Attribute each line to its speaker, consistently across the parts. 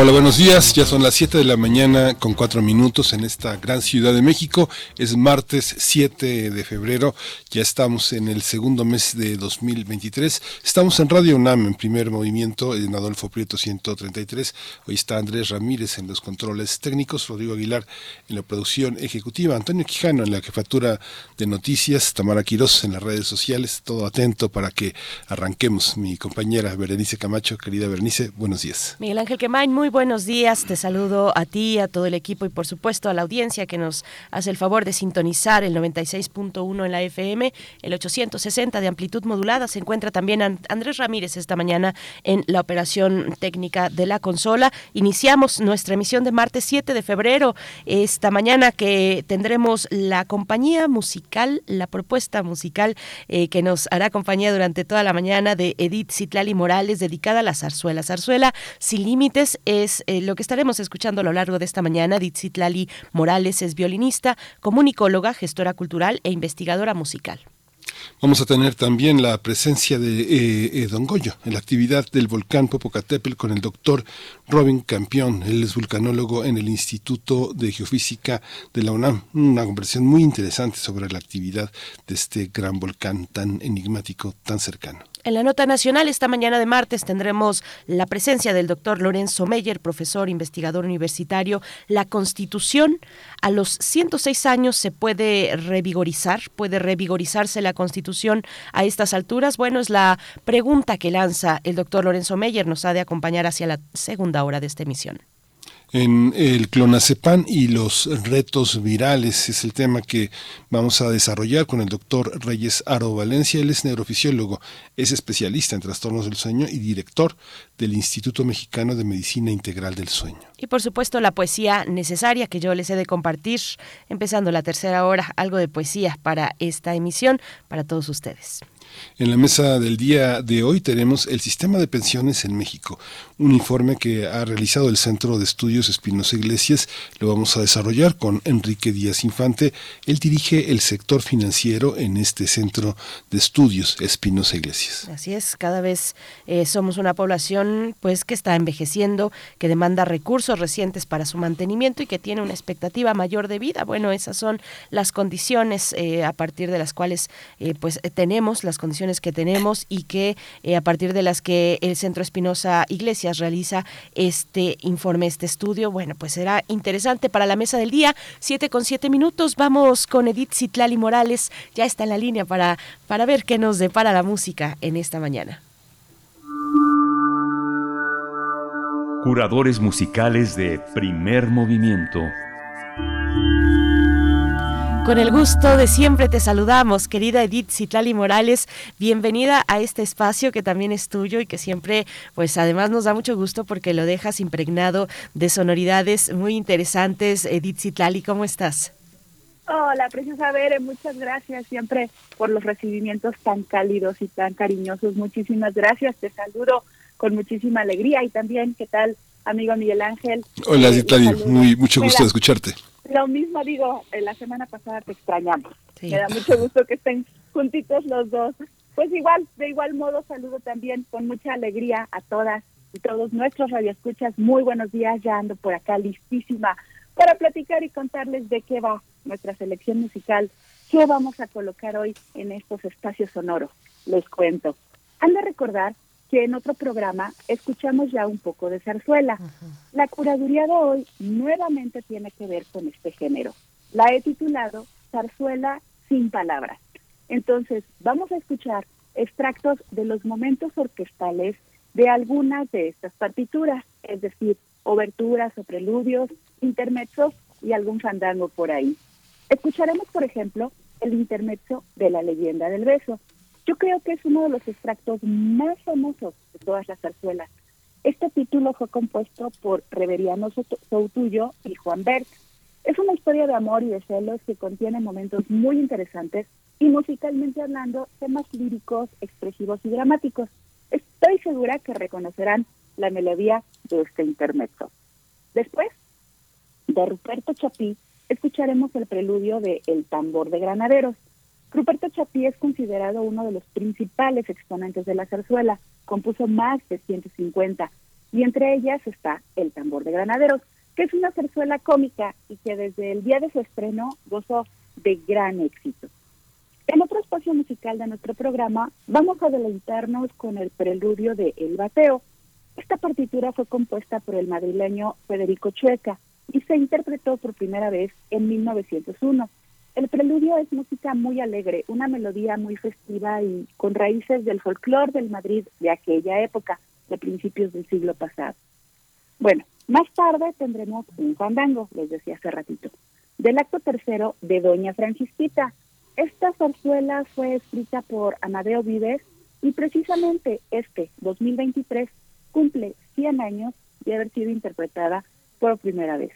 Speaker 1: Hola, buenos días. Ya son las 7 de la mañana con 4 minutos en esta gran ciudad de México. Es martes 7 de febrero. Ya estamos en el segundo mes de 2023. Estamos en Radio UNAM en primer movimiento en Adolfo Prieto 133. Hoy está Andrés Ramírez en los controles técnicos, Rodrigo Aguilar en la producción ejecutiva, Antonio Quijano en la jefatura de noticias, Tamara Quirós en las redes sociales. Todo atento para que arranquemos. Mi compañera Berenice Camacho, querida Berenice, buenos días.
Speaker 2: Miguel Ángel Quemain, muy buenos días. Te saludo a ti, a todo el equipo y por supuesto a la audiencia que nos hace el favor de sintonizar el 96.1 en la FM, el 860 de amplitud modulada. Se encuentra también Andrés Ramírez esta mañana en la operación técnica de la consola. Iniciamos nuestra emisión de martes 7 de febrero. Esta mañana que tendremos la compañía musical, la propuesta musical eh, que nos hará compañía durante toda la mañana de Edith Citlali Morales dedicada a la zarzuela. Zarzuela sin límites es eh, lo que estaremos escuchando a lo largo de esta mañana. Lali Morales es violinista, comunicóloga, gestora cultural e investigadora musical.
Speaker 1: Vamos a tener también la presencia de eh, eh, Don Goyo en la actividad del volcán Popocatépetl con el doctor Robin Campión. Él es vulcanólogo en el Instituto de Geofísica de la UNAM. Una conversación muy interesante sobre la actividad de este gran volcán tan enigmático, tan cercano.
Speaker 2: En la nota nacional, esta mañana de martes tendremos la presencia del doctor Lorenzo Meyer, profesor investigador universitario. La Constitución a los 106 años se puede revigorizar, puede revigorizarse la Constitución a estas alturas. Bueno, es la pregunta que lanza el doctor Lorenzo Meyer. Nos ha de acompañar hacia la segunda hora de esta emisión
Speaker 1: en el clonazepam y los retos virales. Es el tema que vamos a desarrollar con el doctor Reyes Aro Valencia. Él es neurofisiólogo, es especialista en trastornos del sueño y director del Instituto Mexicano de Medicina Integral del Sueño.
Speaker 2: Y por supuesto la poesía necesaria que yo les he de compartir, empezando la tercera hora, algo de poesía para esta emisión, para todos ustedes.
Speaker 1: En la mesa del día de hoy tenemos el sistema de pensiones en México, un informe que ha realizado el Centro de Estudios Espinosa Iglesias. Lo vamos a desarrollar con Enrique Díaz Infante. Él dirige el sector financiero en este Centro de Estudios Espinosa Iglesias.
Speaker 2: Así es, cada vez eh, somos una población pues que está envejeciendo, que demanda recursos recientes para su mantenimiento y que tiene una expectativa mayor de vida. Bueno, esas son las condiciones eh, a partir de las cuales eh, pues tenemos las condiciones que tenemos y que a partir de las que el Centro Espinosa Iglesias realiza este informe, este estudio, bueno, pues será interesante para la mesa del día. Siete con siete minutos, vamos con Edith Citlali Morales, ya está en la línea para, para ver qué nos depara la música en esta mañana.
Speaker 3: Curadores musicales de primer movimiento.
Speaker 2: Con el gusto de siempre te saludamos, querida Edith Citlali Morales. Bienvenida a este espacio que también es tuyo y que siempre, pues además nos da mucho gusto porque lo dejas impregnado de sonoridades muy interesantes. Edith Citlali, ¿cómo estás?
Speaker 4: Hola, preciosa Bere, muchas gracias siempre por los recibimientos tan cálidos y tan cariñosos. Muchísimas gracias, te saludo con muchísima alegría y también, ¿qué tal, amigo Miguel Ángel?
Speaker 1: Hola, Citlali, muy mucho gusto de escucharte.
Speaker 4: Lo mismo digo, la semana pasada te extrañamos. Me da mucho gusto que estén juntitos los dos. Pues igual, de igual modo saludo también con mucha alegría a todas y todos nuestros radioescuchas. Muy buenos días, ya ando por acá listísima para platicar y contarles de qué va nuestra selección musical, qué vamos a colocar hoy en estos espacios sonoros. Les cuento. Han de recordar que en otro programa escuchamos ya un poco de zarzuela. La curaduría de hoy nuevamente tiene que ver con este género. La he titulado Zarzuela sin palabras. Entonces, vamos a escuchar extractos de los momentos orquestales de algunas de estas partituras, es decir, oberturas o preludios, intermezos y algún fandango por ahí. Escucharemos, por ejemplo, el intermezzo de la leyenda del beso, yo creo que es uno de los extractos más famosos de todas las zarzuelas. Este título fue compuesto por Reveriano Soutuyo y Juan Bert. Es una historia de amor y de celos que contiene momentos muy interesantes y musicalmente hablando temas líricos, expresivos y dramáticos. Estoy segura que reconocerán la melodía de este intermezzo. Después, de Ruperto Chapí, escucharemos el preludio de El tambor de granaderos. Ruperto Chapí es considerado uno de los principales exponentes de la zarzuela, compuso más de 150, y entre ellas está El tambor de granaderos, que es una zarzuela cómica y que desde el día de su estreno gozó de gran éxito. En otro espacio musical de nuestro programa vamos a deleitarnos con el preludio de El Bateo. Esta partitura fue compuesta por el madrileño Federico Chueca y se interpretó por primera vez en 1901. El preludio es música muy alegre, una melodía muy festiva y con raíces del folclore del Madrid de aquella época, de principios del siglo pasado. Bueno, más tarde tendremos un fandango, les decía hace ratito, del acto tercero de Doña Francisquita. Esta zarzuela fue escrita por Amadeo Vives y precisamente este 2023 cumple 100 años de haber sido interpretada por primera vez.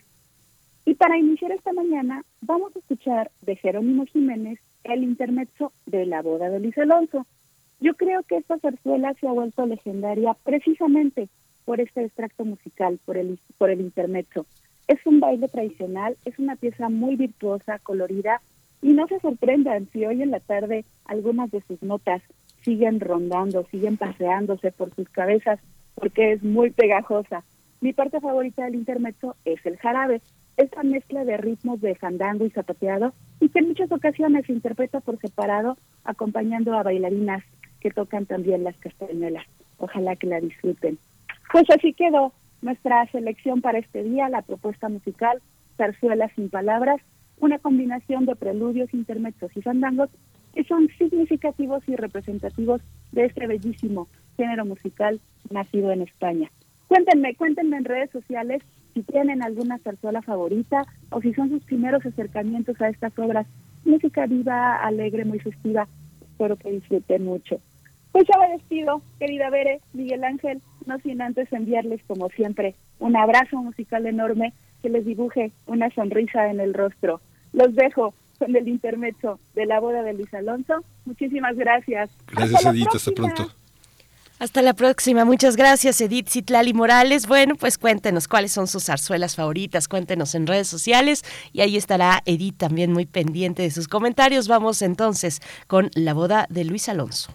Speaker 4: Y para iniciar esta mañana, vamos a escuchar de Jerónimo Jiménez el intermezzo de la boda de Luis Alonso. Yo creo que esta zarzuela se ha vuelto legendaria precisamente por este extracto musical, por el, por el intermezzo. Es un baile tradicional, es una pieza muy virtuosa, colorida, y no se sorprendan si hoy en la tarde algunas de sus notas siguen rondando, siguen paseándose por sus cabezas, porque es muy pegajosa. Mi parte favorita del intermezzo es el jarabe, esta mezcla de ritmos de fandango y zapateado y que en muchas ocasiones se interpreta por separado acompañando a bailarinas que tocan también las castañuelas. Ojalá que la disfruten. Pues así quedó nuestra selección para este día, la propuesta musical Zarzuela sin palabras, una combinación de preludios, intermedios y fandangos que son significativos y representativos de este bellísimo género musical nacido en España. Cuéntenme, cuéntenme en redes sociales si tienen alguna zarzuela favorita o si son sus primeros acercamientos a estas obras. Música viva, alegre, muy festiva. Espero que disfruten mucho. Pues ya me despido, querida Bere, Miguel Ángel, no sin antes enviarles, como siempre, un abrazo musical enorme que les dibuje una sonrisa en el rostro. Los dejo con el intermezzo de la boda de Luis Alonso. Muchísimas gracias.
Speaker 1: Gracias, Edith. Hasta pronto.
Speaker 2: Hasta la próxima. Muchas gracias, Edith Citlali Morales. Bueno, pues cuéntenos cuáles son sus zarzuelas favoritas, cuéntenos en redes sociales y ahí estará Edith también muy pendiente de sus comentarios. Vamos entonces con la boda de Luis Alonso.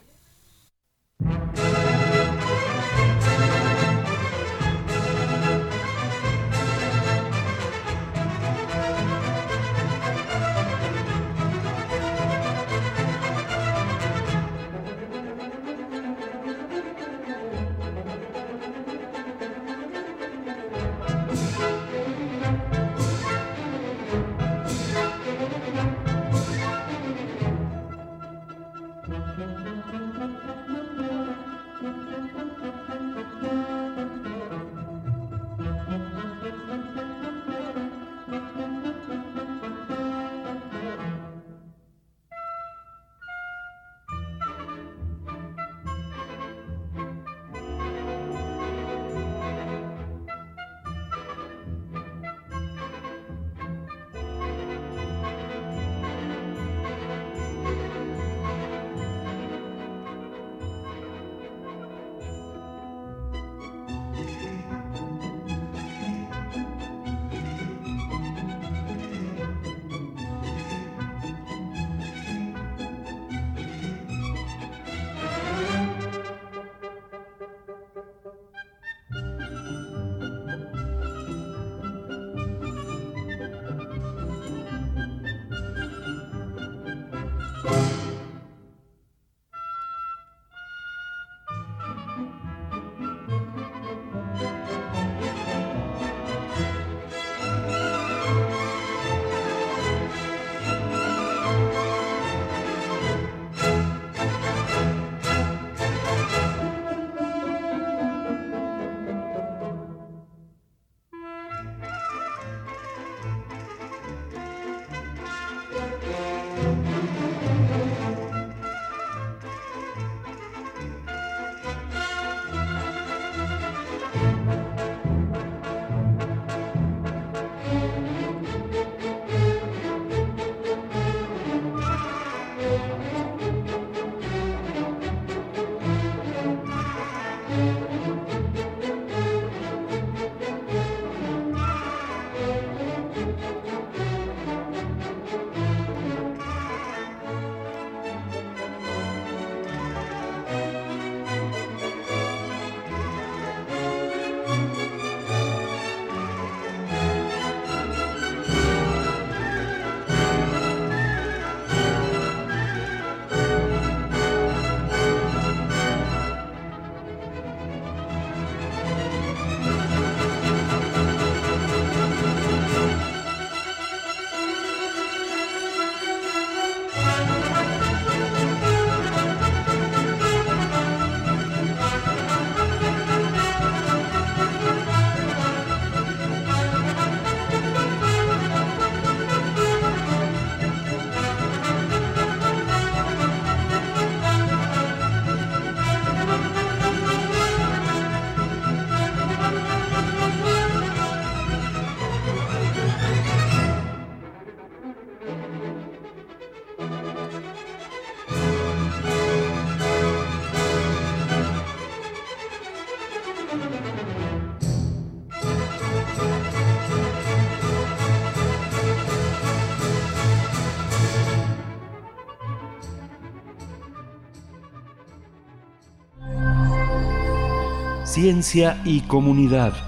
Speaker 3: Ciencia y comunidad.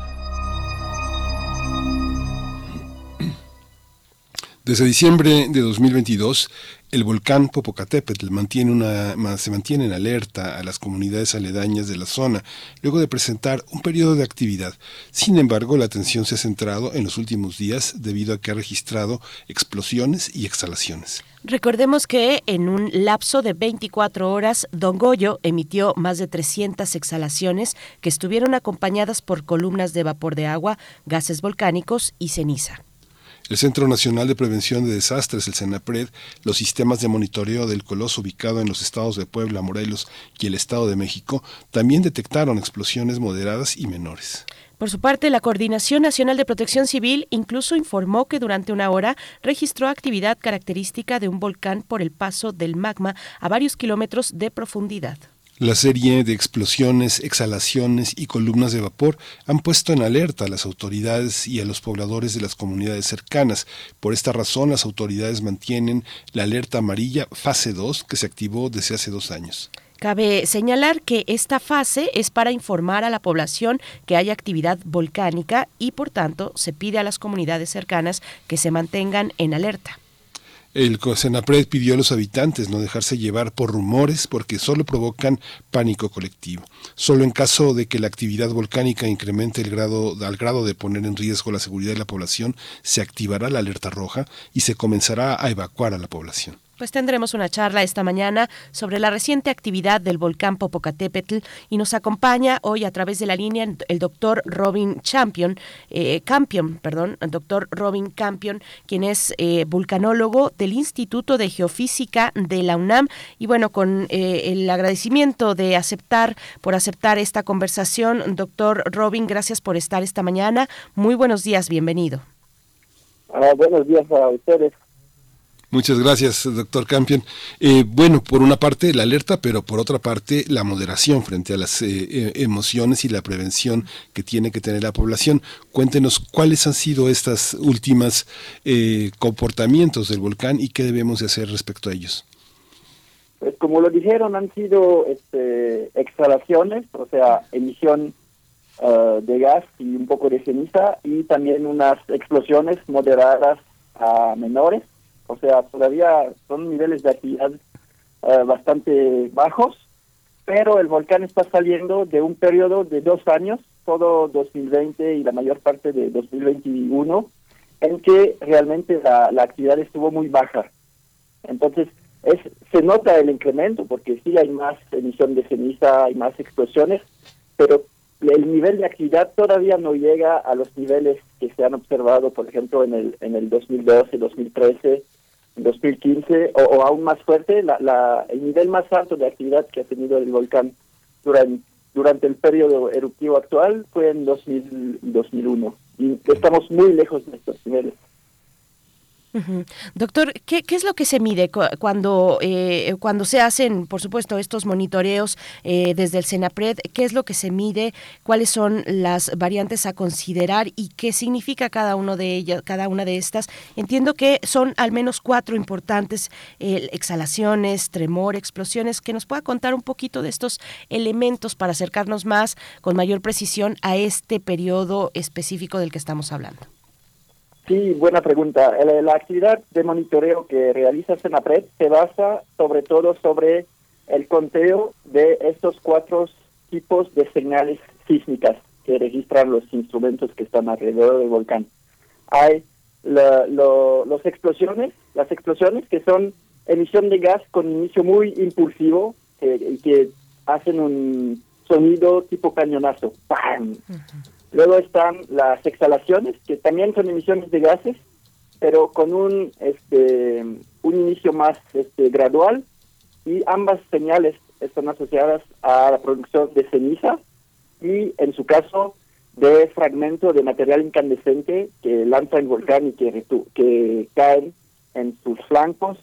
Speaker 1: Desde diciembre de 2022, el volcán Popocatépetl mantiene una, se mantiene en alerta a las comunidades aledañas de la zona, luego de presentar un periodo de actividad. Sin embargo, la atención se ha centrado en los últimos días debido a que ha registrado explosiones y exhalaciones.
Speaker 2: Recordemos que en un lapso de 24 horas, Don Goyo emitió más de 300 exhalaciones que estuvieron acompañadas por columnas de vapor de agua, gases volcánicos y ceniza.
Speaker 1: El Centro Nacional de Prevención de Desastres, el CENAPRED, los sistemas de monitoreo del coloso ubicado en los estados de Puebla, Morelos y el Estado de México también detectaron explosiones moderadas y menores.
Speaker 2: Por su parte, la Coordinación Nacional de Protección Civil incluso informó que durante una hora registró actividad característica de un volcán por el paso del magma a varios kilómetros de profundidad.
Speaker 1: La serie de explosiones, exhalaciones y columnas de vapor han puesto en alerta a las autoridades y a los pobladores de las comunidades cercanas. Por esta razón, las autoridades mantienen la alerta amarilla fase 2 que se activó desde hace dos años.
Speaker 2: Cabe señalar que esta fase es para informar a la población que hay actividad volcánica y, por tanto, se pide a las comunidades cercanas que se mantengan en alerta.
Speaker 1: El COSENAPRED pidió a los habitantes no dejarse llevar por rumores porque solo provocan pánico colectivo. Solo en caso de que la actividad volcánica incremente el grado, al grado de poner en riesgo la seguridad de la población, se activará la alerta roja y se comenzará a evacuar a la población.
Speaker 2: Pues tendremos una charla esta mañana sobre la reciente actividad del volcán Popocatépetl y nos acompaña hoy a través de la línea el doctor Robin Champion, eh, Campion, perdón, el doctor Robin Campion, quien es eh, vulcanólogo del Instituto de Geofísica de la UNAM y bueno, con eh, el agradecimiento de aceptar, por aceptar esta conversación, doctor Robin, gracias por estar esta mañana. Muy buenos días, bienvenido.
Speaker 5: Ah, buenos días a ustedes.
Speaker 1: Muchas gracias, doctor Campion. Eh, bueno, por una parte la alerta, pero por otra parte la moderación frente a las eh, eh, emociones y la prevención que tiene que tener la población. Cuéntenos cuáles han sido estas últimas comportamientos del volcán y qué debemos de hacer respecto a ellos.
Speaker 5: Pues como lo dijeron, han sido este, exhalaciones, o sea, emisión de gas y un poco de ceniza y también unas explosiones moderadas a menores o sea, todavía son niveles de actividad eh, bastante bajos, pero el volcán está saliendo de un periodo de dos años, todo 2020 y la mayor parte de 2021, en que realmente la, la actividad estuvo muy baja. Entonces, es, se nota el incremento porque sí hay más emisión de ceniza, hay más explosiones, pero el nivel de actividad todavía no llega a los niveles que se han observado, por ejemplo, en el, en el 2012, 2013 2015 o, o aún más fuerte, la, la, el nivel más alto de actividad que ha tenido el volcán durante, durante el periodo eruptivo actual fue en 2000, 2001 y estamos muy lejos de estos niveles.
Speaker 2: Doctor, ¿qué, es lo que se mide cuando, eh, cuando se hacen, por supuesto, estos monitoreos eh, desde el CENAPRED? ¿Qué es lo que se mide? ¿Cuáles son las variantes a considerar y qué significa cada uno de ellas, cada una de estas? Entiendo que son al menos cuatro importantes exhalaciones, tremor, explosiones. Que nos pueda contar un poquito de estos elementos para acercarnos más, con mayor precisión, a este periodo específico del que estamos hablando.
Speaker 5: Sí, buena pregunta. La actividad de monitoreo que realiza Senapred se basa sobre todo sobre el conteo de estos cuatro tipos de señales sísmicas que registran los instrumentos que están alrededor del volcán. Hay las explosiones, las explosiones que son emisión de gas con inicio muy impulsivo y que hacen un sonido tipo cañonazo. ¡Pam! Luego están las exhalaciones, que también son emisiones de gases, pero con un este un inicio más este gradual y ambas señales están asociadas a la producción de ceniza y en su caso de fragmento de material incandescente que lanza el volcán y que, que caen en sus flancos.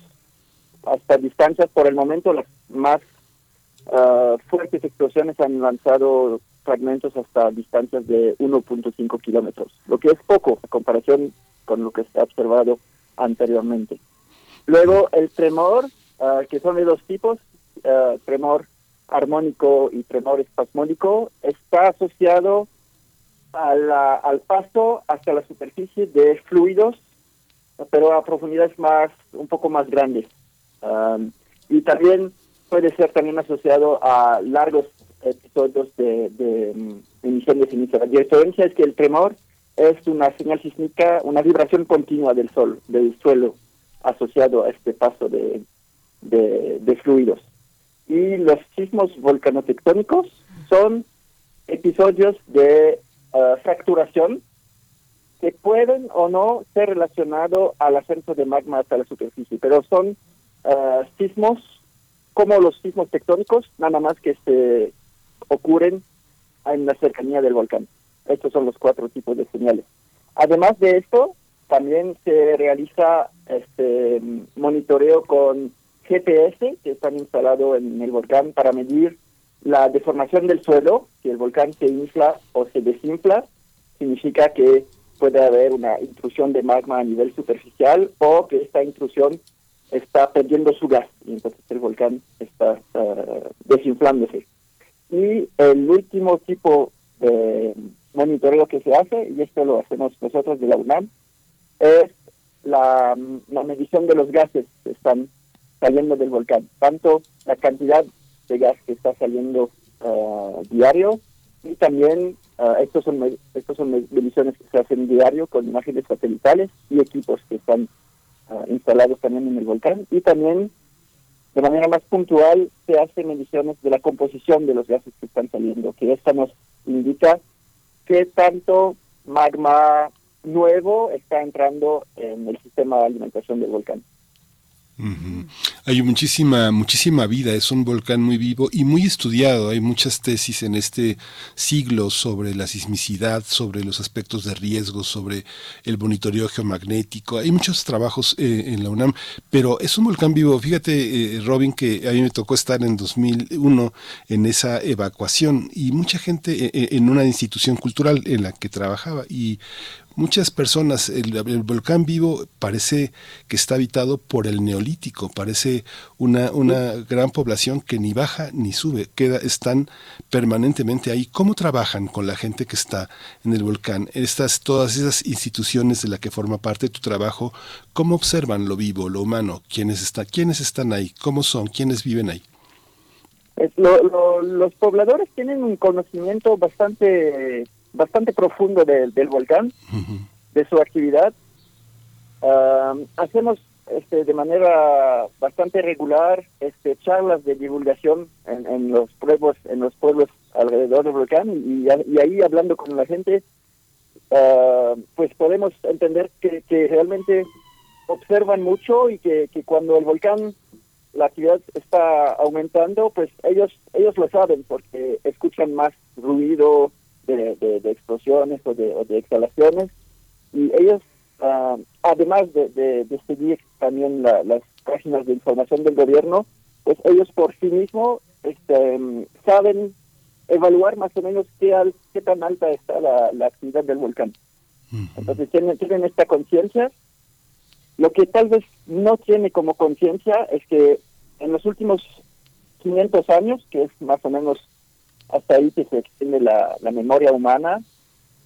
Speaker 5: Hasta distancias por el momento las más ah, fuertes explosiones han lanzado fragmentos hasta distancias de 1.5 kilómetros, lo que es poco a comparación con lo que se ha observado anteriormente. Luego el tremor, ah, que son de dos tipos, ah, tremor armónico y tremor espasmódico está asociado al paso hacia la superficie de fluidos, pero a profundidades más, un poco más grandes. y también puede ser también asociado a largos episodios de, de, de emisión de ceniza. La diferencia es que el tremor es una señal sísmica, una vibración continua del sol, del suelo, asociado a este paso de, de, fluidos. Y los sismos volcanotectónicos son episodios de uh, fracturación que pueden o no ser relacionados al ascenso de magma hasta la superficie, pero son uh, sismos como los sismos tectónicos, nada más que se ocurren en la cercanía del volcán. Estos son los cuatro tipos de señales. Además de esto, también se realiza este monitoreo con GPS que están instalados en el volcán para medir la deformación del suelo, si el volcán se infla o se desinfla, significa que puede haber una intrusión de magma a nivel superficial o que esta intrusión está perdiendo su gas y entonces el volcán está desinflándose. Y el último tipo de monitoreo que se hace, y esto lo hacemos nosotros de la UNAM, es la, medición de los gases que están saliendo del volcán, tanto la cantidad de gas que está saliendo uh, diario y también uh, estos son estos son mediciones que se hacen diario con imágenes satelitales y equipos que están uh, instalados también en el volcán. Y también de manera más puntual se hacen mediciones de la composición de los gases que están saliendo, que esta nos indica qué tanto magma nuevo está entrando en el sistema de alimentación del volcán.
Speaker 1: Hay muchísima, muchísima vida, es un volcán muy vivo y muy estudiado. Hay muchas tesis en este siglo sobre la sismicidad, sobre los aspectos de riesgo, sobre el monitoreo geomagnético. Hay muchos trabajos eh, en la UNAM, pero es un volcán vivo. Fíjate, eh, Robin, que a mí me tocó estar en 2001 en esa evacuación y mucha gente eh, en una institución cultural en la que trabajaba y muchas personas, el, volcán vivo parece que está habitado por el neolítico, parece una, una gran población que ni baja ni sube, queda, están permanentemente ahí. ¿Cómo trabajan con la gente que está en el volcán? Estas, todas esas instituciones de las que forma parte tu trabajo, ¿cómo observan lo vivo, lo humano? ¿Quiénes, está, quiénes están ahí? ¿Cómo son? ¿Quiénes viven ahí?
Speaker 5: los pobladores tienen un conocimiento bastante bastante profundo del volcán, de su actividad. hacemos este, de manera bastante regular este, charlas de divulgación en, los pueblos en los pueblos alrededor del volcán y, ahí hablando con la gente pues podemos entender que, realmente observan mucho y que, que cuando el volcán la actividad está aumentando pues ellos ellos lo saben porque escuchan más ruido de, explosiones o de, exhalaciones y ellos, ah, además de, seguir también las páginas de información del gobierno, pues ellos por sí mismos este, saben evaluar más o menos qué, qué tan alta está la, actividad del volcán. Entonces tienen, tienen esta conciencia. Lo que tal vez no tiene como conciencia es que en los últimos 500 años, que es más o menos hasta ahí que se extiende la, memoria humana.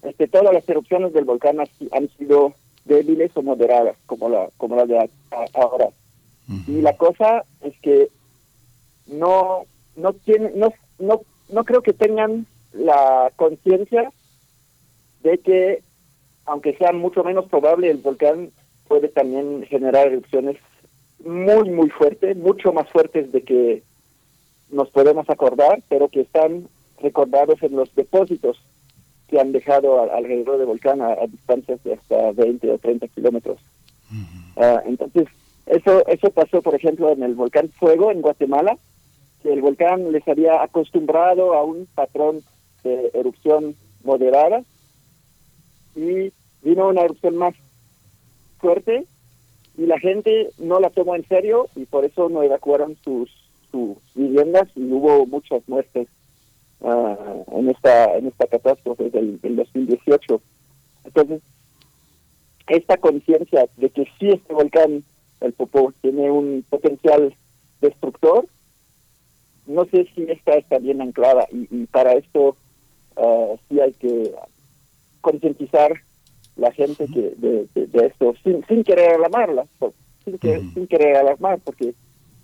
Speaker 5: Este, todas las erupciones del volcán han sido débiles o moderadas, como la, como la de ahora. Y la cosa es que no, no, tiene, no, no, no creo que tengan la conciencia de que, aunque sea mucho menos probable, el volcán puede también generar erupciones muy, muy fuertes, mucho más fuertes de que nos podemos acordar, pero que están recordados en los depósitos que han dejado alrededor del volcán a, distancias de hasta 20 o 30 kilómetros. Ah, entonces, eso, eso pasó, por ejemplo, en el volcán Fuego en Guatemala, que el volcán les había acostumbrado a un patrón de erupción moderada y vino una erupción más fuerte y la gente no la tomó en serio y por eso no evacuaron sus sus viviendas y hubo muchas muertes uh, en esta en esta catástrofe del, 2018. Entonces, esta conciencia de que sí este volcán, el Popó, tiene un potencial destructor, no sé si esta está bien anclada y, para esto uh, sí hay que concientizar la gente que de, esto sin, sin querer alarmarla, sin, sin querer alarmar, porque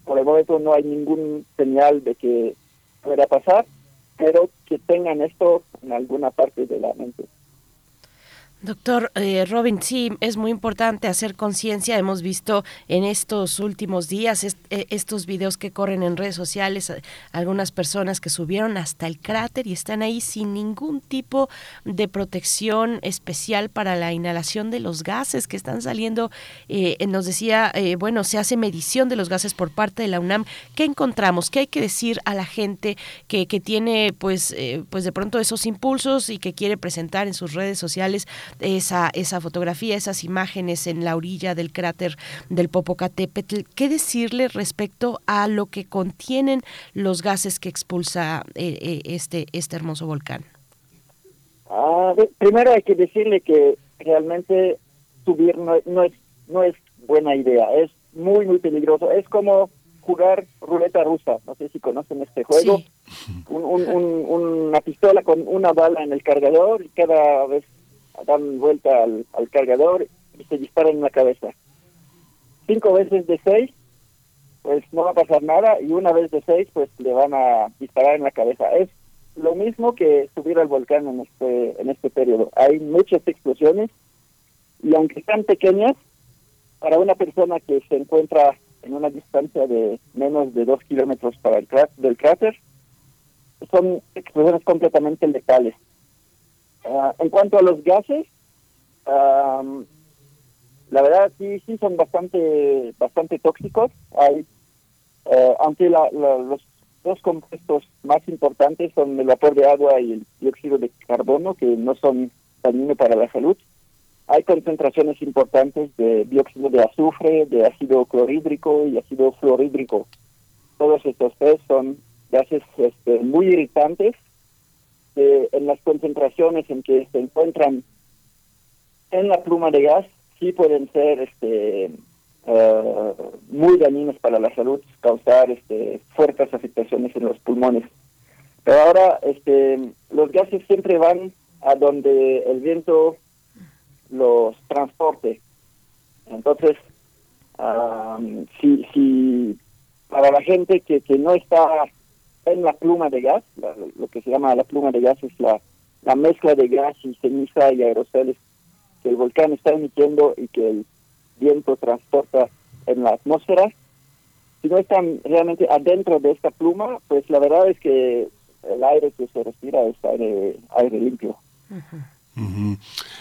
Speaker 5: por el momento no hay ningún señal de que pueda pasar, pero que tengan esto en alguna parte de la mente.
Speaker 2: Doctor eh, Robin, sí, es muy importante hacer conciencia. Hemos visto en estos últimos días eh, estos videos que corren en redes sociales, algunas personas que subieron hasta el cráter y están ahí sin ningún tipo de protección especial para la inhalación de los gases que están saliendo. Eh, nos decía, bueno, se hace medición de los gases por parte de la UNAM. ¿Qué encontramos? ¿Qué hay que decir a la gente que, que tiene, pues, pues de pronto esos impulsos y que quiere presentar en sus redes sociales? Esa, esa fotografía, esas imágenes en la orilla del cráter del Popocatépetl. ¿Qué decirle respecto a lo que contienen los gases que expulsa eh, eh, este, este hermoso volcán?
Speaker 5: Ah, primero hay que decirle que realmente subir no, no, es, no es buena idea, es muy, muy peligroso. Es como jugar ruleta rusa, no sé si conocen este juego, una pistola con una bala en el cargador y cada vez dan vuelta al, cargador y se disparan en la cabeza. Cinco veces de seis, pues no va a pasar nada, y una vez de seis, pues le van a disparar en la cabeza. Es lo mismo que subir al volcán en este, en este periodo. Hay muchas explosiones, y aunque sean pequeñas, para una persona que se encuentra en una distancia de menos de dos kilómetros para el del cráter, son explosiones completamente letales. Ah, en cuanto a los gases, la verdad sí sí son bastante bastante tóxicos. Hay, eh, aunque los dos compuestos más importantes son el vapor de agua y el dióxido de carbono, que no son dañinos para la salud. Hay concentraciones importantes de dióxido de azufre, de ácido clorhídrico y ácido fluorhídrico. Todos estos tres son gases este, muy irritantes en las concentraciones en que se encuentran en la pluma de gas sí pueden ser este uh, muy dañinos para la salud, causar este fuertes afectaciones en los pulmones. Pero ahora este los gases siempre van a donde el viento los transporte. Entonces, um, si, si para la gente que, que no está en la pluma de gas, lo que se llama la pluma de gas es la, la mezcla de gas y ceniza y aerosoles que el volcán está emitiendo y que el viento transporta en la atmósfera. Si no están realmente adentro de esta pluma, pues la verdad es que el aire que se respira es aire, aire limpio.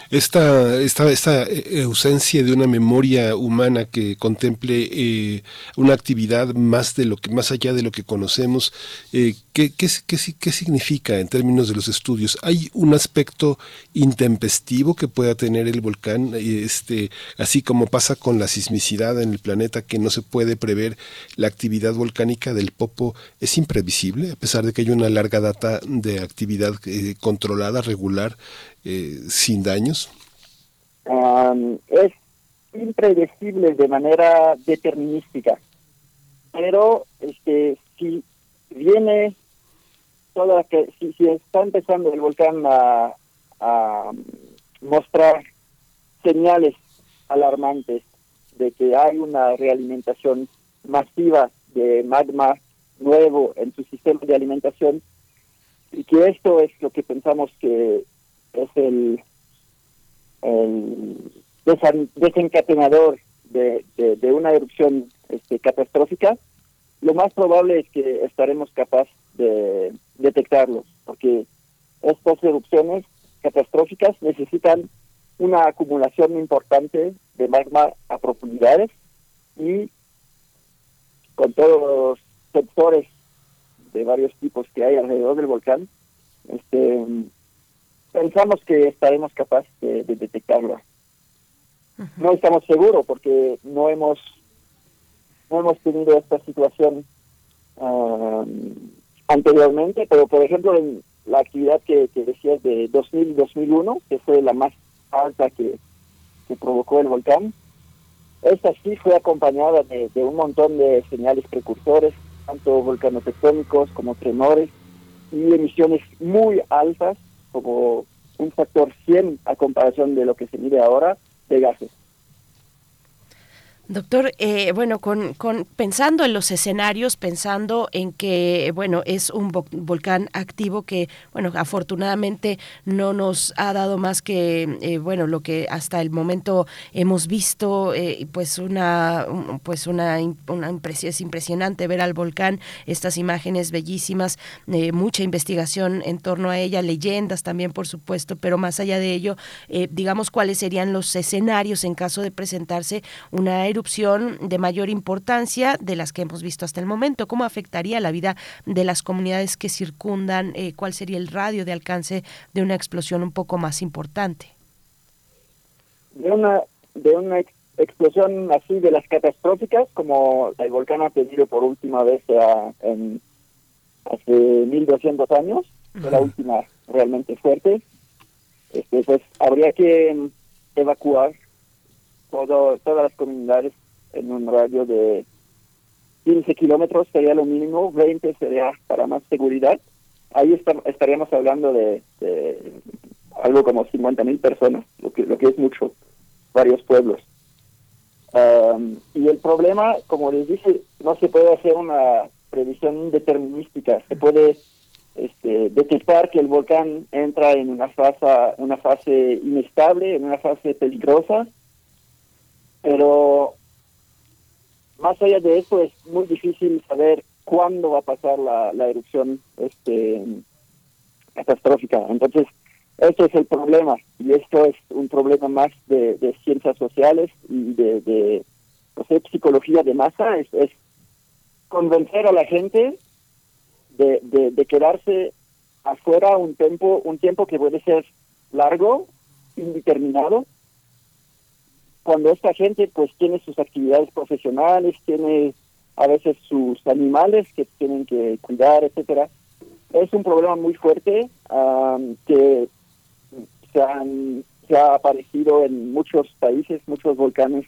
Speaker 1: Esta, esta, esta eh, ausencia de una memoria humana que contemple eh, una actividad más de lo que más allá de lo que conocemos, eh, ¿qué, qué, qué, significa en términos de los estudios? ¿Hay un aspecto intempestivo que pueda tener el volcán, este, así como pasa con la sismicidad en el planeta, que no se puede prever la actividad volcánica del Popo es imprevisible, a pesar de que hay una larga data de actividad controlada, regular? Eh, sin daños?
Speaker 5: es impredecible de manera determinística, pero este si viene toda que si, está empezando el volcán a mostrar señales alarmantes de que hay una realimentación masiva de magma nuevo en su sistema de alimentación y que esto es lo que pensamos que es el, desencadenador de, de, una erupción este, catastrófica, lo más probable es que estaremos capaces de detectarlos, porque estas erupciones catastróficas necesitan una acumulación importante de magma a profundidades y con todos los sensores de varios tipos que hay alrededor del volcán, este pensamos que estaremos capaces de, detectarlo. No estamos seguros porque no hemos no hemos tenido esta situación anteriormente, pero por ejemplo en la actividad que, que decías de 2000 2001, que fue la más alta que, que provocó el volcán, esta sí fue acompañada de, un montón de señales precursores tanto volcanes tectónicos como tremores y emisiones muy altas, como un factor 100 a comparación de lo que se mide ahora, de gases.
Speaker 2: Doctor, eh, bueno, con, con, pensando en los escenarios, pensando en que, bueno, es un volcán activo que, bueno, afortunadamente no nos ha dado más que, eh, bueno, lo que hasta el momento hemos visto, eh, pues una, pues una, una impresión, es impresionante ver al volcán, estas imágenes bellísimas, mucha investigación en torno a ella, leyendas también, por supuesto, pero más allá de ello, digamos, cuáles serían los escenarios en caso de presentarse una de mayor importancia de las que hemos visto hasta el momento. ¿Cómo afectaría la vida de las comunidades que circundan? Eh, ¿Cuál sería el radio de alcance de una explosión un poco más importante?
Speaker 5: De una, de una explosión así de las catastróficas, como el volcán ha tenido por última vez en, hace 1200 años, la última realmente fuerte, este, pues habría que evacuar todo, todas las comunidades en un radio de 15 kilómetros sería lo mínimo, 20 sería para más seguridad. Ahí estaríamos hablando de, algo como 50 mil personas, lo que, lo que es mucho, varios pueblos. y el problema, como les dije, no se puede hacer una previsión indeterminística. Se puede este, detectar que el volcán entra en una fase, una fase inestable, en una fase peligrosa, pero más allá de eso es muy difícil saber cuándo va a pasar la, erupción este catastrófica. Entonces, eso es el problema y esto es un problema más de, ciencias sociales y de, de psicología de masa, es, es, convencer a la gente de, de, quedarse afuera un tiempo, un tiempo que puede ser largo, indeterminado, cuando esta gente pues tiene sus actividades profesionales, tiene a veces sus animales que tienen que cuidar, etcétera, es un problema muy fuerte que se, han, ha aparecido en muchos países, muchos volcanes,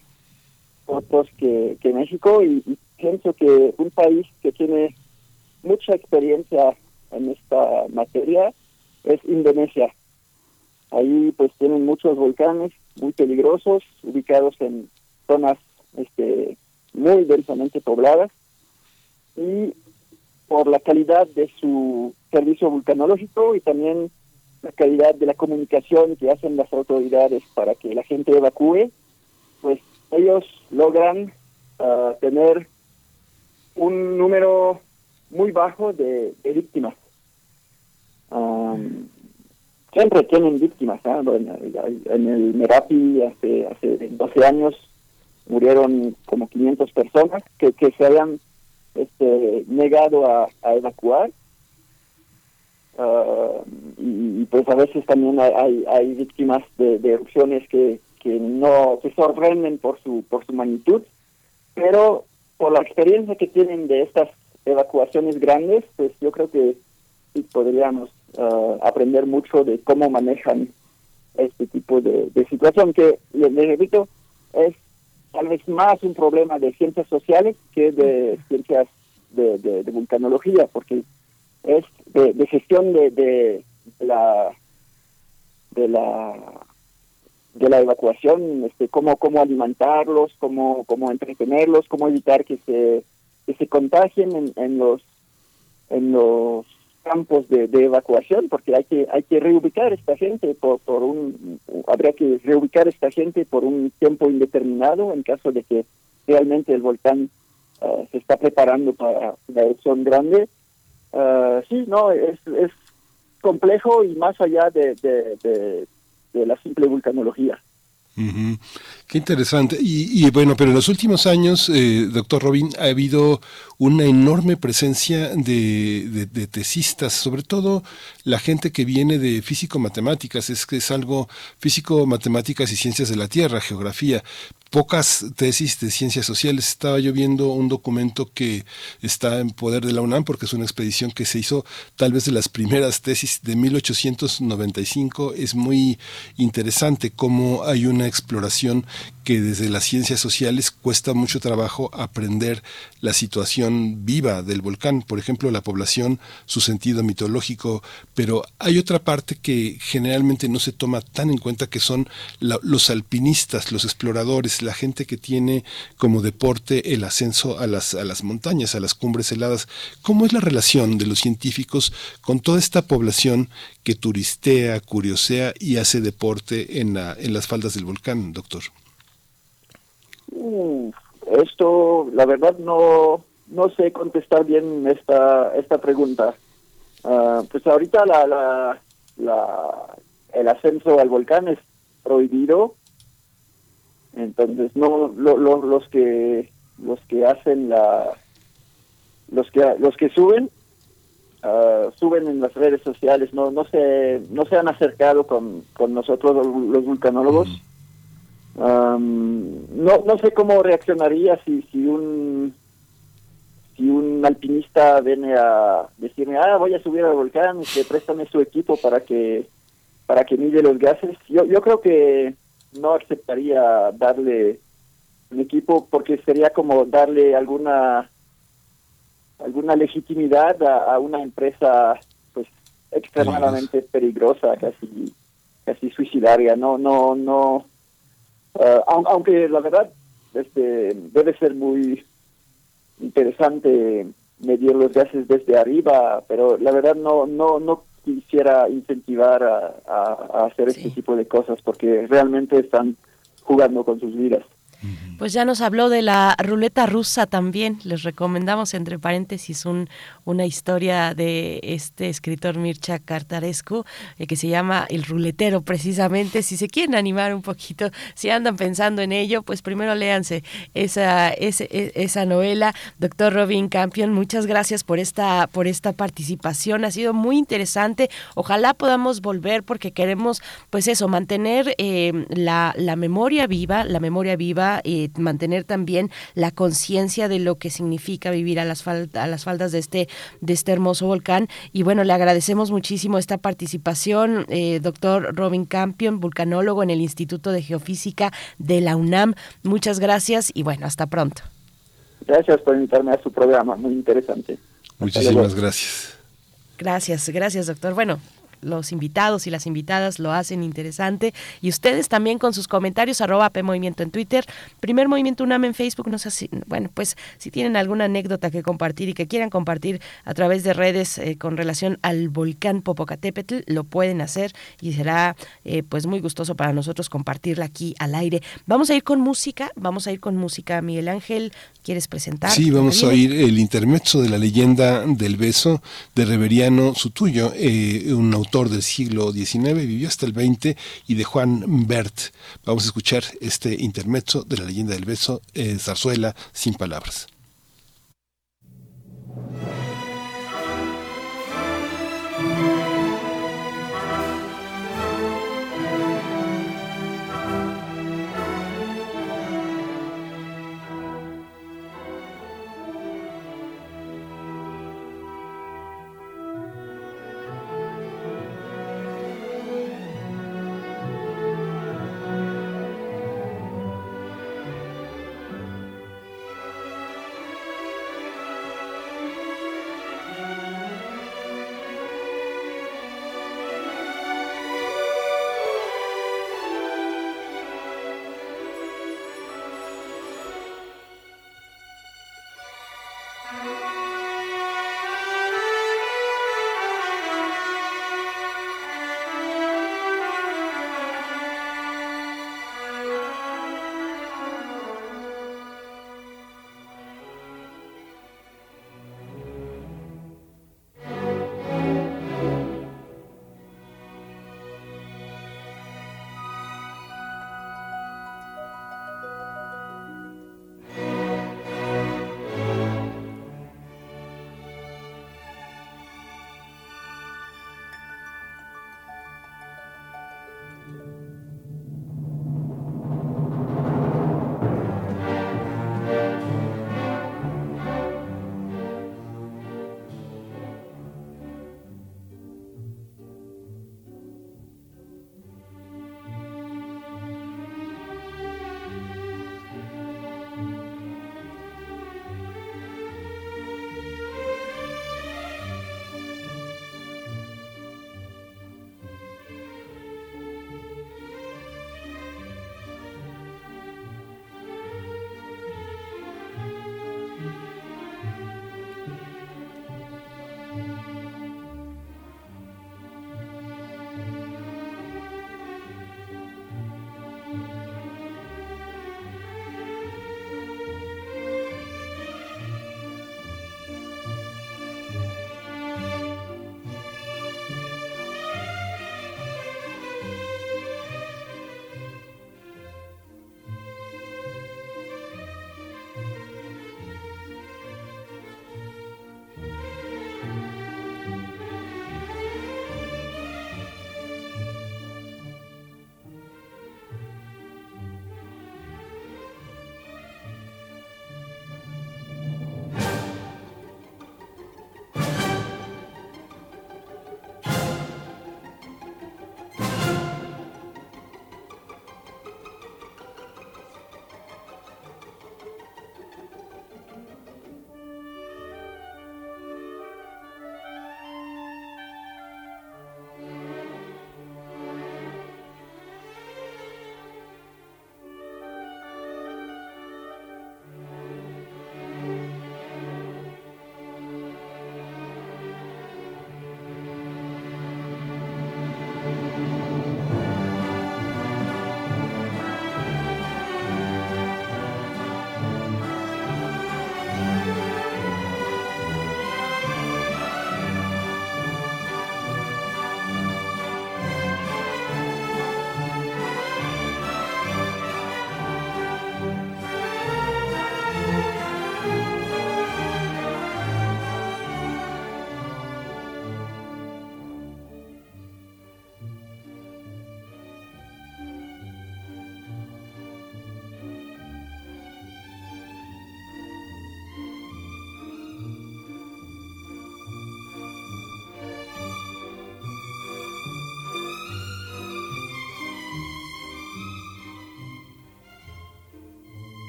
Speaker 5: otros que, que México, y, pienso que un país que tiene mucha experiencia en esta materia es Indonesia. Ahí pues tienen muchos volcanes muy peligrosos, ubicados en zonas este, muy densamente pobladas y por la calidad de su servicio vulcanológico y también la calidad de la comunicación que hacen las autoridades para que la gente evacúe, pues ellos logran ah, tener un número muy bajo de, víctimas siempre tienen víctimas. ¿ah? En, el Merapi hace, hace 12 años murieron como 500 personas que, que se habían este, negado a, evacuar. Ah, y, pues a veces también hay, hay víctimas de, erupciones que, que no se sorprenden por su, por su magnitud, pero por la experiencia que tienen de estas evacuaciones grandes, pues yo creo que sí podríamos uh, aprender mucho de cómo manejan este tipo de, situación, que, les, repito, es tal vez más un problema de ciencias sociales que de ciencias de, de, vulcanología, porque es de, gestión de, de, la de la de la evacuación, este, cómo cómo alimentarlos, cómo cómo entretenerlos, cómo evitar que se que se contagien en, en los en los campos de, evacuación porque hay que hay que reubicar esta gente por, por un habría que reubicar esta gente por un tiempo indeterminado en caso de que realmente el volcán uh, se está preparando para la erupción grande. Uh, sí no es, es complejo y más allá de, de, de la simple vulcanología
Speaker 1: Qué interesante. Y, bueno, pero en los últimos años, eh, doctor Robin, ha habido una enorme presencia de, de, tesistas, sobre todo la gente que viene de físico-matemáticas, es que es algo físico-matemáticas y ciencias de la Tierra, geografía. pocas tesis de ciencias sociales. Estaba yo viendo un documento que está en poder de la UNAM porque es una expedición que se hizo tal vez de las primeras tesis de 1895. Es muy interesante cómo hay una exploración que desde las ciencias sociales cuesta mucho trabajo aprender la situación viva del volcán, por ejemplo, la población, su sentido mitológico, pero hay otra parte que generalmente no se toma tan en cuenta que son los alpinistas, los exploradores, la gente que tiene como deporte el ascenso a las, a las montañas, a las cumbres heladas. ¿Cómo es la relación de los científicos con toda esta población que turistea, curiosea y hace deporte en, la, en las faldas del volcán, doctor?
Speaker 5: esto, la verdad, no, no sé contestar bien esta, esta pregunta. Ah, pues ahorita la, la, el ascenso al volcán es prohibido, entonces no lo, los que los que hacen la los que los que suben uh, suben en las redes sociales no no se no se han acercado con, con nosotros los vulcanólogos no, no sé cómo reaccionaría si, si un si un alpinista viene a decirme, ah, voy a subir al volcán, que préstame su equipo para que para que mide los gases. Yo, yo creo que no aceptaría darle un equipo porque sería como darle alguna alguna legitimidad a, una empresa pues extremadamente peligrosa, casi casi suicidaria. No, no, no Uh, aunque la verdad este debe ser muy interesante medir los gases desde arriba, pero la verdad no no no quisiera incentivar a, hacer este tipo de cosas porque realmente están jugando con sus vidas.
Speaker 2: Pues ya nos habló de la ruleta rusa también. Les recomendamos, entre paréntesis, un, una historia de este escritor Mircha Cartarescu eh, que se llama El ruletero, precisamente. Si se quieren animar un poquito, si andan pensando en ello, pues primero léanse esa, esa, e, esa novela. Doctor Robin Campion, muchas gracias por esta, por esta participación. Ha sido muy interesante. Ojalá podamos volver porque queremos, pues eso, mantener eh, la, la memoria viva, la memoria viva mantener también la conciencia de lo que significa vivir a las, a las faldas de este, de este hermoso volcán. Y bueno, le agradecemos muchísimo esta participación, eh, doctor Robin Campion, vulcanólogo en el Instituto de Geofísica de la UNAM. Muchas gracias y bueno, hasta pronto.
Speaker 5: Gracias por invitarme a su programa, muy interesante.
Speaker 1: Muchísimas gracias.
Speaker 2: Gracias, gracias, doctor. Bueno, los invitados y las invitadas lo hacen interesante. Y ustedes también con sus comentarios, arroba P Movimiento en Twitter, Primer Movimiento UNAM en Facebook. No sé si, bueno, pues si tienen alguna anécdota que compartir y que quieran compartir a través de redes eh, con relación al volcán Popocatépetl, lo pueden hacer y será eh, pues muy gustoso para nosotros compartirla aquí al aire. Vamos a ir con música, vamos a ir con música. Miguel Ángel, ¿quieres presentar?
Speaker 1: Sí, vamos a oír el intermezzo de la leyenda del beso de Reveriano Sutuyo, eh, un autor del siglo XIX, vivió hasta el XX, y de Juan Bert. Vamos a escuchar este intermezzo de la leyenda del beso, eh, zarzuela sin palabras.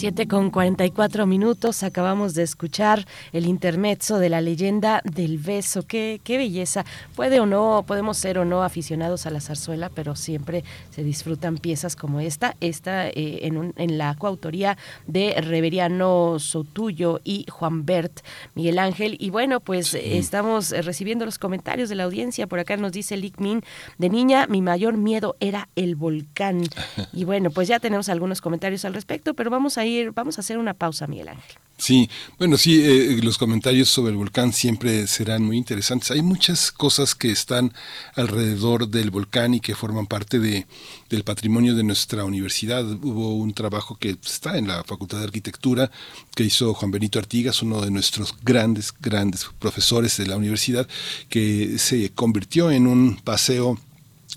Speaker 2: 7 con 44 minutos, acabamos de escuchar el intermezzo de la leyenda del beso. Qué, qué belleza. Puede o no, podemos ser o no aficionados a la zarzuela, pero siempre se disfrutan piezas como esta. Esta eh, en, en la coautoría de Reveriano Sotuyo y Juan Bert Miguel Ángel. Y bueno, pues estamos recibiendo los comentarios de la audiencia. Por acá nos dice Lick Min, de niña mi mayor miedo era el volcán. Y bueno, pues ya tenemos algunos comentarios al respecto, pero vamos a ir, vamos a hacer una pausa, Miguel Ángel.
Speaker 1: Sí, bueno, sí, eh, los comentarios sobre el volcán siempre serán muy interesantes. Hay muchas cosas que están alrededor del volcán y que forman parte de, del patrimonio de nuestra universidad. Hubo un trabajo que está en la Facultad de Arquitectura que hizo Juan Benito Artigas, uno de nuestros grandes, grandes profesores de la universidad, que se convirtió en un paseo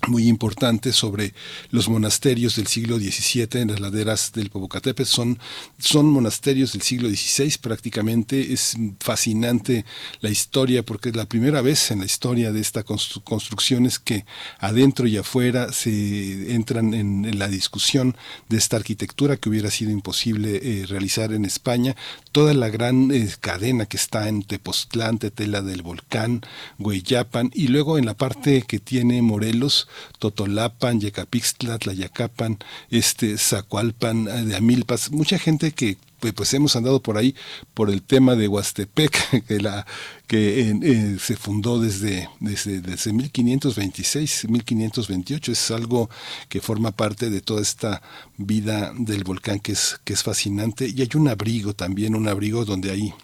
Speaker 1: muy importante sobre los monasterios del siglo XVII en las laderas del Popocatépetl. Son, son monasterios del siglo XVI prácticamente. Es fascinante la historia porque es la primera vez en la historia de esta construcción es que adentro y afuera se entran en, la discusión de esta arquitectura que hubiera sido imposible eh, realizar en España. Toda la gran eh, cadena que está en Tepoztlán, Tetela del Volcán, Hueyapan y luego en la parte que tiene Morelos, Totolapan, Yecapixtla, Tlayacapan, este, Zacualpan, eh, de Amilpas, mucha gente que pues, hemos andado por ahí por el tema de Huastepec, que, la, que eh, se fundó desde, desde, desde 1526, 1528. Es algo que forma parte de toda esta vida del volcán que es, que es fascinante. Y hay un abrigo también, un abrigo donde hay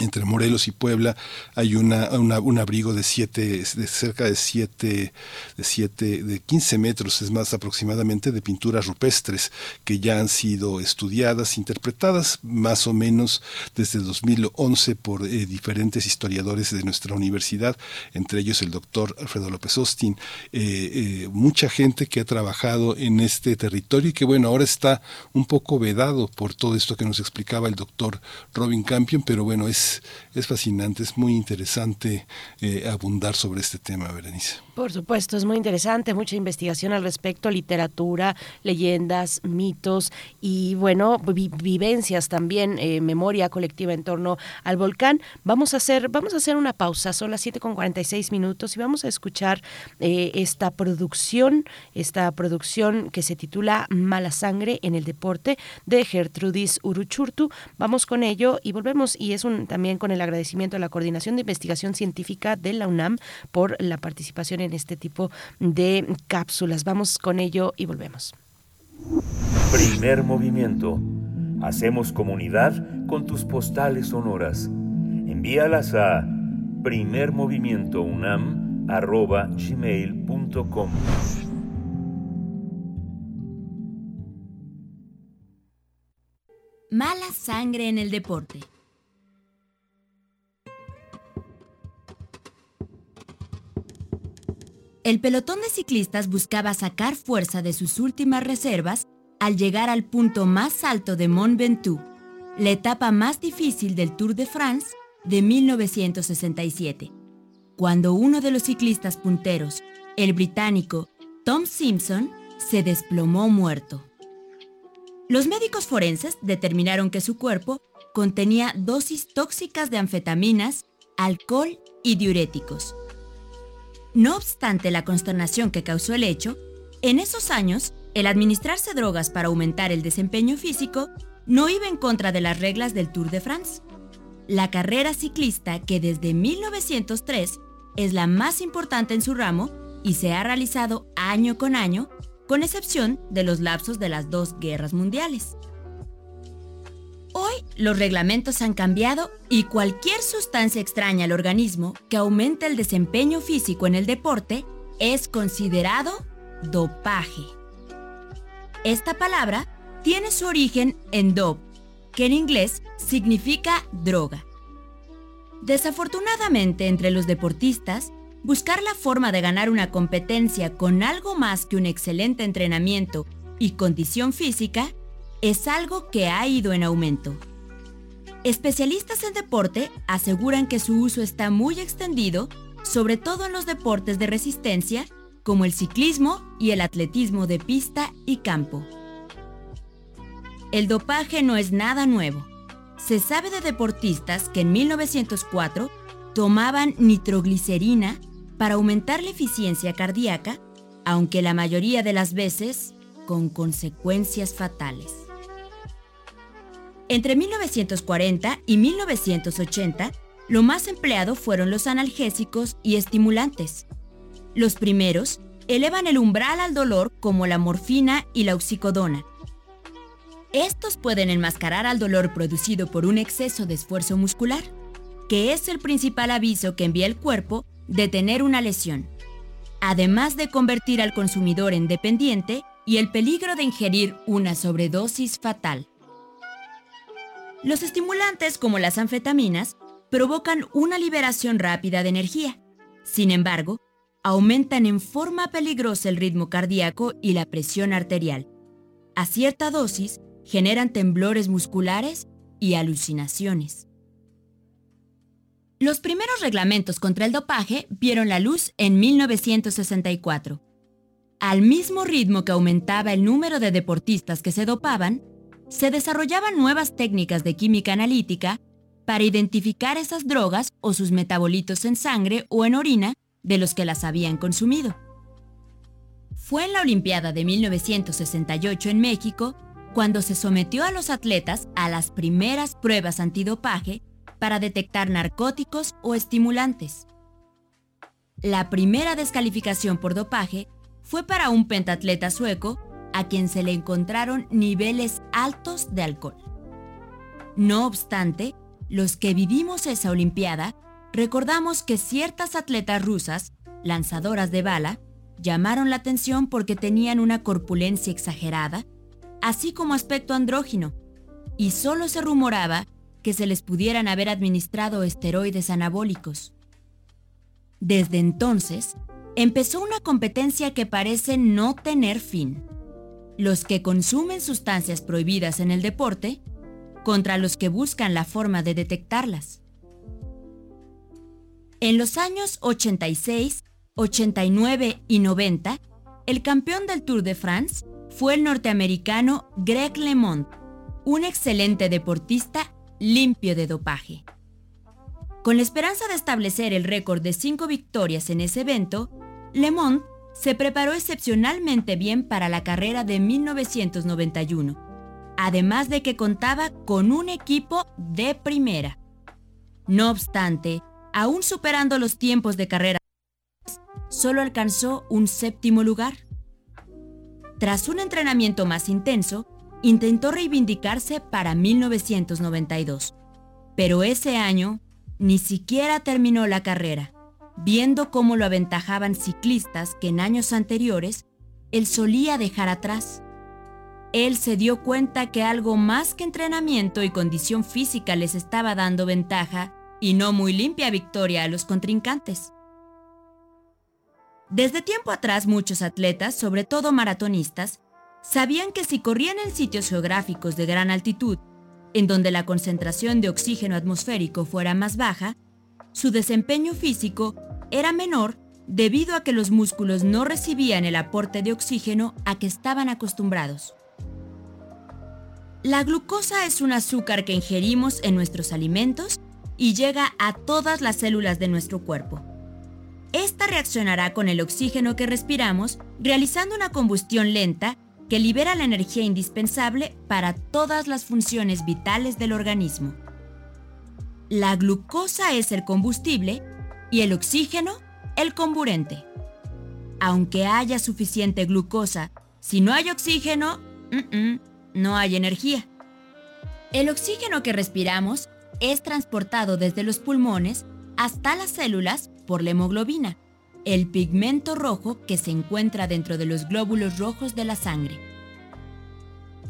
Speaker 1: entre Morelos y Puebla hay una, un abrigo de siete, de cerca de siete, de siete, de 15 metros, es más aproximadamente, de pinturas rupestres que ya han sido estudiadas, interpretadas más o menos desde 2011 por eh, diferentes historiadores de nuestra universidad, entre ellos el doctor Alfredo López Austin, eh, eh, mucha gente que ha trabajado en este territorio y que bueno, ahora está un poco vedado por todo esto que nos explicaba el doctor Robin Campion, pero bueno, es es, fascinante, es muy interesante eh, abundar sobre este tema, Berenice.
Speaker 2: Por supuesto, es muy interesante, mucha investigación al respecto, literatura, leyendas, mitos y bueno, vivencias también, eh, memoria colectiva en torno al volcán. Vamos a hacer, vamos a hacer una pausa, son las 7 con 46 minutos y vamos a escuchar eh, esta producción, esta producción que se titula Mala Sangre en el Deporte de Gertrudis Uruchurtu. Vamos con ello y volvemos y es un también con el agradecimiento a la Coordinación de Investigación Científica de la UNAM por la participación en este tipo de cápsulas. Vamos con ello y volvemos.
Speaker 3: Primer movimiento. Hacemos comunidad con tus postales sonoras. Envíalas a primermovimientounam.gmail.com
Speaker 6: Mala sangre en el deporte. El pelotón de ciclistas buscaba sacar fuerza de sus últimas reservas al llegar al punto más alto de Mont Ventoux, la etapa más difícil del Tour de France de 1967, cuando uno de los ciclistas punteros, el británico Tom Simpson, se desplomó muerto. Los médicos forenses determinaron que su cuerpo contenía dosis tóxicas de anfetaminas, alcohol y diuréticos no obstante la consternación que causó el hecho, en esos años, el administrarse drogas para aumentar el desempeño físico no iba en contra de las reglas del Tour de France. La carrera ciclista, que desde 1903 es la más importante en su ramo y se ha realizado año con año, con excepción de los lapsos de las dos guerras mundiales. Hoy los reglamentos han cambiado y cualquier sustancia extraña al organismo que aumente el desempeño físico en el deporte es considerado dopaje. Esta palabra tiene su origen en dope, que en inglés significa droga. Desafortunadamente entre los deportistas, buscar la forma de ganar una competencia con algo más que un excelente entrenamiento y condición física es algo que ha ido en aumento. Especialistas en deporte aseguran que su uso está muy extendido, sobre todo en los deportes de resistencia, como el ciclismo y el atletismo de pista y campo. El dopaje no es nada nuevo. Se sabe de deportistas que en 1904 tomaban nitroglicerina para aumentar la eficiencia cardíaca, aunque la mayoría de las veces con consecuencias fatales. Entre 1940 y 1980, lo más empleado fueron los analgésicos y estimulantes. Los primeros elevan el umbral al dolor como la morfina y la oxicodona, estos pueden enmascarar al dolor producido por un exceso de esfuerzo muscular, que es el principal aviso que envía el cuerpo de tener una lesión, además de convertir al consumidor en dependiente y el peligro de ingerir una sobredosis fatal. Los estimulantes como las anfetaminas provocan una liberación rápida de energía. Sin embargo, aumentan en forma peligrosa el ritmo cardíaco y la presión arterial. A cierta dosis, generan temblores musculares y alucinaciones. Los primeros reglamentos contra el dopaje vieron la luz en 1964. Al mismo ritmo que aumentaba el número de deportistas que se dopaban, se desarrollaban nuevas técnicas de química analítica para identificar esas drogas o sus metabolitos en sangre o en orina de los que las habían consumido. Fue en la Olimpiada de 1968 en México cuando se sometió a los atletas a las primeras pruebas antidopaje para detectar narcóticos o estimulantes. La primera descalificación por dopaje fue para un pentatleta sueco a quien se le encontraron niveles altos de alcohol. No obstante, los que vivimos esa Olimpiada recordamos que ciertas atletas rusas, lanzadoras de bala, llamaron la atención porque tenían una corpulencia exagerada así como aspecto andrógino, y solo se rumoraba que se les pudieran haber administrado esteroides anabólicos. Desde entonces, empezó una competencia que parece no tener fin. Los que consumen sustancias prohibidas en el deporte contra los que buscan la forma de detectarlas. En los años 86, 89 y 90, el campeón del Tour de France fue el norteamericano Greg LeMond, un excelente deportista limpio de dopaje. Con la esperanza de establecer el récord de cinco victorias en ese evento, LeMond se preparó excepcionalmente bien para la carrera de 1991, además de que contaba con un equipo de primera. No obstante, aún superando los tiempos de carrera, solo alcanzó un séptimo lugar. Tras un entrenamiento más intenso, intentó reivindicarse para 1992, pero ese año ni siquiera terminó la carrera, viendo cómo lo aventajaban ciclistas que en años anteriores él solía dejar atrás. Él se dio cuenta que algo más que entrenamiento y condición física les estaba dando ventaja y no muy limpia victoria a los contrincantes. Desde tiempo atrás muchos atletas, sobre todo maratonistas, sabían que si corrían en sitios geográficos de gran altitud, en donde la concentración de oxígeno atmosférico fuera más baja, su desempeño físico era menor debido a que los músculos no recibían el aporte de oxígeno a que estaban acostumbrados. La glucosa es un azúcar que ingerimos en nuestros alimentos y llega a todas las células de nuestro cuerpo. Esta reaccionará con el oxígeno que respiramos, realizando una combustión lenta que libera la energía indispensable para todas las funciones vitales del organismo. La glucosa es el combustible y el oxígeno el comburente. Aunque haya suficiente glucosa, si no hay oxígeno, no hay energía. El oxígeno que respiramos es transportado desde los pulmones hasta las células por la hemoglobina, el pigmento rojo que se encuentra dentro de los glóbulos rojos de la sangre.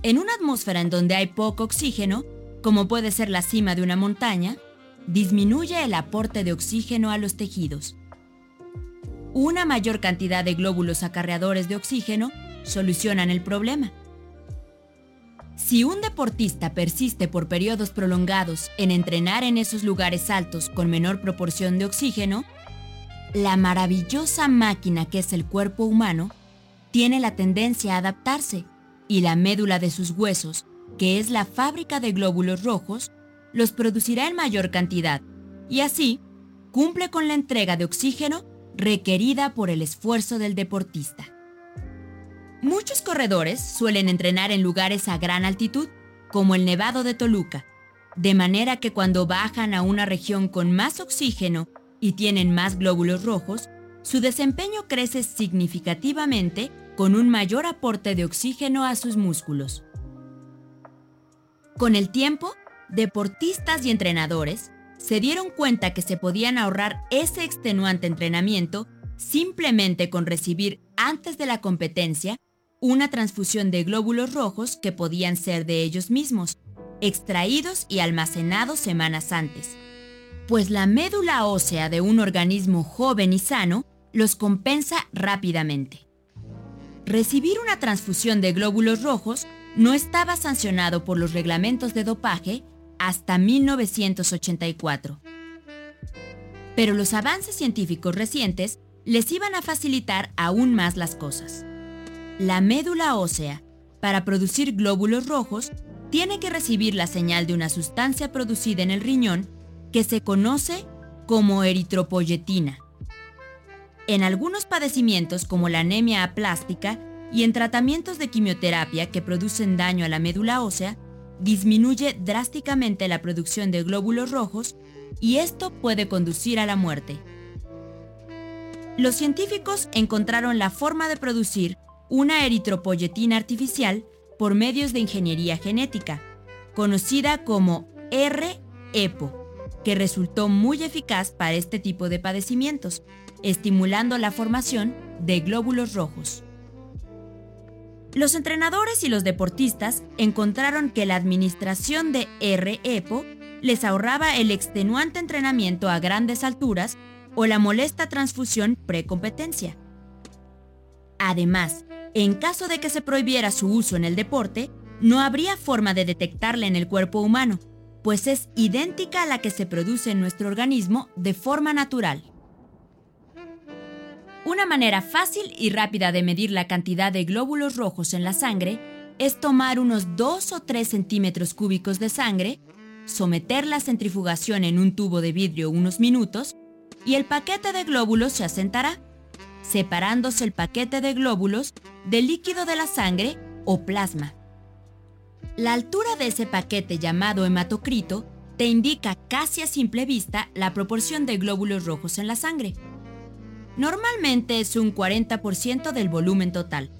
Speaker 6: En una atmósfera en donde hay poco oxígeno, como puede ser la cima de una montaña, disminuye el aporte de oxígeno a los tejidos. Una mayor cantidad de glóbulos acarreadores de oxígeno solucionan el problema. Si un deportista persiste por periodos prolongados en entrenar en esos lugares altos con menor proporción de oxígeno, la maravillosa máquina que es el cuerpo humano tiene la tendencia a adaptarse y la médula de sus huesos, que es la fábrica de glóbulos rojos, los producirá en mayor cantidad y así cumple con la entrega de oxígeno requerida por el esfuerzo del deportista. Muchos corredores suelen entrenar en lugares a gran altitud, como el Nevado de Toluca, de manera que cuando bajan a una región con más oxígeno y tienen más glóbulos rojos, su desempeño crece significativamente con un mayor aporte de oxígeno a sus músculos. Con el tiempo, deportistas y entrenadores se dieron cuenta que se podían ahorrar ese extenuante entrenamiento simplemente con recibir antes de la competencia una transfusión de glóbulos rojos que podían ser de ellos mismos, extraídos y almacenados semanas antes. Pues la médula ósea de un organismo joven y sano los compensa rápidamente. Recibir una transfusión de glóbulos rojos no estaba sancionado por los reglamentos de dopaje hasta 1984. Pero los avances científicos recientes les iban a facilitar aún más las cosas. La médula ósea, para producir glóbulos rojos, tiene que recibir la señal de una sustancia producida en el riñón que se conoce como eritropoyetina. En algunos padecimientos como la anemia aplástica y en tratamientos de quimioterapia que producen daño a la médula ósea, disminuye drásticamente la producción de glóbulos rojos y esto puede conducir a la muerte. Los científicos encontraron la forma de producir una eritropoyetina artificial por medios de ingeniería genética, conocida como R-EPO, que resultó muy eficaz para este tipo de padecimientos, estimulando la formación de glóbulos rojos. Los entrenadores y los deportistas encontraron que la administración de R-EPO les ahorraba el extenuante entrenamiento a grandes alturas o la molesta transfusión precompetencia. Además, en caso de que se prohibiera su uso en el deporte, no habría forma de detectarla en el cuerpo humano, pues es idéntica a la que se produce en nuestro organismo de forma natural. Una manera fácil y rápida de medir la cantidad de glóbulos rojos en la sangre es tomar unos 2 o 3 centímetros cúbicos de sangre, someter la centrifugación en un tubo de vidrio unos minutos y el paquete de glóbulos se asentará, separándose el paquete de glóbulos del líquido de la sangre o plasma. La altura de ese paquete llamado hematocrito te indica casi a simple vista la proporción de glóbulos rojos en la sangre. Normalmente es un 40% del volumen total.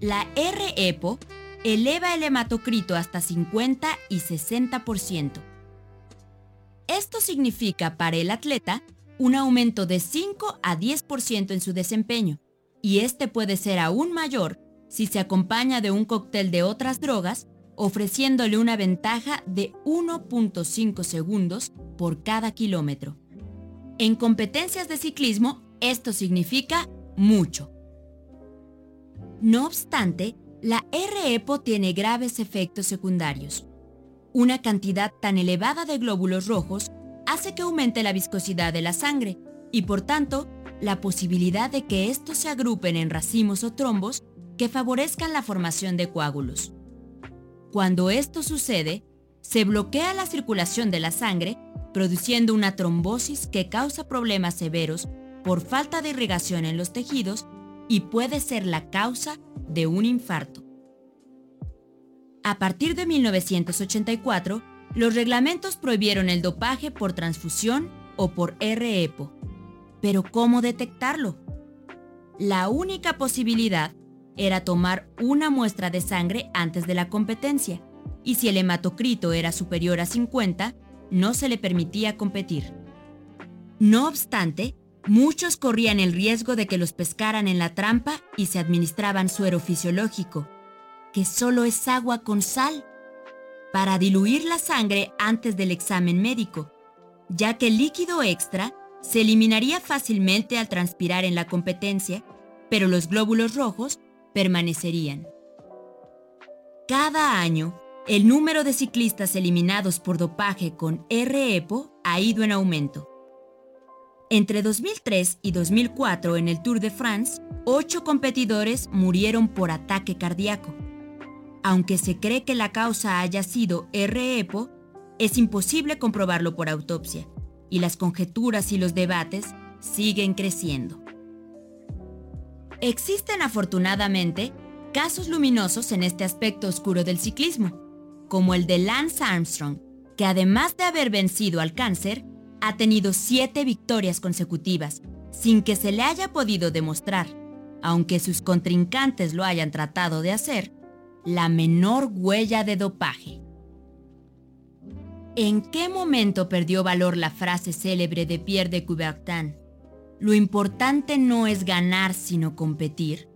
Speaker 6: La R-EPO eleva el hematocrito hasta 50 y 60%. Esto significa para el atleta un aumento de 5 a 10% en su desempeño, y este puede ser aún mayor si se acompaña de un cóctel de otras drogas, ofreciéndole una ventaja de 1.5 segundos por cada kilómetro. En competencias de ciclismo esto significa mucho. No obstante, la R-EPO tiene graves efectos secundarios. Una cantidad tan elevada de glóbulos rojos hace que aumente la viscosidad de la sangre y por tanto la posibilidad de que estos se agrupen en racimos o trombos que favorezcan la formación de coágulos. Cuando esto sucede, se bloquea la circulación de la sangre, produciendo una trombosis que causa problemas severos por falta de irrigación en los tejidos y puede ser la causa de un infarto. A partir de 1984, los reglamentos prohibieron el dopaje por transfusión o por R-EPO. Pero ¿cómo detectarlo? La única posibilidad era tomar una muestra de sangre antes de la competencia, y si el hematocrito era superior a 50, no se le permitía competir. No obstante, Muchos corrían el riesgo de que los pescaran en la trampa y se administraban suero fisiológico, que solo es agua con sal, para diluir la sangre antes del examen médico, ya que el líquido extra se eliminaría fácilmente al transpirar en la competencia, pero los glóbulos rojos permanecerían. Cada año, el número de ciclistas eliminados por dopaje con R-EPO ha ido en aumento. Entre 2003 y 2004 en el Tour de France, ocho competidores murieron por ataque cardíaco. Aunque se cree que la causa haya sido R-EPO, es imposible comprobarlo por autopsia, y las conjeturas y los debates siguen creciendo. Existen afortunadamente casos luminosos en este aspecto oscuro del ciclismo, como el de Lance Armstrong, que además de haber vencido al cáncer, ha tenido siete victorias consecutivas, sin que se le haya podido demostrar, aunque sus contrincantes lo hayan tratado de hacer, la menor huella de dopaje. ¿En qué momento perdió valor la frase célebre de Pierre de Coubertin? Lo importante no es ganar, sino competir.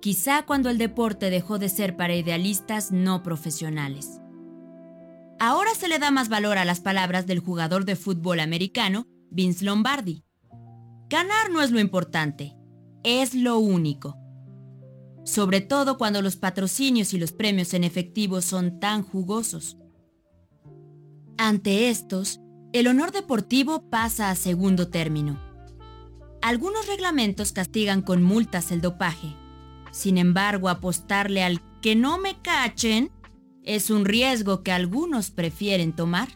Speaker 6: Quizá cuando el deporte dejó de ser para idealistas no profesionales. Ahora se le da más valor a las palabras del jugador de fútbol americano, Vince Lombardi. Ganar no es lo importante, es lo único. Sobre todo cuando los patrocinios y los premios en efectivo son tan jugosos. Ante estos, el honor deportivo pasa a segundo término. Algunos reglamentos castigan con multas el dopaje. Sin embargo, apostarle al que no me cachen es un riesgo que algunos prefieren tomar.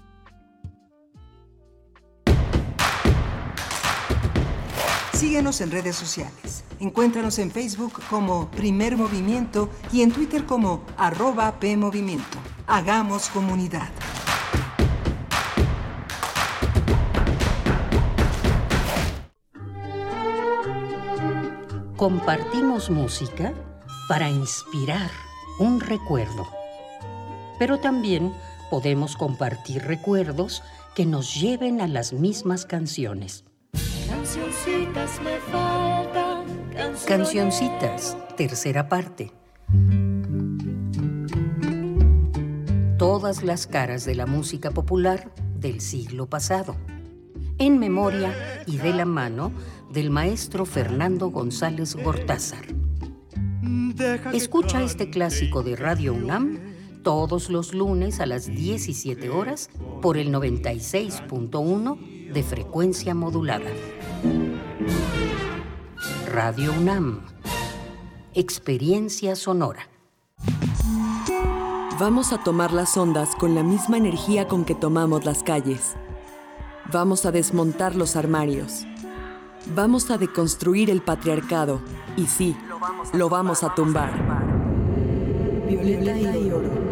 Speaker 7: Síguenos en redes sociales. Encuéntranos en Facebook como Primer Movimiento y en Twitter como arroba PMovimiento. Hagamos comunidad.
Speaker 8: Compartimos música para inspirar un recuerdo, pero también podemos compartir recuerdos que nos lleven a las mismas canciones.
Speaker 9: Cancioncitas me faltan.
Speaker 8: Cancioncitas, tercera parte. Todas las caras de la música popular del siglo pasado. En memoria y de la mano del maestro Fernando González Gortázar. Escucha este clásico de Radio UNAM todos los lunes a las 17 horas por el 96.1 de frecuencia modulada. Radio UNAM. Experiencia sonora.
Speaker 10: Vamos a tomar las ondas con la misma energía con que tomamos las calles. Vamos a desmontar los armarios Vamos a deconstruir el patriarcado y sí, lo vamos a tumbar.
Speaker 11: Violeta y oro.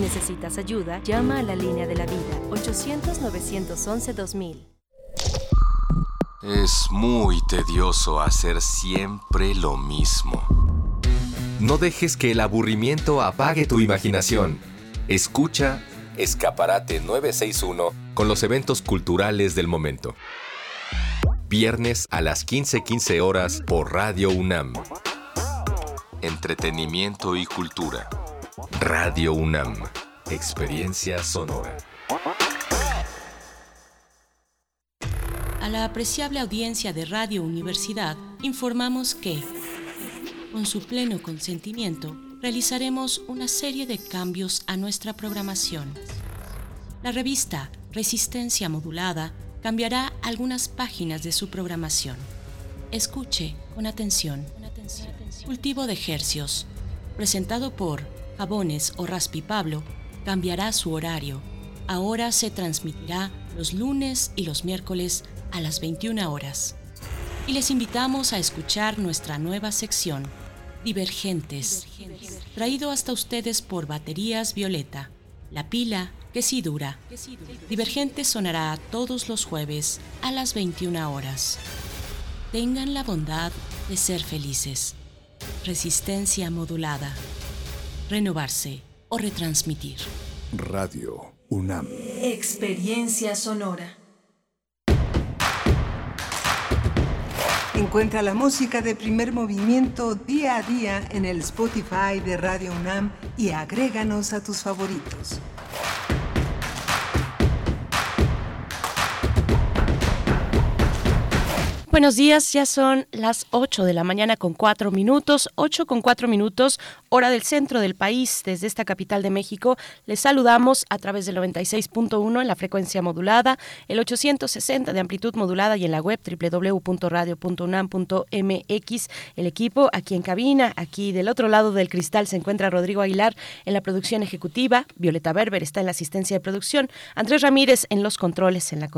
Speaker 12: necesitas ayuda, llama a la línea de la vida 800-911-2000.
Speaker 13: Es muy tedioso hacer siempre lo mismo. No dejes que el aburrimiento apague tu imaginación. Escucha Escaparate 961 con los eventos culturales del momento. Viernes a las 15:15 horas por Radio UNAM. Entretenimiento y cultura. Radio UNAM. Experiencia sonora.
Speaker 2: A la apreciable audiencia de Radio Universidad informamos que, con su pleno consentimiento, realizaremos una serie de cambios a nuestra programación. La revista Resistencia Modulada
Speaker 12: cambiará algunas páginas de su programación. Escuche con atención. Cultivo de Hercios, presentado por Jabones o Raspi Pablo, cambiará su horario. Ahora se transmitirá los lunes y los miércoles a las 21 horas. Y les invitamos a escuchar nuestra nueva sección, Divergentes, traído hasta ustedes por Baterías Violeta, la pila que sí dura. Divergentes sonará todos los jueves a las 21 horas. Tengan la bondad de ser felices. Resistencia modulada. Renovarse o retransmitir.
Speaker 14: Radio UNAM.
Speaker 15: Experiencia sonora.
Speaker 7: Encuentra la música de primer movimiento día a día en el Spotify de Radio UNAM y agréganos a tus favoritos.
Speaker 2: Buenos días, ya son las 8 de la mañana con 4 minutos, 8 con 4 minutos, hora del centro del país, desde esta capital de México. Les saludamos a través del 96.1 en la frecuencia modulada, el 860 de amplitud modulada y en la web www.radio.unam.mx. El equipo aquí en cabina, aquí del otro lado del cristal se encuentra Rodrigo Aguilar en la producción ejecutiva, Violeta Berber está en la asistencia de producción, Andrés Ramírez en los controles, en la,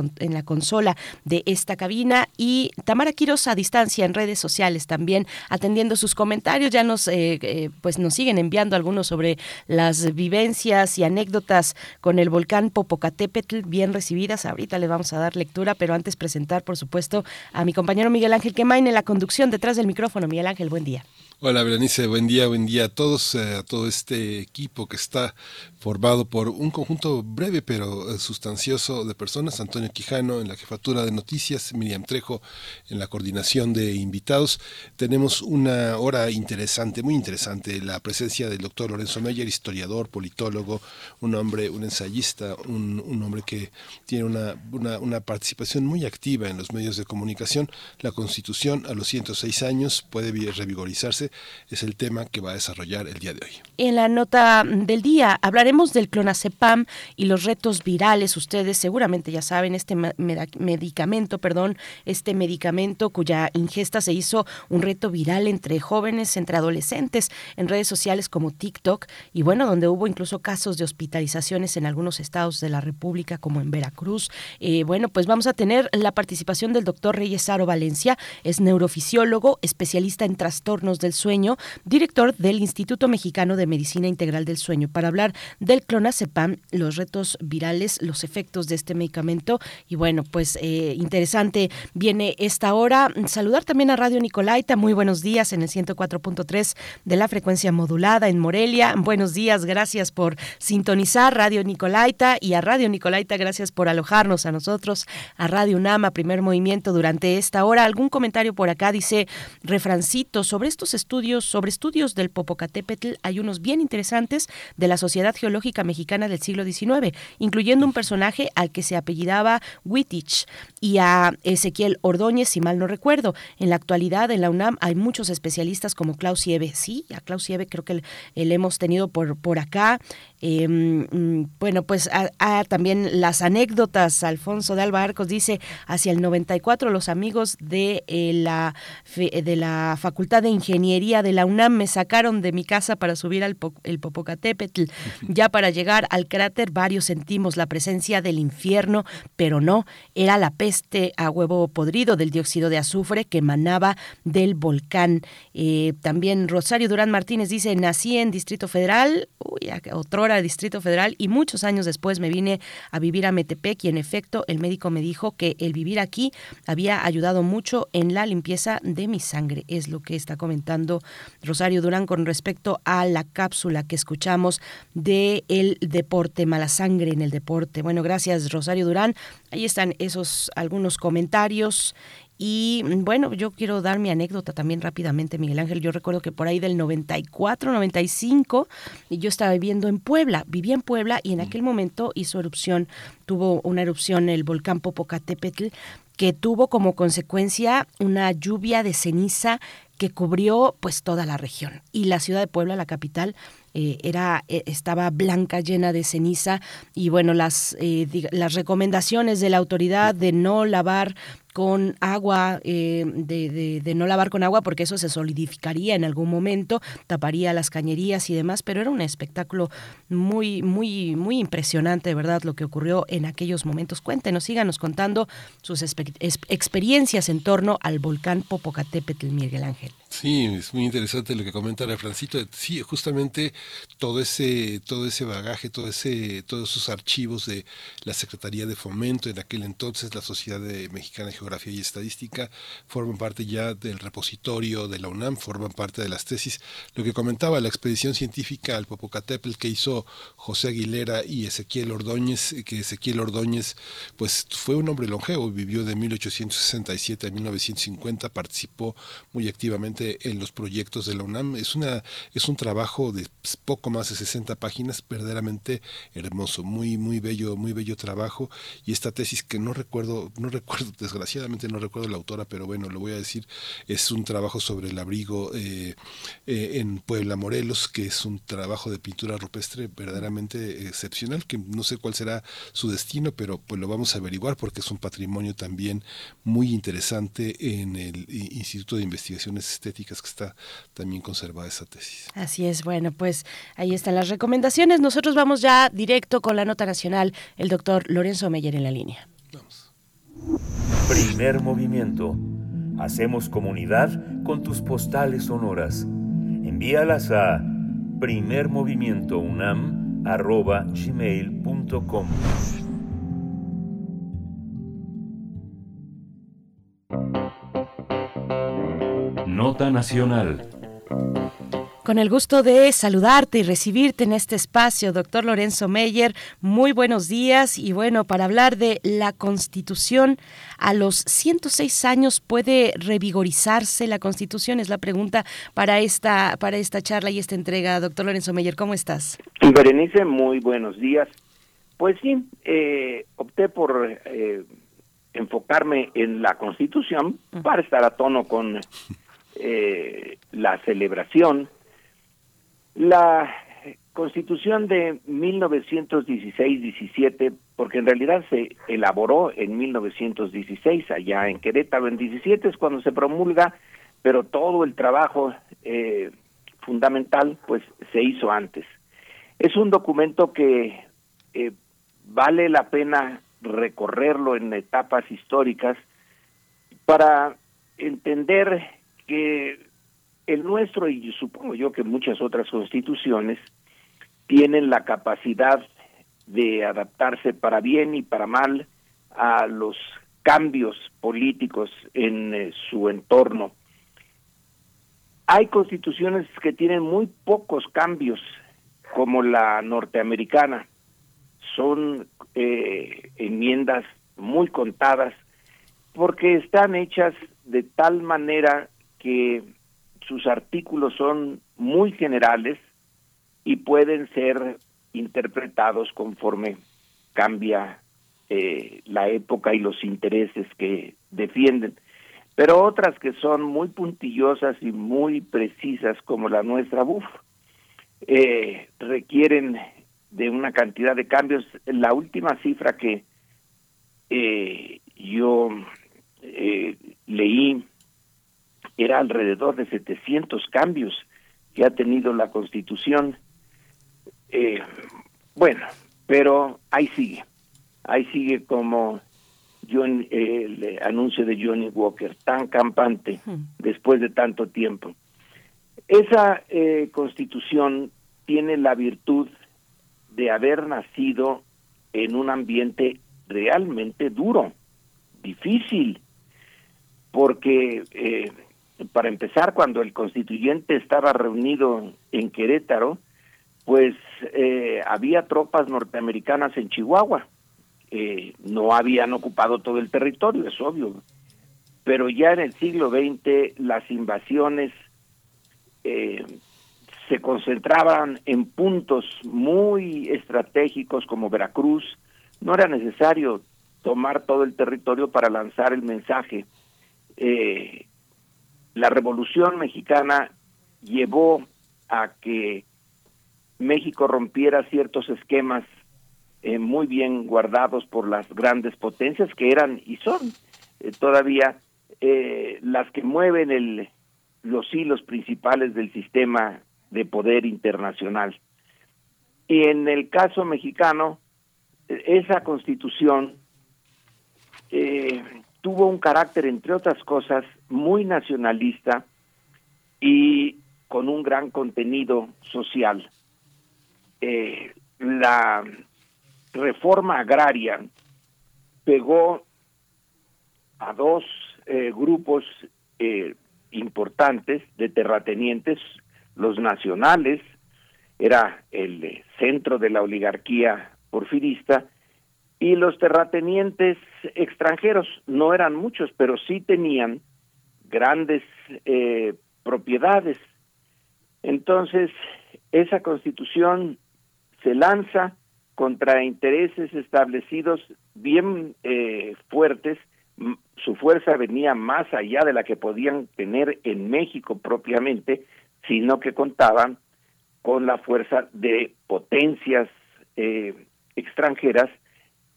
Speaker 2: consola de esta cabina y Tamara Quiroz a distancia en redes sociales también atendiendo sus comentarios. Ya nos, eh, eh, pues nos siguen enviando algunos sobre las vivencias y anécdotas con el volcán Popocatépetl bien recibidas. Ahorita les vamos a dar lectura, pero antes presentar, por supuesto, a mi compañero Miguel Ángel Quemain en la conducción detrás del micrófono. Miguel Ángel, buen día.
Speaker 1: Hola Berenice, buen día, buen día a todos, eh, a todo este equipo que está formado por un conjunto breve pero eh, sustancioso de personas, Antonio Quijano en la jefatura de noticias, Miriam Trejo en la coordinación de invitados. Tenemos una hora interesante, muy interesante, la presencia del doctor Lorenzo Meyer, historiador, politólogo, un hombre, un ensayista, un, hombre que tiene una, una, una participación muy activa en los medios de comunicación. La Constitución a los 106 años puede revigorizarse es el tema que va a desarrollar el día de hoy.
Speaker 2: En la nota del día hablaremos del clonazepam y los retos virales. Ustedes seguramente ya saben este medicamento, perdón, este medicamento cuya ingesta se hizo un reto viral entre jóvenes, entre adolescentes, en redes sociales como TikTok y bueno, donde hubo incluso casos de hospitalizaciones en algunos estados de la República como en Veracruz. Eh, bueno, pues vamos a tener la participación del doctor Reyes Aro Valencia, es neurofisiólogo, especialista en trastornos del sueño, director del Instituto Mexicano de Medicina Integral del Sueño, para hablar del clonazepam, los retos virales, los efectos de este medicamento. Y bueno, pues eh, interesante viene esta hora. Saludar también a Radio Nicolaita. Muy buenos días en el 104.3 de la frecuencia modulada en Morelia. Buenos días, gracias por sintonizar Radio Nicolaita y a Radio Nicolaita, gracias por alojarnos a nosotros, a Radio Nama, primer movimiento durante esta hora. ¿Algún comentario por acá? Dice refrancito sobre estos estudios sobre estudios del Popocatépetl, hay unos bien interesantes de la Sociedad Geológica Mexicana del siglo XIX, incluyendo un personaje al que se apellidaba Wittich y a Ezequiel Ordóñez, si mal no recuerdo. En la actualidad, en la UNAM hay muchos especialistas como Klaus Sieve. Sí, a Klaus Sieve creo que le hemos tenido por, por acá. Em, mm, bueno, pues a, también las anécdotas. Alfonso de Alba Arcos dice, hacia el 94 los amigos de, eh, la, de la Facultad de Ingeniería de la UNAM me sacaron de mi casa para subir al el Popocatépetl. Ya para llegar al cráter varios sentimos la presencia del infierno, pero no, era la peste a huevo podrido del dióxido de azufre que emanaba del volcán. Eh, también Rosario Durán Martínez dice, nací en Distrito Federal, uy, otrora Distrito Federal y muchos años después me vine a vivir a Metepec y en efecto el médico me dijo que el vivir aquí había ayudado mucho en la limpieza de mi sangre. Es lo que está comentando Rosario Durán con respecto a la cápsula que escuchamos de el deporte, mala sangre en el deporte. Bueno, gracias Rosario Durán. Ahí están esos algunos comentarios y bueno, yo quiero dar mi anécdota también rápidamente, Miguel Ángel. Yo recuerdo que por ahí del 94, 95, yo estaba viviendo en Puebla, vivía en Puebla y en mm. aquel momento hizo erupción, tuvo una erupción el volcán Popocatépetl que tuvo como consecuencia una lluvia de ceniza que cubrió pues toda la región y la ciudad de Puebla, la capital, eh, era eh, estaba blanca, llena de ceniza y bueno, las las recomendaciones de la autoridad de no lavar con agua, eh, de, de, no lavar con agua porque eso se solidificaría en algún momento, taparía las cañerías y demás, pero era un espectáculo muy, muy, muy impresionante, ¿verdad? Lo que ocurrió en aquellos momentos. Cuéntenos, síganos contando sus experiencias en torno al volcán Popocatépetl, Miguel Ángel.
Speaker 1: Sí, es muy interesante lo que comenta Refrancito. Sí, justamente todo ese, todo ese bagaje, todo ese, todos esos archivos de la Secretaría de Fomento, en aquel entonces la Sociedad Mexicana de Geografía y Estadística, forman parte ya del repositorio de la UNAM, forman parte de las tesis. Lo que comentaba la expedición científica al Popocatépetl que hizo José Aguilera y Ezequiel Ordóñez, que Ezequiel Ordóñez, pues fue un hombre longevo, vivió de 1867 a 1950, participó muy activamente en los proyectos de la UNAM. Es, una, es un trabajo de poco más de 60 páginas, verdaderamente hermoso, muy, muy bello, muy bello trabajo. Y esta tesis que no recuerdo, no recuerdo, desgraciadamente no recuerdo la autora, pero bueno, lo voy a decir, es un trabajo sobre el abrigo eh, eh, en Puebla, Morelos, que es un trabajo de pintura rupestre verdaderamente excepcional, que no sé cuál será su destino, pero pues lo vamos a averiguar porque es un patrimonio también muy interesante en el Instituto de Investigaciones Estéticas que está también conservada esa tesis.
Speaker 2: Así es, bueno, pues ahí están las recomendaciones. Nosotros vamos ya directo con la nota nacional, el doctor Lorenzo Meyer en la línea. Vamos.
Speaker 3: Primer movimiento. Hacemos comunidad con tus postales sonoras. Envíalas a primermovimientounam.gmail.com Nota Nacional.
Speaker 2: Con el gusto de saludarte y recibirte en este espacio, doctor Lorenzo Meyer, muy buenos días y bueno, para hablar de la Constitución, a los 106 años puede revigorizarse la Constitución, es la pregunta para esta, para esta charla y esta entrega. Doctor Lorenzo Meyer, ¿cómo estás?
Speaker 16: Berenice, muy buenos días. Pues sí, eh, opté por eh, enfocarme en la Constitución para estar a tono con eh, la celebración. La Constitución de 1916-17, porque en realidad se elaboró en 1916 allá en Querétaro, en 17 es cuando se promulga, pero todo el trabajo eh, fundamental pues se hizo antes. Es un documento que eh, vale la pena recorrerlo en etapas históricas para entender que el nuestro y supongo yo que muchas otras constituciones tienen la capacidad de adaptarse para bien y para mal a los cambios políticos en eh, su entorno. Hay constituciones que tienen muy pocos cambios, como la norteamericana. Son eh, enmiendas muy contadas porque están hechas de tal manera que sus artículos son muy generales y pueden ser interpretados conforme cambia eh, la época y los intereses que defienden. Pero otras que son muy puntillosas y muy precisas, como la nuestra, BUF, eh, requieren de una cantidad de cambios. La última cifra que eh, yo leí era alrededor de 700 cambios que ha tenido la Constitución. Eh, bueno, pero ahí sigue, ahí sigue como John, el anuncio de Johnny Walker, tan campante después de tanto tiempo. Esa eh, constitución tiene la virtud de haber nacido en un ambiente realmente duro, difícil, porque eh, para empezar, cuando el constituyente estaba reunido en Querétaro, pues eh, había tropas norteamericanas en Chihuahua. Eh, no habían ocupado todo el territorio, es obvio. Pero ya en el siglo XX las invasiones eh, se concentraban en puntos muy estratégicos como Veracruz. No era necesario tomar todo el territorio para lanzar el mensaje. Eh, la Revolución Mexicana llevó a que México rompiera ciertos esquemas eh, muy bien guardados por las grandes potencias que eran y son eh, todavía eh, las que mueven el, los hilos principales del sistema de poder internacional. Y en el caso mexicano, esa constitución tuvo un carácter, entre otras cosas, muy nacionalista y con un gran contenido social. la reforma agraria pegó a dos eh, grupos eh, importantes de terratenientes, los nacionales, era el eh, centro de la oligarquía porfirista, y los terratenientes extranjeros, no eran muchos, pero sí tenían grandes propiedades. Entonces, esa constitución se lanza contra intereses establecidos bien eh, fuertes, su fuerza venía más allá de la que podían tener en México propiamente, sino que contaban con la fuerza de potencias eh, extranjeras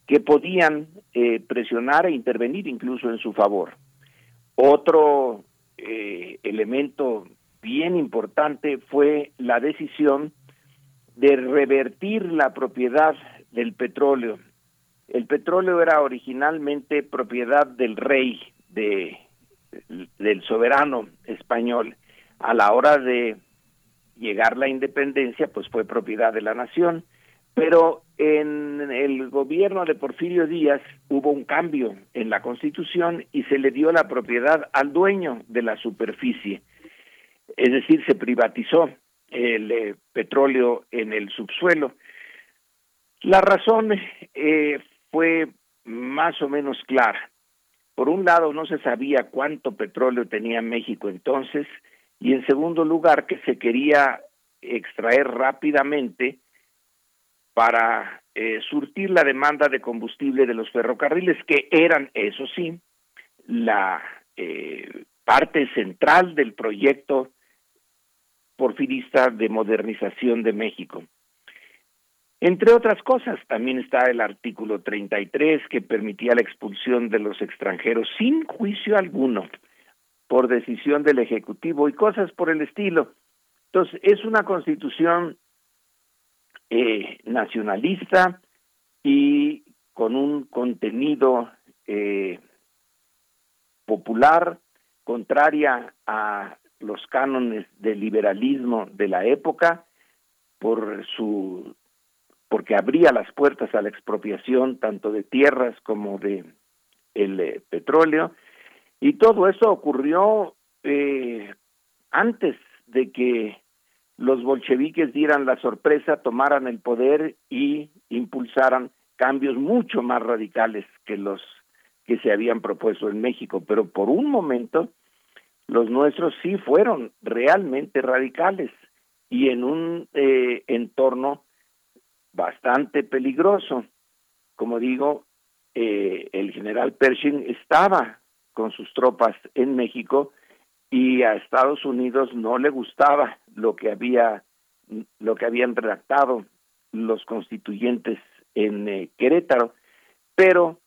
Speaker 16: que podían eh, presionar e intervenir incluso en su favor. Otro elemento bien importante fue la decisión de revertir la propiedad del petróleo. El petróleo era originalmente propiedad del rey, de, del soberano español. A la hora de llegar la independencia, pues fue propiedad de la nación. Pero en el gobierno de Porfirio Díaz hubo un cambio en la constitución y se le dio la propiedad al dueño de la superficie. Es decir, se privatizó el eh, petróleo en el subsuelo. La razón eh, fue más o menos clara. Por un lado, no se sabía cuánto petróleo tenía México entonces, y en segundo lugar, que se quería extraer rápidamente para eh, surtir la demanda de combustible de los ferrocarriles, que eran, eso sí, la parte central del proyecto porfirista de modernización de México. Entre otras cosas, también está el artículo 33 que permitía la expulsión de los extranjeros sin juicio alguno por decisión del Ejecutivo y cosas por el estilo. Entonces, es una constitución eh, nacionalista y con un contenido eh, popular, contraria a los cánones del liberalismo de la época por su porque abría las puertas a la expropiación tanto de tierras como de el eh, petróleo. Y todo eso ocurrió eh, antes de que los bolcheviques dieran la sorpresa, tomaran el poder y impulsaran cambios mucho más radicales que los que se habían propuesto en México, pero por un momento los nuestros sí fueron realmente radicales y en un eh, entorno bastante peligroso. Como digo, eh, el general Pershing estaba con sus tropas en México y a Estados Unidos no le gustaba lo que había lo que habían redactado los constituyentes en eh, Querétaro, pero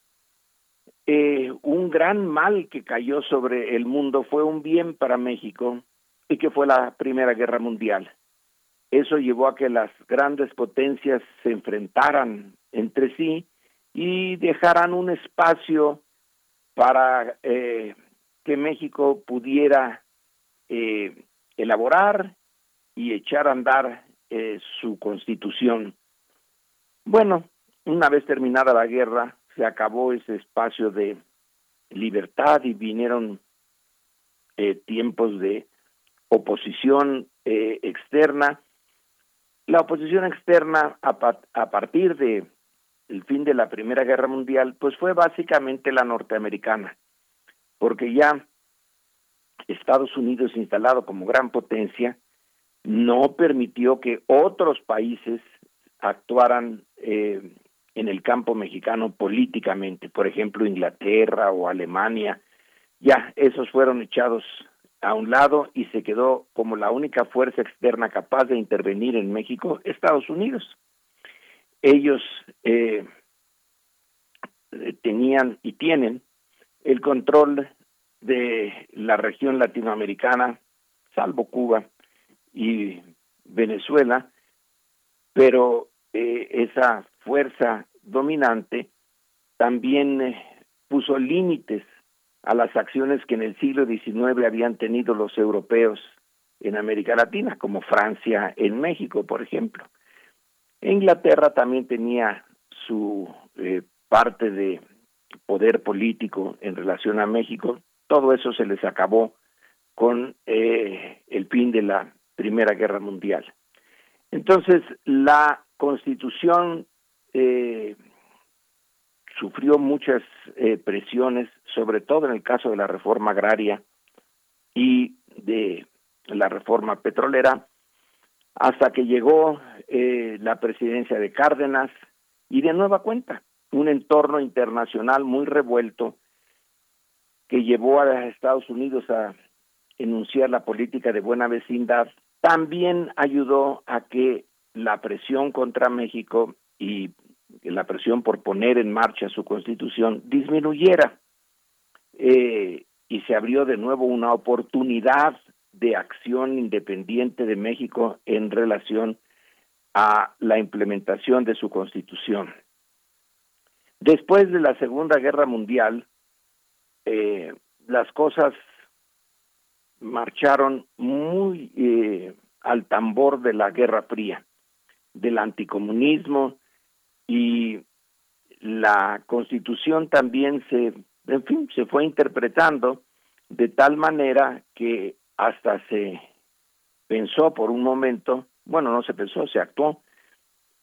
Speaker 16: eh, un gran mal que cayó sobre el mundo fue un bien para México y que fue la Primera Guerra Mundial. Eso llevó a que las grandes potencias se enfrentaran entre sí y dejaran un espacio para eh, que México pudiera eh, elaborar y echar a andar su constitución. Bueno, una vez terminada la guerra, se acabó ese espacio de libertad y vinieron eh, tiempos de oposición eh, externa. La oposición externa a, a partir de el fin de la Primera Guerra Mundial, pues fue básicamente la norteamericana, porque ya Estados Unidos, instalado como gran potencia, no permitió que otros países actuaran eh, en el campo mexicano políticamente, por ejemplo Inglaterra o Alemania, ya esos fueron echados a un lado y se quedó como la única fuerza externa capaz de intervenir en México Estados Unidos. Ellos eh, tenían y tienen el control de la región latinoamericana, salvo Cuba y Venezuela, pero eh, esa fuerza dominante también eh, puso límites a las acciones que en el siglo XIX habían tenido los europeos en América Latina, como Francia en México, por ejemplo. Inglaterra también tenía su eh, parte de poder político en relación a México. Todo eso se les acabó con eh, el fin de la Primera Guerra Mundial. Entonces, la constitución eh, sufrió muchas eh, presiones, sobre todo en el caso de la reforma agraria y de la reforma petrolera, hasta que llegó eh, la presidencia de Cárdenas y de nueva cuenta, un entorno internacional muy revuelto que llevó a Estados Unidos a enunciar la política de buena vecindad, también ayudó a que la presión contra México y la presión por poner en marcha su constitución disminuyera eh, y se abrió de nuevo una oportunidad de acción independiente de México en relación a la implementación de su constitución. Después de la Segunda Guerra Mundial, eh, las cosas marcharon muy eh, al tambor de la Guerra Fría, del anticomunismo, y la constitución también se, en fin, se fue interpretando de tal manera que hasta se pensó por un momento, bueno, no se pensó, se actuó,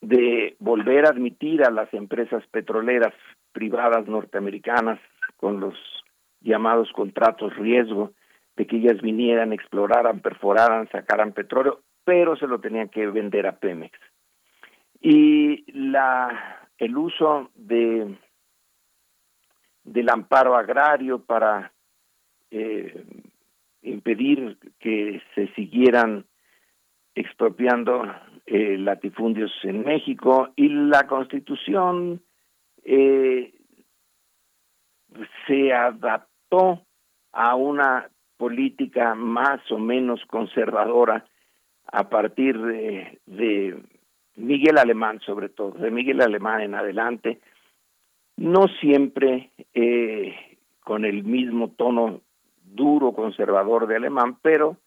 Speaker 16: de volver a admitir a las empresas petroleras privadas norteamericanas con los llamados contratos riesgo, de que ellas vinieran, exploraran, perforaran, sacaran petróleo, pero se lo tenían que vender a Pemex. Y la el uso de del amparo agrario para eh, impedir que se siguieran expropiando eh, latifundios en México y la constitución eh, se adaptó a una política más o menos conservadora a partir de, Miguel Alemán sobre todo, de Miguel Alemán en adelante, no siempre eh, con el mismo tono duro conservador de Alemán, pero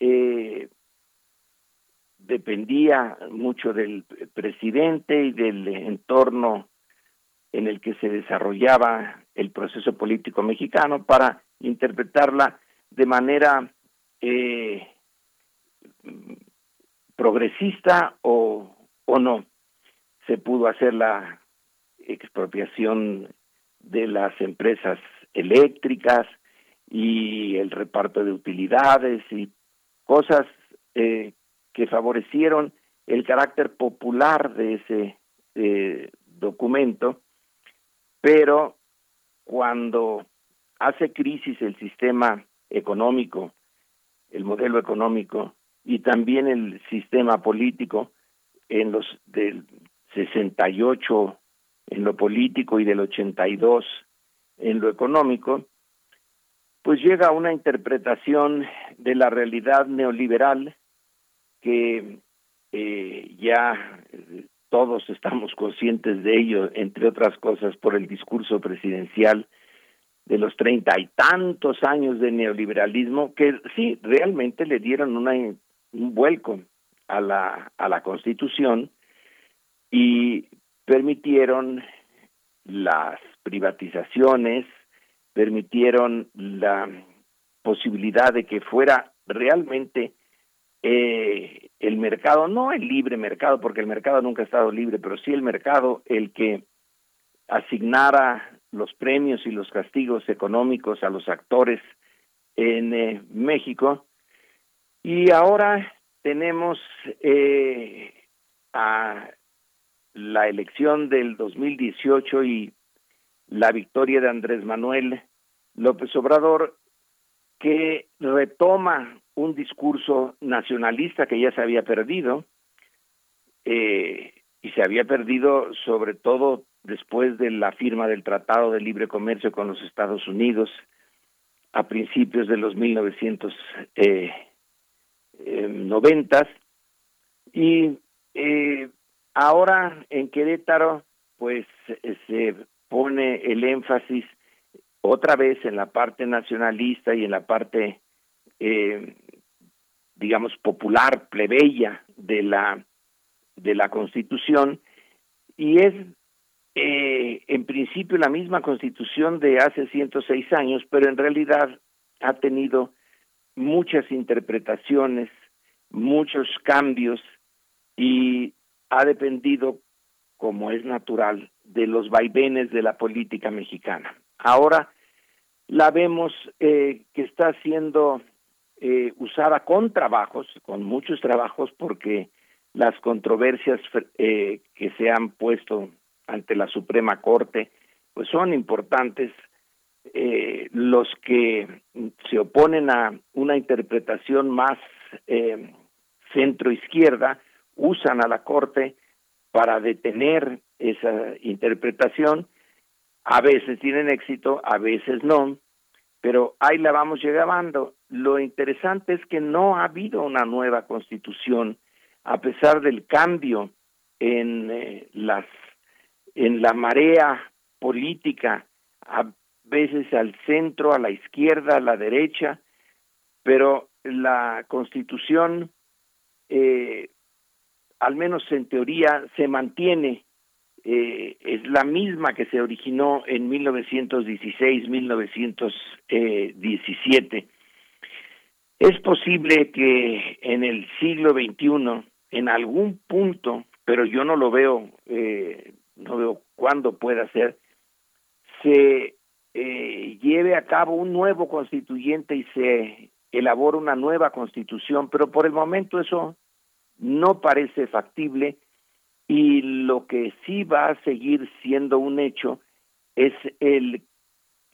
Speaker 16: eh, dependía mucho del presidente y del entorno en el que se desarrollaba el proceso político mexicano para interpretarla de manera eh, progresista o, o no. Se pudo hacer la expropiación de las empresas eléctricas y el reparto de utilidades y cosas eh, que favorecieron el carácter popular de ese eh, documento, pero cuando hace crisis el sistema económico, el modelo económico, y también el sistema político en los del 68 en lo político y del 82 en lo económico, pues llega una interpretación de la realidad neoliberal que eh, ya todos estamos conscientes de ello, entre otras cosas por el discurso presidencial de los treinta y tantos años de neoliberalismo, que sí, realmente le dieron una un vuelco a la, a la Constitución y permitieron las privatizaciones, permitieron la posibilidad de que fuera realmente eh, el mercado, no el libre mercado, porque el mercado nunca ha estado libre, pero sí el mercado el que asignara los premios y los castigos económicos a los actores en eh, México. Y ahora tenemos eh, a la elección del 2018 y la victoria de Andrés Manuel López Obrador, que retoma un discurso nacionalista que ya se había perdido, eh, y se había perdido sobre todo después de la firma del Tratado de Libre Comercio con los Estados Unidos a principios de los 1990 eh, eh, y eh, ahora en Querétaro pues se pone el énfasis otra vez en la parte nacionalista y en la parte digamos popular plebeya de la de la Constitución y es eh, en principio la misma Constitución de hace 106 años, pero en realidad ha tenido muchas interpretaciones, muchos cambios y ha dependido, como es natural, de los vaivenes de la política mexicana. Ahora la vemos eh, que está siendo eh, usada con trabajos, con muchos trabajos, porque las controversias eh, que se han puesto ante la Suprema Corte, pues son importantes. Eh, los que se oponen a una interpretación más eh, centro-izquierda usan a la Corte para detener esa interpretación. A veces tienen éxito, a veces no, pero ahí la vamos llegando. Lo interesante es que no ha habido una nueva constitución a pesar del cambio en eh, las en la marea política a veces al centro a la izquierda a la derecha pero la constitución eh, al menos en teoría se mantiene eh, es la misma que se originó en 1916 1917 es posible que en el siglo XXI en algún punto, pero yo no lo veo, eh, no veo cuándo pueda ser, se eh, lleve a cabo un nuevo constituyente y se elabore una nueva constitución, pero por el momento eso no parece factible y lo que sí va a seguir siendo un hecho es el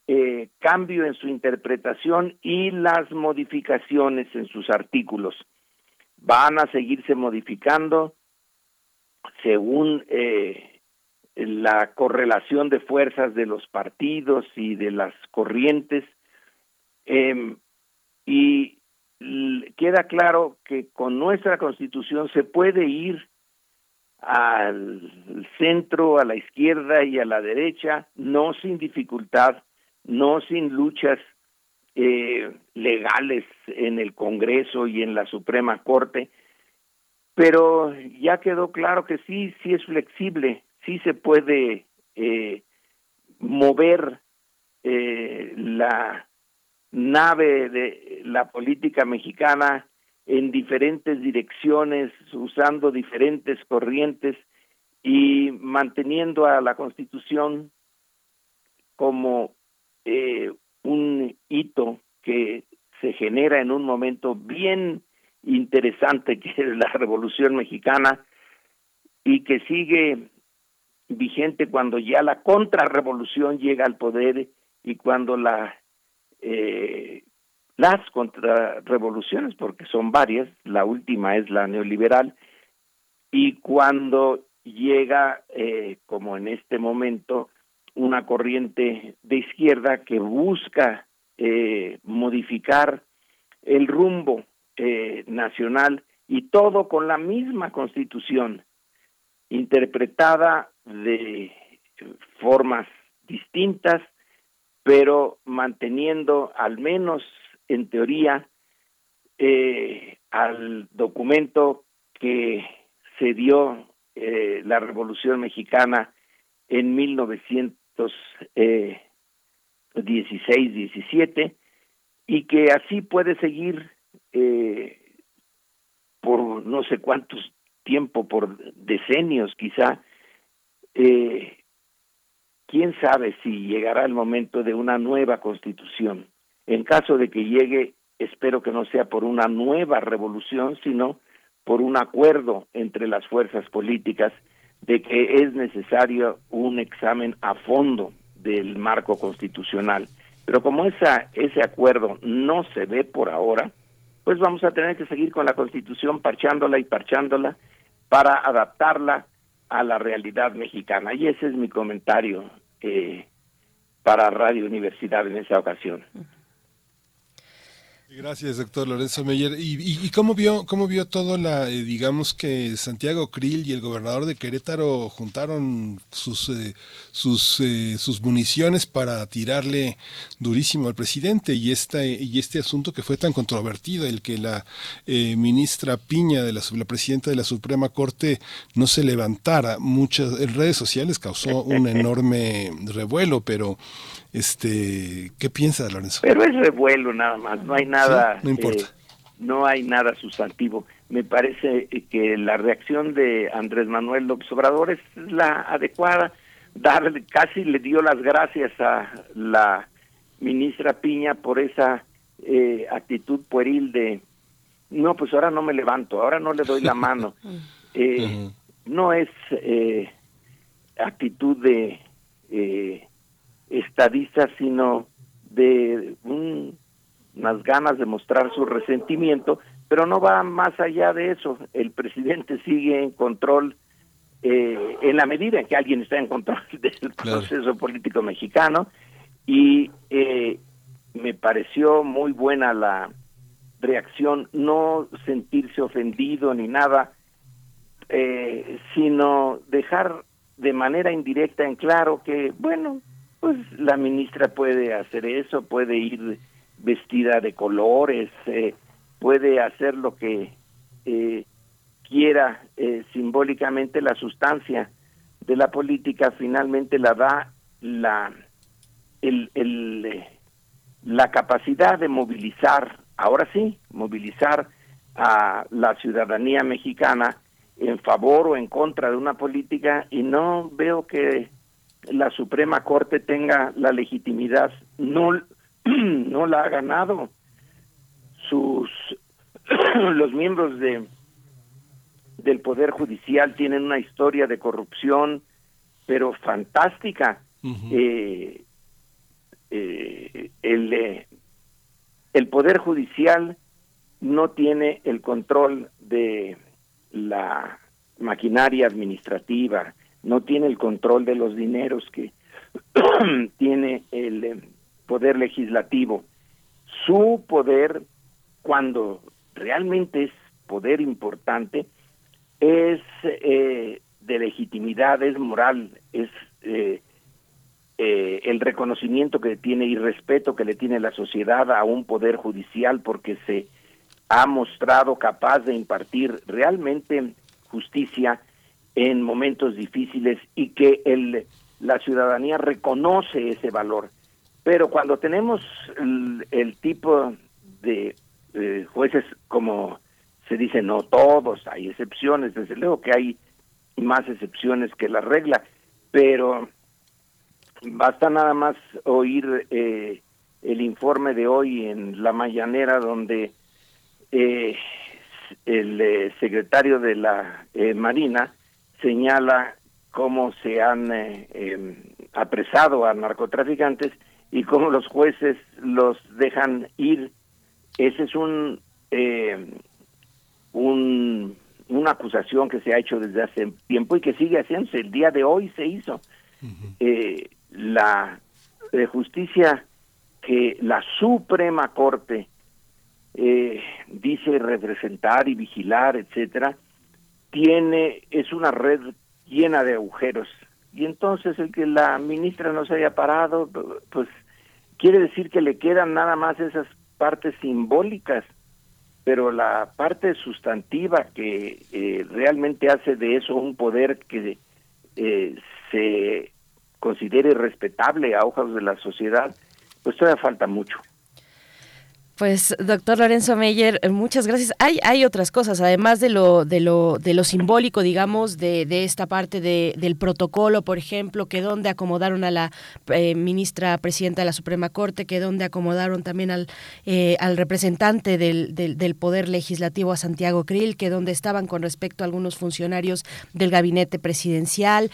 Speaker 16: eh, cambio en su interpretación y las modificaciones en sus artículos. Van a seguirse modificando según eh, la correlación de fuerzas de los partidos y de las corrientes. Eh, y queda claro que con nuestra constitución se puede ir al centro, a la izquierda y a la derecha, no sin dificultad, no sin luchas eh, legales en el Congreso y en la Suprema Corte, pero ya quedó claro que sí, sí es flexible, sí se puede eh, mover eh, la nave de la política mexicana en diferentes direcciones, usando diferentes corrientes y manteniendo a la Constitución como eh, un hito que se genera en un momento bien interesante que es la Revolución Mexicana y que sigue vigente cuando ya la contrarrevolución llega al poder y cuando la eh, las contrarrevoluciones, porque son varias, la última es la neoliberal, y cuando llega, eh, como en este momento, una corriente de izquierda que busca eh, modificar el rumbo eh, nacional y todo con la misma constitución interpretada de formas distintas pero manteniendo al menos en teoría eh, al documento que se dio la Revolución Mexicana en 1900 eh, 16, 17, y que así puede seguir eh, por no sé cuántos tiempo, por decenios quizá. Eh, ¿Quién sabe si llegará el momento de una nueva constitución? En caso de que llegue, espero que no sea por una nueva revolución, sino por un acuerdo entre las fuerzas políticas de que es necesario un examen a fondo del marco constitucional Pero como esa, ese acuerdo no se ve por ahora, pues vamos a tener que seguir con la Constitución parchándola y parchándola para adaptarla a la realidad mexicana. Y ese es mi comentario eh, para Radio Universidad en esa ocasión.
Speaker 1: Gracias, doctor Lorenzo Meyer. ¿Y, cómo vio cómo vio todo la, eh, digamos que Santiago Krill y el gobernador de Querétaro juntaron sus eh, sus eh, sus municiones para tirarle durísimo al presidente y esta y este asunto que fue tan controvertido, el que la ministra Piña de la, la presidenta de la Suprema Corte no se levantara, muchas en redes sociales causó un enorme revuelo, pero este, ¿qué piensa Lorenzo?
Speaker 16: Pero es revuelo nada más, no hay nada,
Speaker 1: no importa.
Speaker 16: Eh, no hay nada sustantivo. Me parece que la reacción de Andrés Manuel López Obrador es la adecuada. Darle, casi le dio las gracias a la ministra Piña por esa eh, actitud pueril de no, pues ahora no me levanto, ahora no le doy la mano. Eh, no es actitud de estadista, sino de unas ganas de mostrar su resentimiento, pero no va más allá de eso. El presidente sigue en control eh, en la medida en que alguien está en control del proceso político mexicano y eh, me pareció muy buena la reacción, no sentirse ofendido ni nada, eh, sino dejar de manera indirecta en claro que, bueno, pues la ministra puede hacer eso, puede ir vestida de colores, eh, puede hacer lo que eh, quiera eh, simbólicamente la sustancia de la política finalmente la da la el, el la capacidad de movilizar ahora sí movilizar a la ciudadanía mexicana en favor o en contra de una política y no veo que la Suprema Corte tenga la legitimidad, no, no la ha ganado. Sus los miembros de del poder judicial tienen una historia de corrupción, pero fantástica. Eh, eh, el, eh, el poder judicial no tiene el control de la maquinaria administrativa, no tiene el control de los dineros que tiene el eh, poder legislativo. Su poder, cuando realmente es poder importante, es eh, de legitimidad, es moral, es eh, el reconocimiento que tiene y respeto que le tiene la sociedad a un poder judicial porque se ha mostrado capaz de impartir realmente justicia en momentos difíciles y que el, la ciudadanía reconoce ese valor. Pero cuando tenemos el, tipo de jueces, como se dice, no todos, hay excepciones, desde luego que hay más excepciones que la regla, pero basta nada más oír eh, el informe de hoy en la mañanera donde eh, el eh, secretario de la Marina señala cómo se han eh, em, apresado a narcotraficantes y cómo los jueces los dejan ir. Ese es un, em, un una acusación que se ha hecho desde hace tiempo y que sigue haciéndose. El día de hoy se hizo. Eh, la eh, justicia que la Suprema Corte dice representar y vigilar, etcétera, tiene, es una red llena de agujeros. Y entonces el que la ministra no se haya parado, pues quiere decir que le quedan nada más esas partes simbólicas, pero la parte sustantiva que eh, realmente hace de eso un poder que eh, se considere respetable a ojos de la sociedad, pues todavía falta mucho.
Speaker 2: Pues, doctor Lorenzo Meyer, eh, muchas gracias. Hay, hay otras cosas, además de lo, de lo, de lo simbólico, digamos, de, de esta parte de, del protocolo, por ejemplo, que donde acomodaron a la eh, ministra presidenta de la Suprema Corte, que donde acomodaron también al, eh, al representante del, del, Poder Legislativo, a Santiago Krill, que donde estaban con respecto a algunos funcionarios del gabinete presidencial,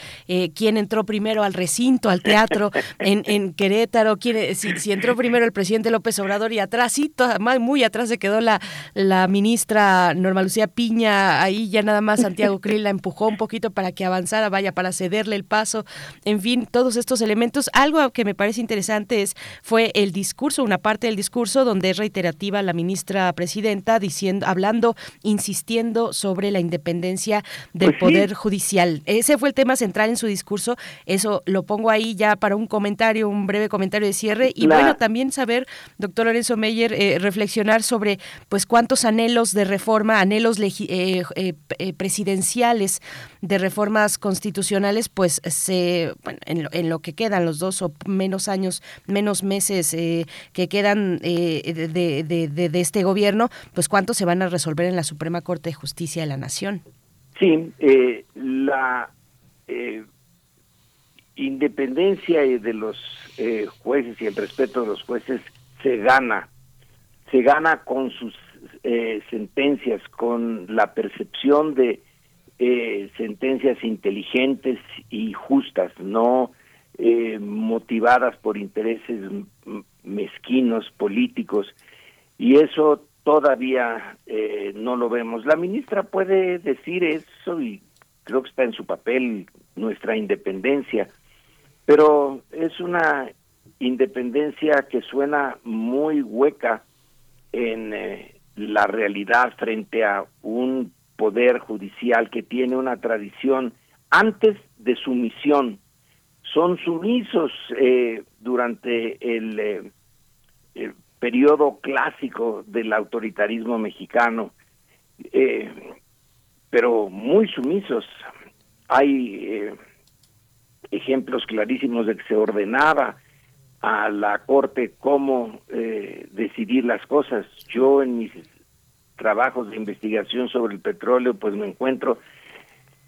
Speaker 2: quién entró primero al recinto, al teatro en, en Querétaro, quién, si entró primero el presidente López Obrador y atrás, sí, muy atrás se quedó la, la ministra Norma Lucía Piña, ahí ya nada más Santiago Krill la empujó un poquito para que avanzara, vaya, para cederle el paso, en fin, todos estos elementos. Algo que me parece interesante es, fue el discurso, una parte del discurso donde es reiterativa la ministra presidenta diciendo, hablando, insistiendo sobre la independencia del pues Poder Judicial. Ese fue el tema central en su discurso, eso lo pongo ahí ya para un comentario, un breve comentario de cierre, y bueno, también saber, doctor Lorenzo Meyer, eh, reflexionar sobre pues cuántos anhelos de reforma, anhelos eh, eh, presidenciales de reformas constitucionales, pues se bueno, en, lo, que quedan los dos o menos años, menos meses que quedan de, de, este gobierno, pues cuántos se van a resolver en la Suprema Corte de Justicia de la Nación.
Speaker 16: Sí, la independencia de los jueces y el respeto de los jueces se gana se gana con sus eh, sentencias, con la percepción de eh, sentencias inteligentes y justas, no eh, motivadas por intereses mezquinos políticos. Y eso todavía no lo vemos. La ministra puede decir eso y creo que está en su papel nuestra independencia, pero es una independencia que suena muy hueca en eh, la realidad frente a un poder judicial que tiene una tradición antes de sumisión. Son sumisos eh, durante el, eh, el, periodo clásico del autoritarismo mexicano, pero muy sumisos. Hay ejemplos clarísimos de que se ordenaba a la Corte cómo eh, decidir las cosas. Yo en mis trabajos de investigación sobre el petróleo, pues me encuentro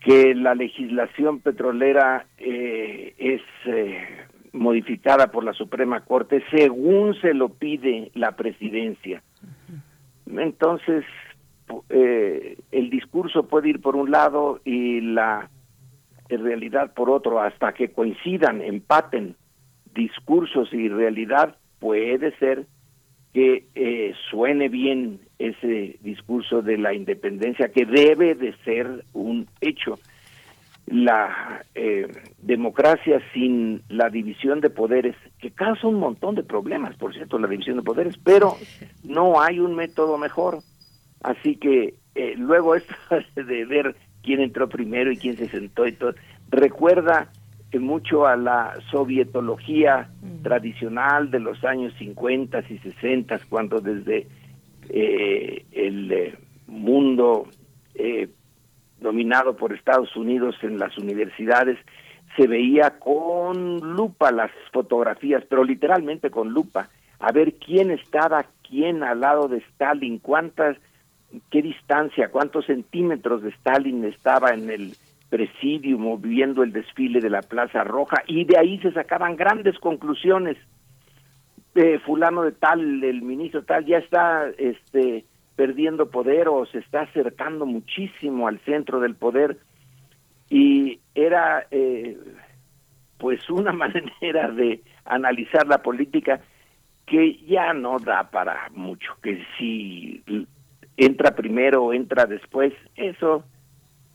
Speaker 16: que la legislación petrolera eh, es eh, modificada por la Suprema Corte según se lo pide la presidencia. Entonces, el discurso puede ir por un lado y la realidad por otro, hasta que coincidan, empaten discursos y realidad, puede ser que eh, suene bien ese discurso de la independencia, que debe de ser un hecho. La eh, democracia sin la división de poderes, que causa un montón de problemas, por cierto, la división de poderes, pero no hay un método mejor. Así que eh, luego esto de ver quién entró primero y quién se sentó y todo, recuerda mucho a la sovietología tradicional de los años 50 y 60, cuando desde eh, el eh, mundo eh, dominado por Estados Unidos en las universidades se veía con lupa las fotografías, pero literalmente con lupa, a ver quién estaba quién al lado de Stalin, cuántas, qué distancia, cuántos centímetros de Stalin estaba en el presidium viendo el desfile de la Plaza Roja y de ahí se sacaban grandes conclusiones. Eh, fulano de tal, el ministro tal, ya está este, perdiendo poder o se está acercando muchísimo al centro del poder y era eh, pues una manera de analizar la política que ya no da para mucho, que si entra primero o entra después, eso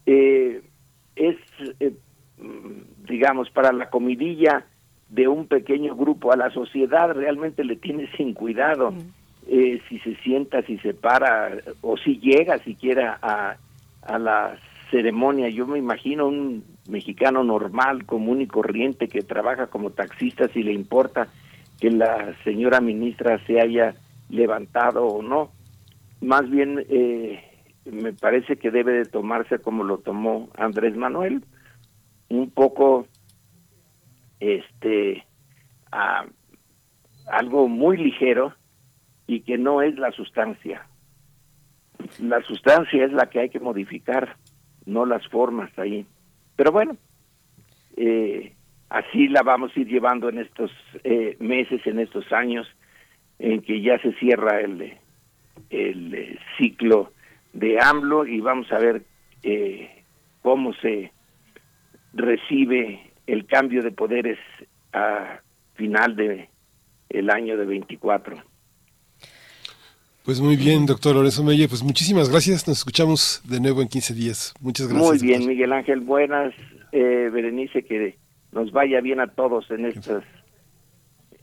Speaker 16: eh, es, eh, digamos, para la comidilla de un pequeño grupo, a la sociedad realmente le tiene sin cuidado eh, si se sienta, si se para o si llega siquiera a, a la ceremonia. Yo me imagino un mexicano normal, común y corriente que trabaja como taxista si le importa que la señora ministra se haya levantado o no. Más bien eh, me parece que debe de tomarse como lo tomó Andrés Manuel, un poco este algo muy ligero y que no es la sustancia. La sustancia es la que hay que modificar, no las formas ahí. Pero bueno, eh, así la vamos a ir llevando en estos eh, meses, en estos años, en que ya se cierra el, el eh, ciclo de AMLO y vamos a ver eh, cómo se recibe el cambio de poderes a final de el año de 24.
Speaker 1: Pues muy bien, doctor Lorenzo Meyer, pues muchísimas gracias, nos escuchamos de nuevo en 15 días. Muchas gracias.
Speaker 16: Muy bien, Miguel Ángel, buenas, eh, Berenice, que nos vaya bien a todos en estas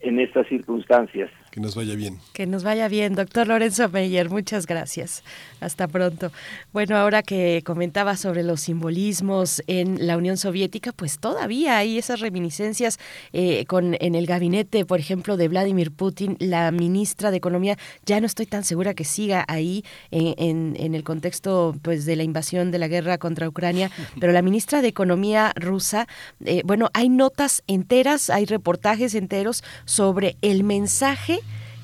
Speaker 16: en estas circunstancias.
Speaker 1: Que nos vaya bien.
Speaker 2: Que nos vaya bien, doctor Lorenzo Meyer. Muchas gracias. Hasta pronto. Bueno, ahora que comentaba sobre los simbolismos en la Unión Soviética, pues todavía hay esas reminiscencias eh, con en el gabinete, por ejemplo, de Vladimir Putin, la ministra de Economía. Ya no estoy tan segura que siga ahí en, en, el contexto pues de la invasión de la guerra contra Ucrania, pero la ministra de Economía rusa, eh, bueno, hay notas enteras, hay reportajes enteros sobre el mensaje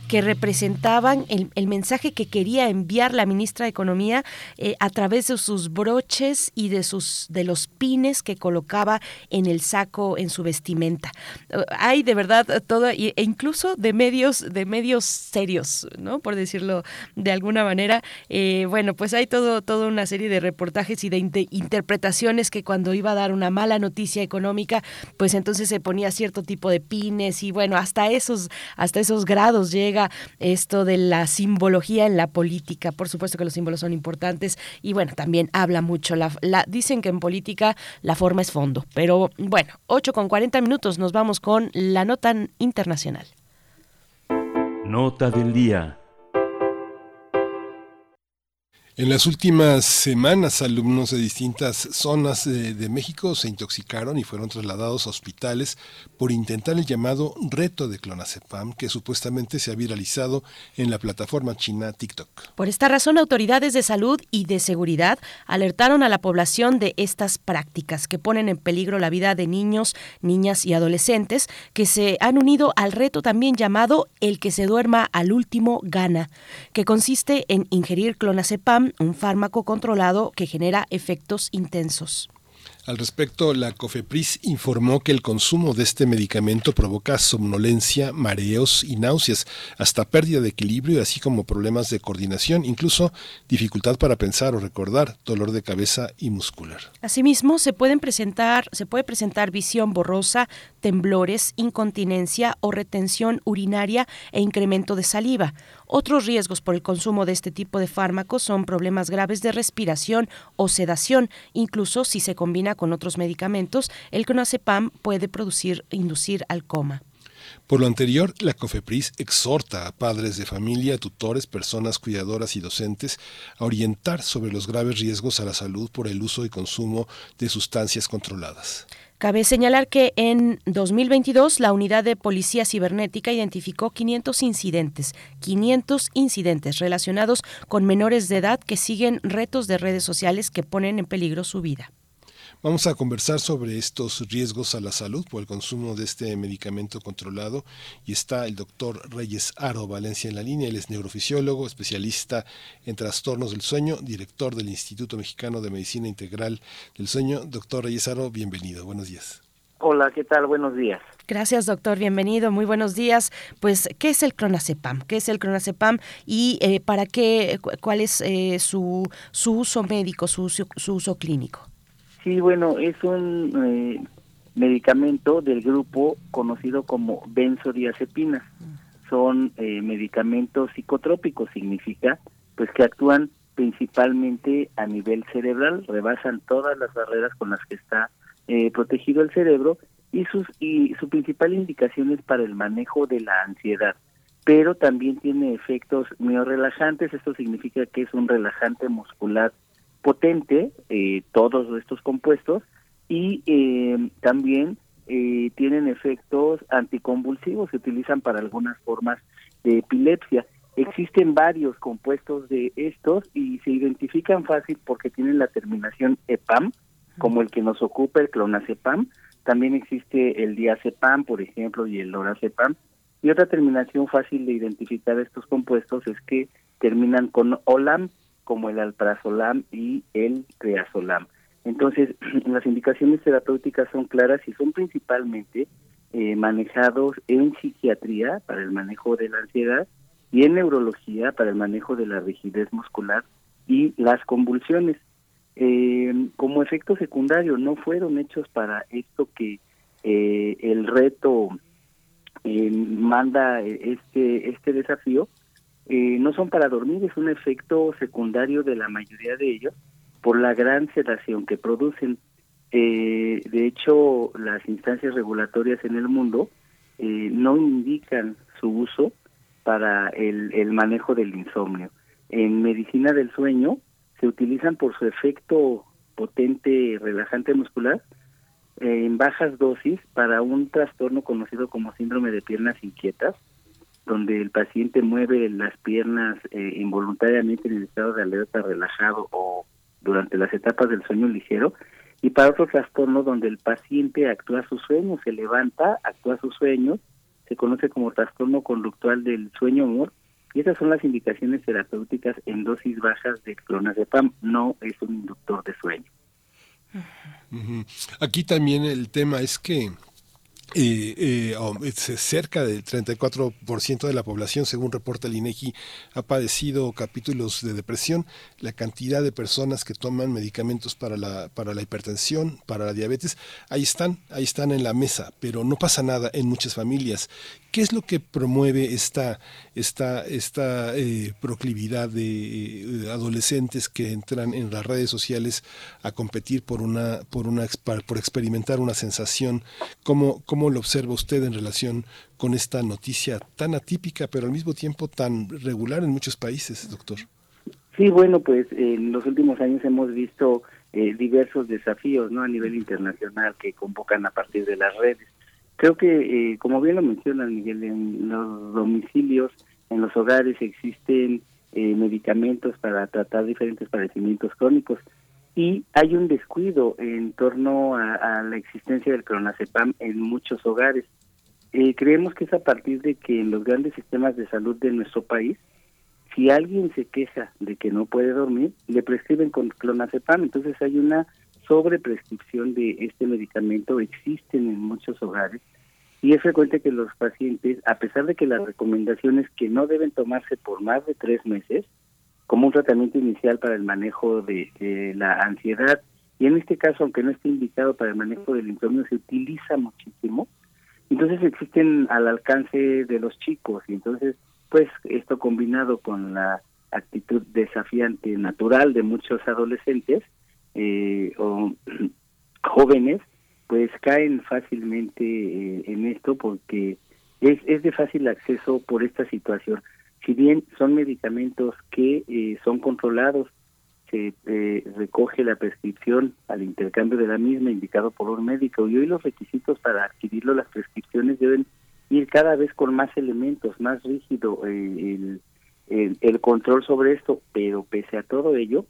Speaker 2: que representaban el, mensaje que quería enviar la ministra de Economía eh, a través de sus broches y de sus de los pines que colocaba en el saco en su vestimenta. Uh, hay de verdad todo e incluso de medios de medios serios, ¿no? Por decirlo de alguna manera. Eh, bueno, pues hay todo toda una serie de reportajes y de interpretaciones que cuando iba a dar una mala noticia económica, pues entonces se ponía cierto tipo de pines y bueno hasta esos hasta esos grados llega esto de la simbología en la política. Por supuesto que los símbolos son importantes y bueno, también habla mucho. La, dicen que en política la forma es fondo, pero bueno, 8 con 40 minutos nos vamos con la nota internacional.
Speaker 3: Nota del día.
Speaker 1: En las últimas semanas, alumnos de distintas zonas de, México se intoxicaron y fueron trasladados a hospitales por intentar el llamado reto de clonazepam, que supuestamente se ha viralizado en la plataforma china TikTok.
Speaker 2: Por esta razón, autoridades de salud y de seguridad alertaron a la población de estas prácticas que ponen en peligro la vida de niños, niñas y adolescentes que se han unido al reto también llamado el que se duerma al último gana, que consiste en ingerir clonazepam un fármaco controlado que genera efectos intensos.
Speaker 1: Al respecto, la COFEPRIS informó que el consumo de este medicamento provoca somnolencia, mareos y náuseas, hasta pérdida de equilibrio, así como problemas de coordinación, incluso dificultad para pensar o recordar, dolor de cabeza y muscular.
Speaker 2: Asimismo, se pueden presentar, se puede presentar visión borrosa, temblores, incontinencia o retención urinaria e incremento de saliva. Otros riesgos por el consumo de este tipo de fármacos son problemas graves de respiración o sedación, incluso si se combina con otros medicamentos, el clonazepam puede producir inducir al coma.
Speaker 1: Por lo anterior, la COFEPRIS exhorta a padres de familia, tutores, personas cuidadoras y docentes a orientar sobre los graves riesgos a la salud por el uso y consumo de sustancias controladas.
Speaker 2: Cabe señalar que en 2022 la unidad de policía cibernética identificó 500 incidentes, 500 incidentes relacionados con menores de edad que siguen retos de redes sociales que ponen en peligro su vida.
Speaker 1: Vamos a conversar sobre estos riesgos a la salud por el consumo de este medicamento controlado y está el doctor Reyes Aro Valencia en la línea. Él es neurofisiólogo, especialista en trastornos del sueño, director del Instituto Mexicano de Medicina Integral del Sueño. Doctor Reyes Aro, bienvenido. Buenos días.
Speaker 17: Hola, ¿qué tal? Buenos días.
Speaker 2: Gracias, doctor. Bienvenido. Muy buenos días. Pues, ¿qué es el clonazepam? ¿Qué es el clonazepam y eh, para qué, cuál es eh, su, su uso médico, su, su uso clínico?
Speaker 17: Sí, bueno, es un eh, medicamento del grupo conocido como benzodiazepinas. Son eh, medicamentos psicotrópicos, significa pues que actúan principalmente a nivel cerebral, rebasan todas las barreras con las que está eh, protegido el cerebro y sus y su principal indicación es para el manejo de la ansiedad, pero también tiene efectos miorelajantes, esto significa que es un relajante muscular potente eh, todos estos compuestos y eh, también eh, tienen efectos anticonvulsivos, se utilizan para algunas formas de epilepsia. Existen varios compuestos de estos y se identifican fácil porque tienen la terminación EPAM, como el que nos ocupa el clonazepam. También existe el diazepam, por ejemplo, y el lorazepam. Y otra terminación fácil de identificar estos compuestos es que terminan con olam, como el alprazolam y el triazolam. Entonces, las indicaciones terapéuticas son claras y son principalmente eh, manejados en psiquiatría para el manejo de la ansiedad y en neurología para el manejo de la rigidez muscular y las convulsiones. Eh, como efecto secundario, no fueron hechos para esto que eh, el reto eh, manda este, este desafío, no son para dormir, es un efecto secundario de la mayoría de ellos por la gran sedación que producen. de hecho, las instancias regulatorias en el mundo no indican su uso para el, el manejo del insomnio. En medicina del sueño se utilizan por su efecto potente relajante muscular eh, en bajas dosis para un trastorno conocido como síndrome de piernas inquietas, donde el paciente mueve las piernas eh, involuntariamente en el estado de alerta relajado o durante las etapas del sueño ligero, y para otro trastorno donde el paciente actúa su sueño, se levanta, actúa su sueño, se conoce como trastorno conductual del sueño humor, y esas son las indicaciones terapéuticas en dosis bajas de clonazepam, no es un inductor de sueño.
Speaker 1: Aquí también el tema es que eh, eh, cerca del 34% de la población, según reporta el INEGI, ha padecido capítulos de depresión. La cantidad de personas que toman medicamentos para la, para la hipertensión, para la diabetes, ahí están, ahí están en la mesa, pero no pasa nada en muchas familias. ¿Qué es lo que promueve esta, esta, esta eh, proclividad de eh, adolescentes que entran en las redes sociales a competir por una, por una, por experimentar una sensación? ¿Cómo, cómo lo observa usted en relación con esta noticia tan atípica, pero al mismo tiempo tan regular en muchos países, doctor?
Speaker 17: Sí, bueno, pues en los últimos años hemos visto eh, diversos desafíos no a nivel internacional que convocan a partir de las redes. Creo que, eh, como bien lo menciona Miguel, en los domicilios, en los hogares existen eh, medicamentos para tratar diferentes padecimientos crónicos y hay un descuido en torno a, la existencia del clonazepam en muchos hogares. Eh, creemos que es a partir de que en los grandes sistemas de salud de nuestro país, si alguien se queja de que no puede dormir, le prescriben con clonazepam, entonces hay una sobreprescripción de este medicamento existen en muchos hogares y es frecuente que los pacientes, a pesar de que las recomendaciones que no deben tomarse por más de tres meses, como un tratamiento inicial para el manejo de, la ansiedad, y en este caso, aunque no esté indicado para el manejo del insomnio, se utiliza muchísimo, entonces existen al alcance de los chicos, y entonces, pues esto combinado con la actitud desafiante natural de muchos adolescentes, eh, o jóvenes, pues caen fácilmente eh, en esto porque es, es de fácil acceso por esta situación. Si bien son medicamentos que eh, son controlados, se recoge la prescripción al intercambio de la misma indicado por un médico y hoy los requisitos para adquirirlo, las prescripciones deben ir cada vez con más elementos, más rígido el, el control sobre esto, pero pese a todo ello,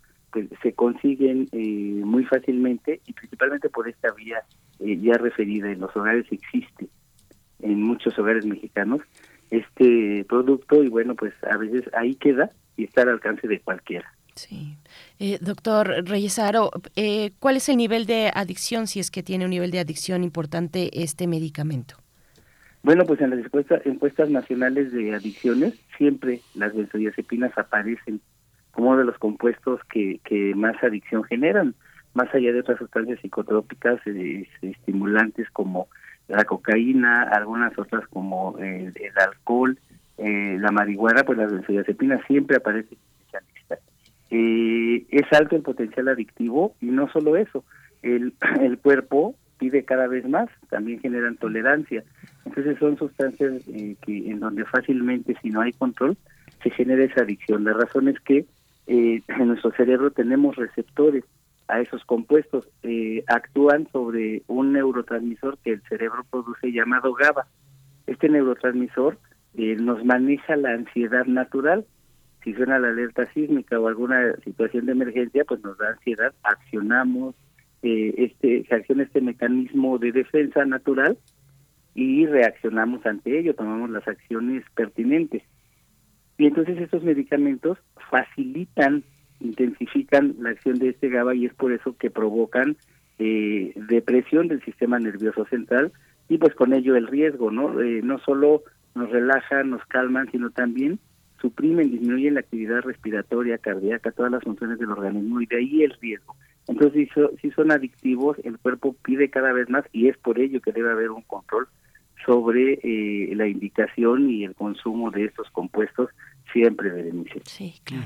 Speaker 17: se consiguen eh, muy fácilmente y principalmente por esta vía eh, ya referida en los hogares existe en muchos hogares mexicanos este producto y bueno pues a veces ahí queda y está al alcance de cualquiera.
Speaker 2: Sí. Eh, doctor Reyesaro, eh, ¿cuál es el nivel de adicción, si es que tiene un nivel de adicción importante este medicamento?
Speaker 17: Bueno, pues en las encuestas, encuestas nacionales de adicciones siempre las benzodiazepinas aparecen como uno de los compuestos que, que más adicción generan, más allá de otras sustancias psicotrópicas, eh, estimulantes como la cocaína, algunas otras como el, alcohol, eh, la marihuana, pues las benzodiazepinas siempre aparecen en lista. Eh, es alto el potencial adictivo y no solo eso, el, el cuerpo pide cada vez más, también generan tolerancia. Entonces son sustancias que en donde fácilmente si no hay control se genera esa adicción. La razón es que eh, en nuestro cerebro tenemos receptores a esos compuestos, eh, actúan sobre un neurotransmisor que el cerebro produce llamado GABA. Este neurotransmisor eh, nos maneja la ansiedad natural. Si suena la alerta sísmica o alguna situación de emergencia, pues nos da ansiedad, accionamos, este, se acciona este mecanismo de defensa natural y reaccionamos ante ello, tomamos las acciones pertinentes. Y entonces estos medicamentos facilitan, intensifican la acción de este GABA y es por eso que provocan eh, depresión del sistema nervioso central y pues con ello el riesgo, ¿no? Eh, no solo nos relajan, nos calman, sino también suprimen, disminuyen la actividad respiratoria, cardíaca, todas las funciones del organismo y de ahí el riesgo. Entonces, si, son adictivos, el cuerpo pide cada vez más y es por ello que debe haber un control sobre eh, la indicación y el consumo de estos compuestos siempre, Berenice.
Speaker 2: Sí, claro.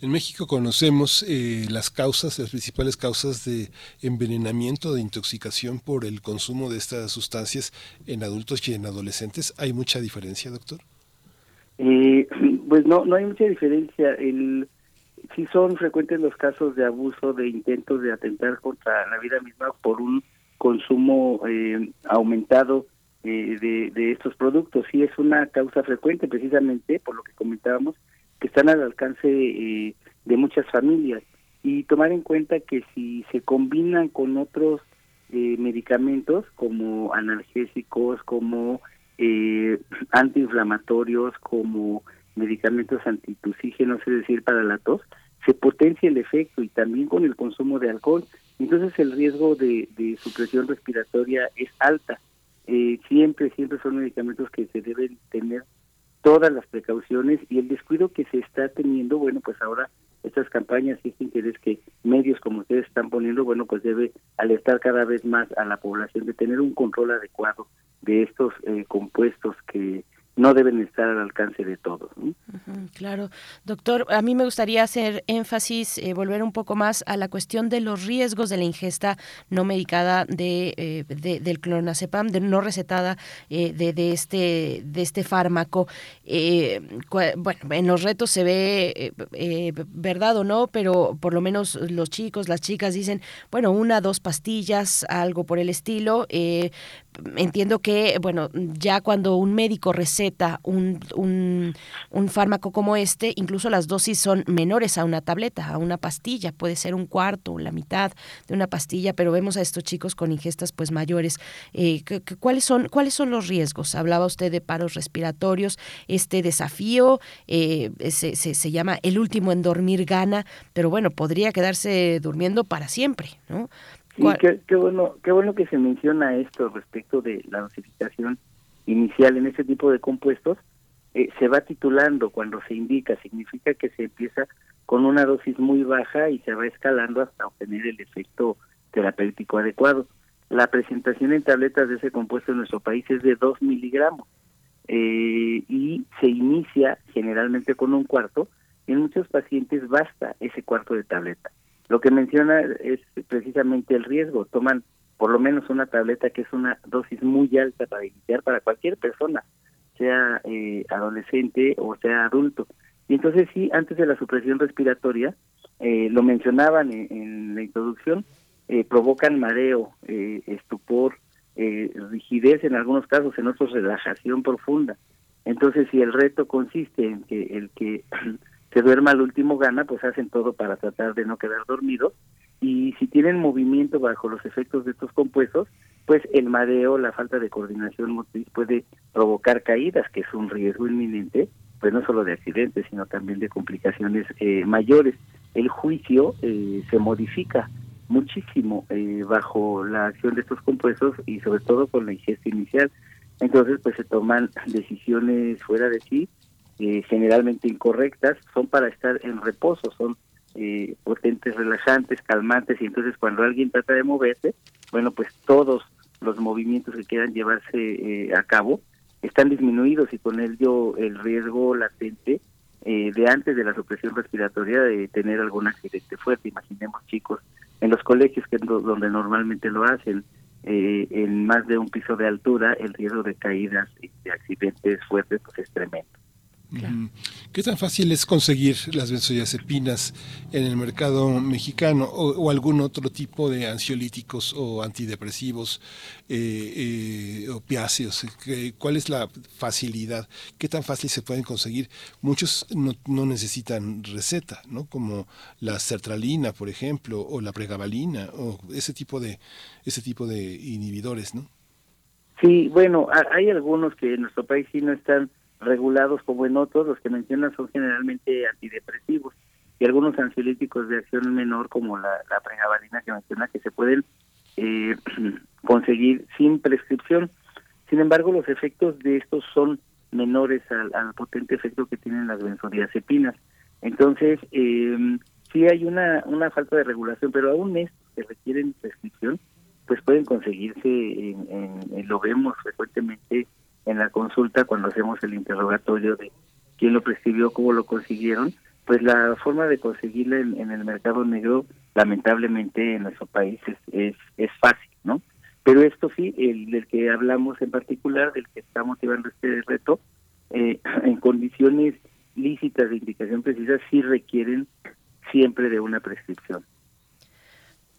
Speaker 1: En México conocemos eh, las causas, las principales causas de envenenamiento, de intoxicación por el consumo de estas sustancias en adultos y en adolescentes. ¿Hay mucha diferencia, doctor?
Speaker 17: Eh, pues no, no hay mucha diferencia. El, sí son frecuentes los casos de abuso, de intentos de atentar contra la vida misma por un consumo eh, aumentado eh, de, de, estos productos. Sí es una causa frecuente, precisamente por lo que comentábamos, que están al alcance eh, de muchas familias. Y tomar en cuenta que si se combinan con otros eh, medicamentos como analgésicos, como antiinflamatorios, como medicamentos antitusígenos, es decir, para la tos, se potencia el efecto y también con el consumo de alcohol. Entonces el riesgo de, de supresión respiratoria es alta eh, siempre, siempre son medicamentos que se deben tener todas las precauciones y el descuido que se está teniendo, bueno, pues ahora estas campañas y este interés que medios como ustedes están poniendo, bueno, pues debe alertar cada vez más a la población de tener un control adecuado de estos eh, compuestos que no deben estar al alcance de todos.
Speaker 2: claro, doctor, a mí me gustaría hacer énfasis, eh, volver un poco más a la cuestión de los riesgos de la ingesta no medicada de, eh, del clonazepam, de no recetada eh, de, de, este de este fármaco. bueno, en los retos se ve verdad o no, pero por lo menos los chicos, las chicas dicen, bueno, una, dos pastillas, algo por el estilo. entiendo que, bueno, ya cuando un médico receta un, un, fármaco como este, incluso las dosis son menores a una tableta, a una pastilla, puede ser un cuarto la mitad de una pastilla, pero vemos a estos chicos con ingestas pues mayores. Eh, ¿cuáles, son, ¿Cuáles son los riesgos? Hablaba usted de paros respiratorios, este desafío eh, se, se, llama el último en dormir gana, pero bueno, podría quedarse durmiendo para siempre, ¿no?
Speaker 17: Sí, qué, bueno, qué bueno que se menciona esto respecto de la dosificación inicial en este tipo de compuestos eh, se va titulando cuando se indica, significa que se empieza con una dosis muy baja y se va escalando hasta obtener el efecto terapéutico adecuado. La presentación en tabletas de ese compuesto en nuestro país es de 2 miligramos eh, y se inicia generalmente con un cuarto. En muchos pacientes basta ese cuarto de tableta. Lo que menciona es precisamente el riesgo. Toman por lo menos una tableta que es una dosis muy alta para iniciar para cualquier persona, sea eh, adolescente o sea adulto. Y entonces sí, antes de la supresión respiratoria, eh, lo mencionaban en, la introducción, eh, provocan mareo, estupor, rigidez en algunos casos, en otros relajación profunda. Entonces, si el reto consiste en que el que se duerma al último gana, pues hacen todo para tratar de no quedar dormido y si tienen movimiento bajo los efectos de estos compuestos, pues el mareo, la falta de coordinación motriz puede provocar caídas, que es un riesgo inminente, pues no solo de accidentes, sino también de complicaciones eh, mayores. El juicio eh, se modifica muchísimo eh, bajo la acción de estos compuestos y sobre todo con la ingesta inicial. Entonces, pues se toman decisiones fuera de sí, generalmente incorrectas, son para estar en reposo, son eh, potentes, relajantes, calmantes, y entonces cuando alguien trata de moverse, bueno, pues todos los movimientos que quieran llevarse eh, a cabo están disminuidos y con ello el riesgo latente eh, de antes de la supresión respiratoria de tener algún accidente fuerte. Imaginemos chicos en los colegios que donde normalmente lo hacen, eh, en más de un piso de altura, el riesgo de caídas y de accidentes fuertes pues es tremendo.
Speaker 1: ¿Qué tan fácil es conseguir las benzodiazepinas en el mercado mexicano o, algún otro tipo de ansiolíticos o antidepresivos, eh, eh, opiáceos? ¿Cuál es la facilidad? ¿Qué tan fácil se pueden conseguir? Muchos no, necesitan receta, ¿no? Como la sertralina, por ejemplo, o la pregabalina, o ese tipo de ese tipo de inhibidores, ¿no?
Speaker 17: Sí, bueno, hay algunos que en nuestro país sí no están regulados como en otros, los que mencionan son generalmente antidepresivos y algunos ansiolíticos de acción menor como la, la pregabalina que menciona que se pueden eh, conseguir sin prescripción. Sin embargo, los efectos de estos son menores al, al potente efecto que tienen las benzodiazepinas. Entonces, eh, sí hay una, una falta de regulación, pero aún estos que requieren prescripción, pues pueden conseguirse, en, lo vemos frecuentemente en la consulta cuando hacemos el interrogatorio de quién lo prescribió, cómo lo consiguieron, pues la forma de conseguirla en, el mercado negro, lamentablemente en nuestro país es, es, fácil, ¿no? Pero esto sí, el del que hablamos en particular, del que está motivando este reto, eh, en condiciones lícitas de indicación precisa, sí requieren siempre de una prescripción.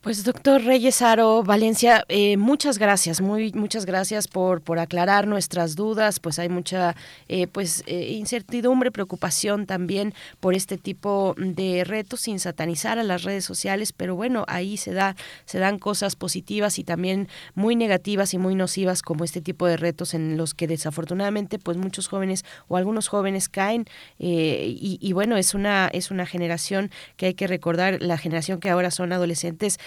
Speaker 2: Pues doctor Reyes Aro Valencia, eh, muchas gracias, muy muchas gracias por, por aclarar nuestras dudas. Pues hay mucha eh, pues eh, incertidumbre, preocupación también por este tipo de retos sin satanizar a las redes sociales, pero bueno ahí se da se dan cosas positivas y también muy negativas y muy nocivas como este tipo de retos en los que desafortunadamente pues muchos jóvenes o algunos jóvenes caen y, y bueno es una es una generación que hay que recordar la generación que ahora son adolescentes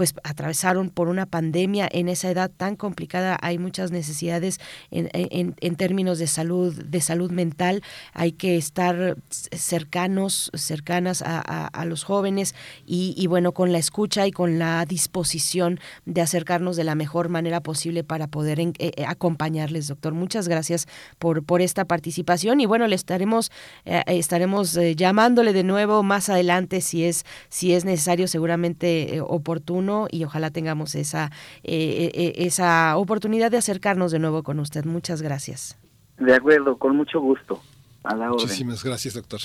Speaker 2: pues atravesaron por una pandemia en esa edad tan complicada hay muchas necesidades en, en, términos de salud de salud mental hay que estar cercanos cercanas a, a, los jóvenes y, y, bueno con la escucha y con la disposición de acercarnos de la mejor manera posible para poder eh, eh, acompañarles doctor. Muchas gracias por por esta participación y bueno le estaremos eh, estaremos llamándole de nuevo más adelante si es si es necesario seguramente oportuno y ojalá tengamos esa, eh, eh, esa oportunidad de acercarnos de nuevo con usted. Muchas gracias.
Speaker 17: De acuerdo, con mucho gusto. A la
Speaker 1: Muchísimas gracias, doctor.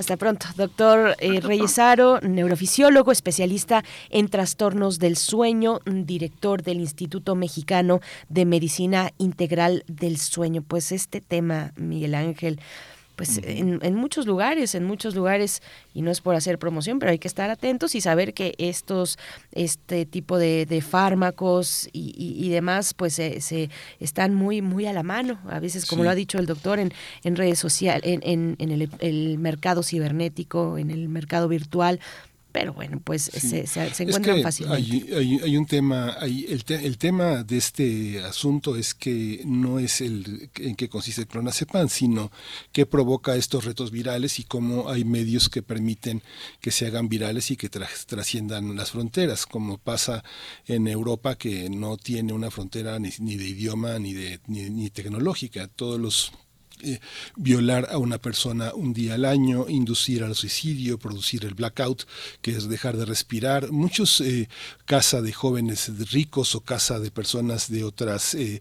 Speaker 2: Hasta pronto, doctor eh, Reyesaro, neurofisiólogo, especialista en trastornos del sueño, director del Instituto Mexicano de Medicina Integral del Sueño. Pues este tema, Miguel Ángel, pues en, muchos lugares, en muchos lugares, y no es por hacer promoción, pero hay que estar atentos y saber que estos, este tipo de, fármacos y, demás, pues se, están muy, muy a la mano. A veces, como lo ha dicho el doctor, en, en redes sociales, en, en, el, el mercado cibernético, en el mercado virtual, pero bueno, pues se, se, encuentran fácilmente.
Speaker 1: Hay, un tema, hay, el, el, tema de este asunto es que no es el en qué consiste el clonazepam, sino qué provoca estos retos virales y cómo hay medios que permiten que se hagan virales y que trasciendan las fronteras, como pasa en Europa que no tiene una frontera ni, ni de idioma ni de ni, ni tecnológica. Todos los eh, violar a una persona un día al año, inducir al suicidio, producir el blackout, que es dejar de respirar. Muchos eh, casa de jóvenes ricos o casa de personas de otras eh,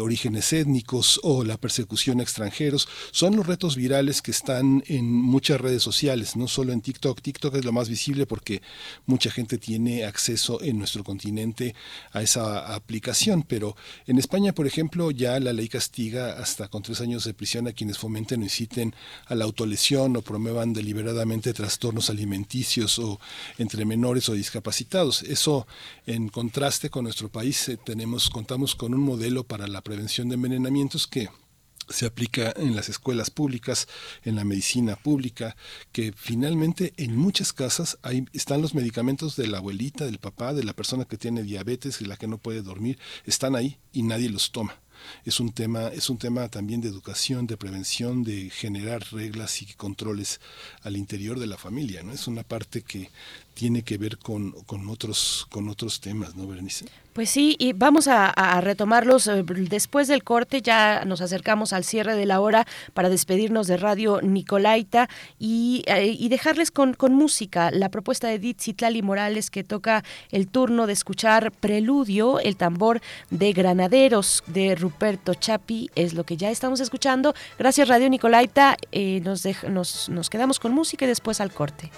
Speaker 1: orígenes étnicos o la persecución a extranjeros son los retos virales que están en muchas redes sociales, no solo en TikTok. TikTok es lo más visible porque mucha gente tiene acceso en nuestro continente a esa aplicación, pero en España, por ejemplo, ya la ley castiga hasta con tres años de prisión a quienes fomenten o inciten a la autolesión o promuevan deliberadamente trastornos alimenticios o entre menores o discapacitados. Eso en contraste con nuestro país eh, tenemos contamos con un modelo para la prevención de envenenamientos que se aplica en las escuelas públicas, en la medicina pública, que finalmente en muchas casas hay, están los medicamentos de la abuelita, del papá, de la persona que tiene diabetes y la que no puede dormir, están ahí y nadie los toma es un tema, es un tema también de educación, de prevención, de generar reglas y controles al interior de la familia, ¿no? Es una parte que tiene que ver con, con, otros, con otros temas, ¿no, Berenice?
Speaker 2: Pues sí, y vamos a, retomarlos eh, después del corte, ya nos acercamos al cierre de la hora para despedirnos de Radio Nicolaita y, eh, dejarles con, música la propuesta de Edith Citlali Morales que toca el turno de escuchar Preludio, el tambor de Granaderos de Ruperto Chapi, es lo que ya estamos escuchando. Gracias Radio Nicolaita, eh, nos, nos, nos quedamos con música y después al corte.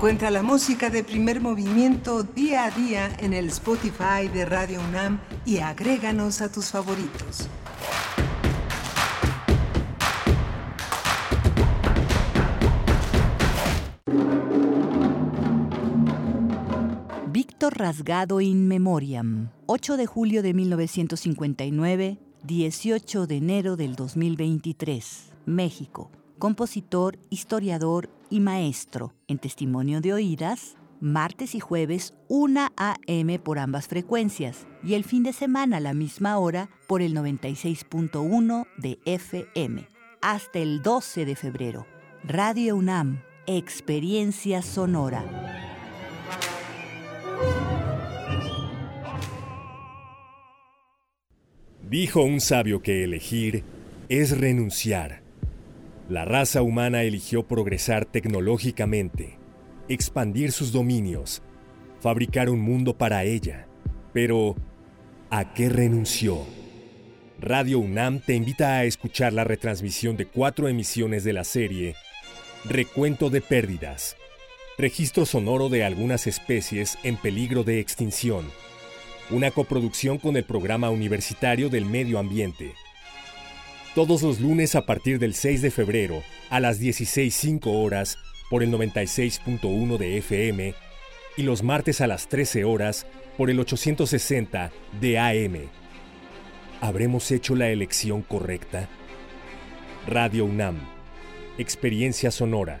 Speaker 7: Encuentra la música de primer movimiento día a día en el Spotify de Radio UNAM y agréganos a tus favoritos.
Speaker 18: Víctor Rasgado in Memoriam, 8 de julio de 1959, 18 de enero del 2023, México. Compositor, historiador y maestro. En testimonio de oídas, martes y jueves 1 a.m. por ambas frecuencias y el fin de semana a la misma hora por el 96.1 de FM. Hasta el 12 de febrero. Radio UNAM, Experiencia Sonora.
Speaker 19: Dijo un sabio que elegir es renunciar. La raza humana eligió progresar tecnológicamente, expandir sus dominios, fabricar un mundo para ella. Pero, ¿a qué renunció? Radio UNAM te invita a escuchar la retransmisión de cuatro emisiones de la serie Recuento de Pérdidas, registro sonoro de algunas especies en peligro de extinción una coproducción con el Programa Universitario del Medio Ambiente. Todos los lunes a partir del 6 de febrero a las 16.05 horas por el 96.1 de FM y los martes a las 13 horas por el 860 de AM. ¿Habremos hecho la elección correcta? Radio UNAM. Experiencia sonora.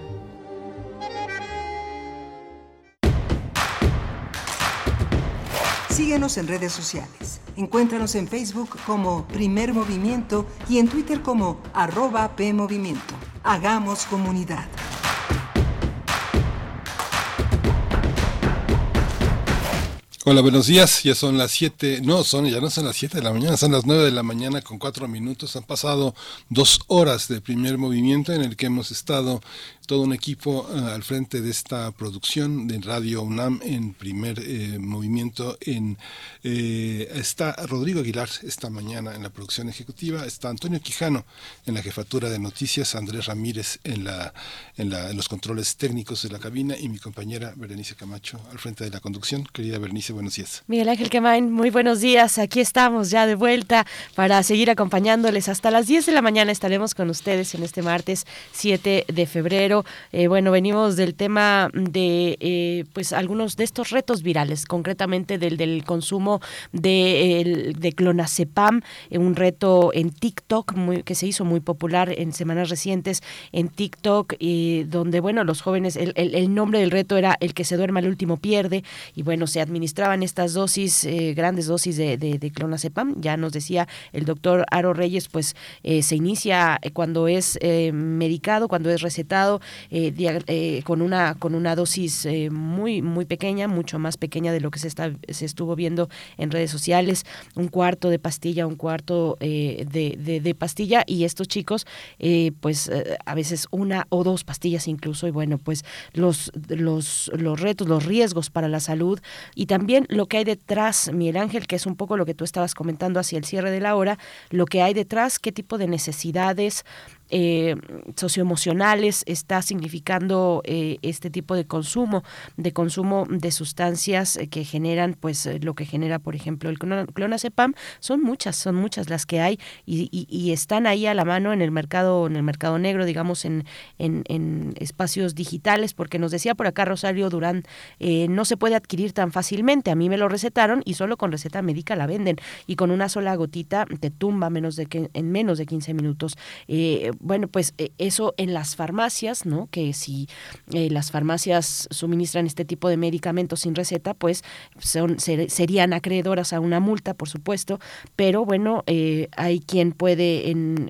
Speaker 7: Síguenos en redes sociales. Encuéntranos en Facebook como Primer Movimiento y en Twitter como arroba PMovimiento. Hagamos comunidad.
Speaker 1: Hola, buenos días. Ya son las 7, no, son, ya no son las 7 de la mañana, son las 9 de la mañana con 4 minutos. Han pasado dos horas de primer movimiento en el que hemos estado todo un equipo eh, al frente de esta producción de Radio UNAM en primer eh, movimiento. En, eh, está Rodrigo Aguilar esta mañana en la producción ejecutiva, está Antonio Quijano en la jefatura de noticias, Andrés Ramírez en, la, en, los controles técnicos de la cabina y mi compañera Berenice Camacho al frente de la conducción. Querida Berenice, buenos días.
Speaker 2: Miguel Ángel Quemain, muy buenos días. Aquí estamos ya de vuelta para seguir acompañándoles hasta las 10 de la mañana. Estaremos con ustedes en este martes 7 de febrero. Eh, bueno, venimos del tema de eh, pues algunos de estos retos virales, concretamente del del consumo de, de clonazepam, eh, un reto en TikTok que se hizo muy popular en semanas recientes en TikTok, y donde bueno los jóvenes, el, el nombre del reto era el que se duerma el último pierde y bueno se administraban estas dosis, eh, grandes dosis de, de, clonazepam. Ya nos decía el doctor Aro Reyes, pues eh, se inicia eh, cuando es medicado, cuando es recetado, con una con una dosis muy muy pequeña, mucho más pequeña de lo que se está se estuvo viendo en redes sociales, un cuarto de pastilla, un cuarto de, de, pastilla y estos chicos, pues a veces una o dos pastillas incluso y bueno pues los los los retos, los riesgos para la salud y también lo que hay detrás, Miguel Ángel, que es un poco lo que tú estabas comentando hacia el cierre de la hora, lo que hay detrás, qué tipo de necesidades eh, socioemocionales está significando eh, este tipo de consumo, de consumo de sustancias eh, que generan, pues eh, lo que genera, por ejemplo, el clonazepam, son muchas, son muchas las que hay y, están ahí a la mano en el mercado, en el mercado negro, digamos, en, en, espacios digitales, porque nos decía por acá Rosario Durán, no se puede adquirir tan fácilmente. A mí me lo recetaron y solo con receta médica la venden y con una sola gotita te tumba menos de que en menos de 15 minutos. Eh, bueno, pues eh, eso en las farmacias, ¿no? Que si eh, las farmacias suministran este tipo de medicamentos sin receta, pues son, serían acreedoras a una multa, por supuesto, pero bueno, eh, hay quien puede en,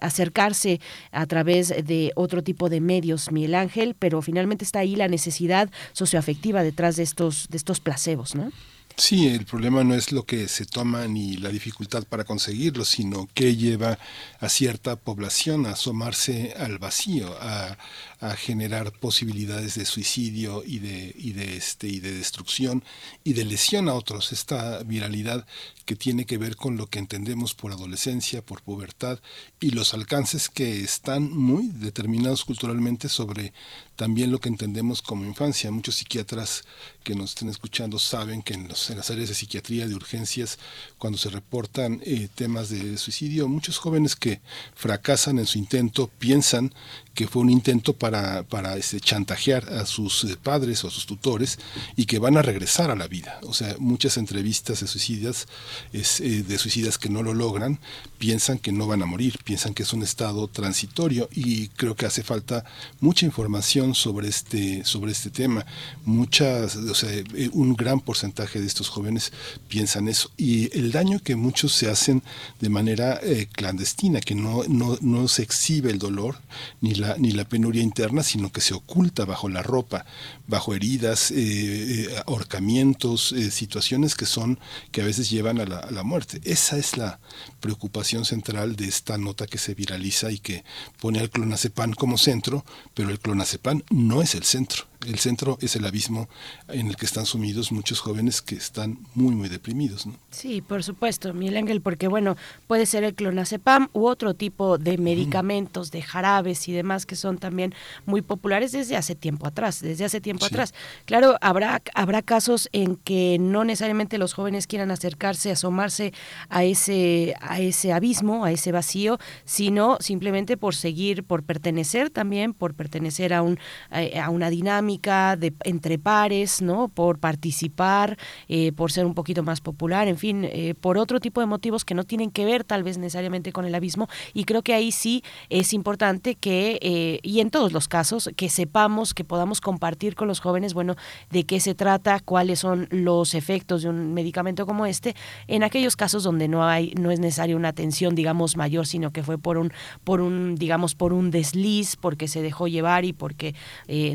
Speaker 2: acercarse a través de otro tipo de medios, Miguel Ángel, pero finalmente está ahí la necesidad socioafectiva detrás de estos, de estos placebos, ¿no?
Speaker 1: Sí, el problema no es lo que se toma ni la dificultad para conseguirlo, sino que lleva a cierta población a asomarse al vacío, a, a generar posibilidades de suicidio y de, y de este y de destrucción y de lesión a otros. Esta viralidad que tiene que ver con lo que entendemos por adolescencia, por pubertad y los alcances que están muy determinados culturalmente sobre también lo que entendemos como infancia. Muchos psiquiatras que nos estén escuchando saben que en, los, en las áreas de psiquiatría, de urgencias, cuando se reportan eh, temas de suicidio, muchos jóvenes que fracasan en su intento piensan que fue un intento para, para este, chantajear a sus eh, padres o a sus tutores y que van a regresar a la vida. O sea, muchas entrevistas de suicidas, eh, de suicidas que no lo logran, piensan que no van a morir, piensan que es un estado transitorio y creo que hace falta mucha información sobre este, sobre este tema. Muchas, o sea, eh, un gran porcentaje de estos jóvenes piensan eso. Y el daño que muchos se hacen de manera clandestina, que no, no, no se exhibe el dolor ni la, ni la penuria interna, sino que se oculta bajo la ropa, bajo heridas, eh, eh, ahorcamientos, eh, situaciones que son, que a veces llevan a la, a la muerte. Esa es la preocupación central de esta nota que se viraliza y que pone al clonazepam como centro, pero el clonazepam no es el centro el centro es el abismo en el que están sumidos muchos jóvenes que están muy, muy deprimidos. ¿no?
Speaker 2: Sí, por supuesto, Miguel Ángel, porque bueno, puede ser el clonazepam u otro tipo de medicamentos, de jarabes y demás que son también muy populares desde hace tiempo atrás, desde hace tiempo atrás. Claro, habrá, habrá casos en que no necesariamente los jóvenes quieran acercarse, asomarse a ese, a ese abismo, a ese vacío, sino simplemente por seguir, por pertenecer también, por pertenecer a, un, a una dinámica de entre pares, ¿no? Por participar, eh, por ser un poquito más popular, en fin, eh, por otro tipo de motivos que no tienen que ver tal vez necesariamente con el abismo. Y creo que ahí sí es importante que, eh, y en todos los casos, que sepamos, que podamos compartir con los jóvenes, bueno, de qué se trata, cuáles son los efectos de un medicamento como este, en aquellos casos donde no hay, no es necesaria una atención, digamos, mayor, sino que fue por un, por un, digamos, por un desliz, porque se dejó llevar y porque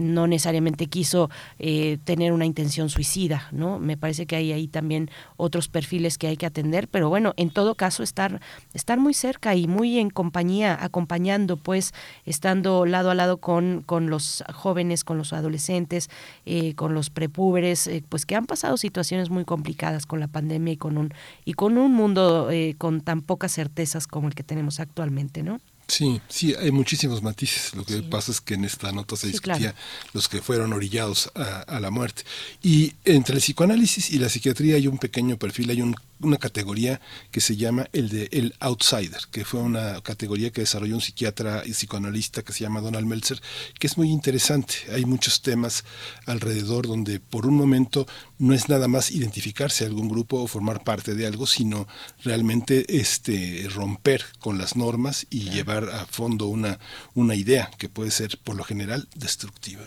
Speaker 2: no necesariamente quiso eh, tener una intención suicida, ¿no? Me parece que hay ahí también otros perfiles que hay que atender, pero bueno, en todo caso estar, estar muy cerca y muy en compañía, acompañando, pues, estando lado a lado con, con los jóvenes, con los adolescentes, eh, con los prepúberes, eh, pues que han pasado situaciones muy complicadas con la pandemia y con un, y con un mundo con tan pocas certezas como el que tenemos actualmente, ¿no?
Speaker 1: Sí, sí, hay muchísimos matices. Lo que pasa es que en esta nota se discutía los que fueron orillados a, la muerte. Y entre el psicoanálisis y la psiquiatría hay un pequeño perfil, hay una categoría que se llama el de el outsider, que fue una categoría que desarrolló un psiquiatra y psicoanalista que se llama Donald Meltzer, que es muy interesante. Hay muchos temas alrededor donde por un momento no es nada más identificarse a algún grupo o formar parte de algo, sino realmente este romper con las normas y llevar a fondo una, una idea que puede ser por lo general destructiva.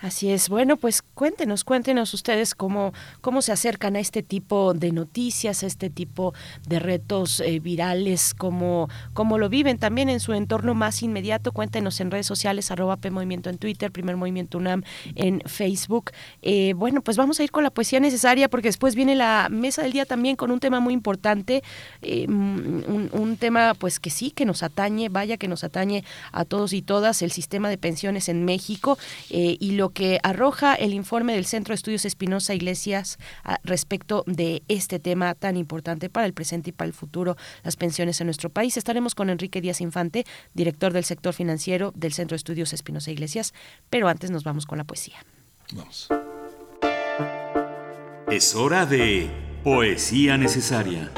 Speaker 2: Así es. Bueno, pues cuéntenos, cuéntenos ustedes cómo, cómo se acercan a este tipo de noticias, a este tipo de retos eh, virales, cómo, cómo lo viven también en su entorno más inmediato. Cuéntenos en redes sociales, arroba P Movimiento en Twitter, Primer Movimiento UNAM en Facebook. Eh, bueno, pues vamos a ir con la poesía necesaria porque después viene la mesa del día también con un tema muy importante, eh, un, un tema pues que sí, que nos atañe, vaya que nos atañe a todos y todas, el sistema de pensiones en México y lo que arroja el informe del Centro de Estudios Espinosa Iglesias ah, respecto de este tema tan importante para el presente y para el futuro, las pensiones en nuestro país. Estaremos con Enrique Díaz Infante, director del sector financiero del Centro de Estudios Espinosa Iglesias, pero antes nos vamos con la poesía.
Speaker 1: Vamos.
Speaker 20: Es hora de poesía necesaria.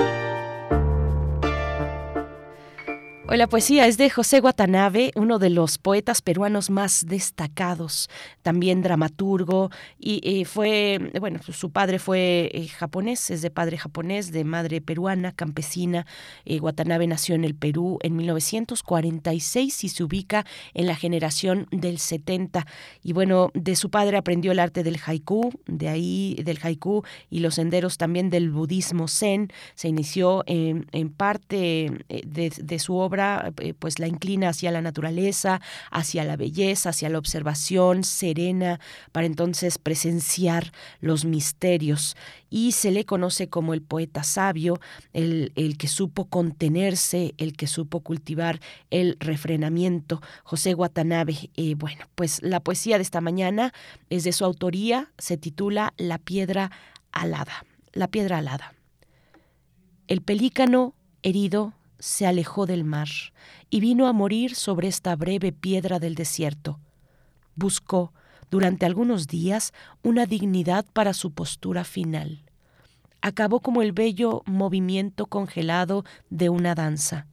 Speaker 2: Hoy la poesía es de José Watanabe, uno de los poetas peruanos más destacados, también dramaturgo, y eh, fue, bueno, su padre fue eh, japonés, es de padre japonés, de madre peruana, campesina. Eh, nació en el Perú en 1946 y se ubica en la generación del 70. Y bueno, de su padre aprendió el arte del haiku, de ahí del haiku y los senderos también del budismo zen. Se inició en, parte de, de su obra eh, pues la inclina hacia la naturaleza, hacia la belleza, hacia la observación serena, para entonces presenciar los misterios. Y se le conoce como el poeta sabio, el, que supo contenerse, el que supo cultivar el refrenamiento. José Watanabe, eh, bueno, pues la poesía de esta mañana es de su autoría, se titula La piedra alada. La piedra alada. El pelícano herido se alejó del mar y vino a morir sobre esta breve piedra del desierto. Buscó, durante algunos días, una dignidad para su postura final. Acabó como el bello movimiento congelado de una danza.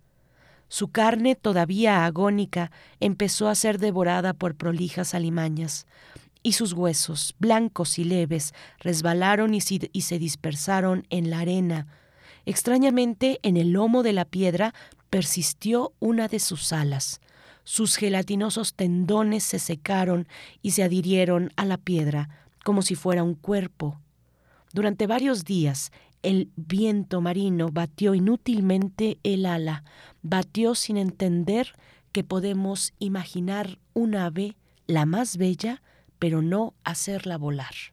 Speaker 2: Su carne, todavía agónica, empezó a ser devorada por prolijas alimañas, y sus huesos, blancos y leves, resbalaron y, se dispersaron en la arena, Extrañamente, en el lomo de la piedra persistió una de sus alas. Sus gelatinosos tendones se secaron y se adhirieron a la piedra como si fuera un cuerpo. Durante varios días el viento marino batió inútilmente el ala, batió sin entender que podemos imaginar un ave, la más bella, pero no hacerla volar.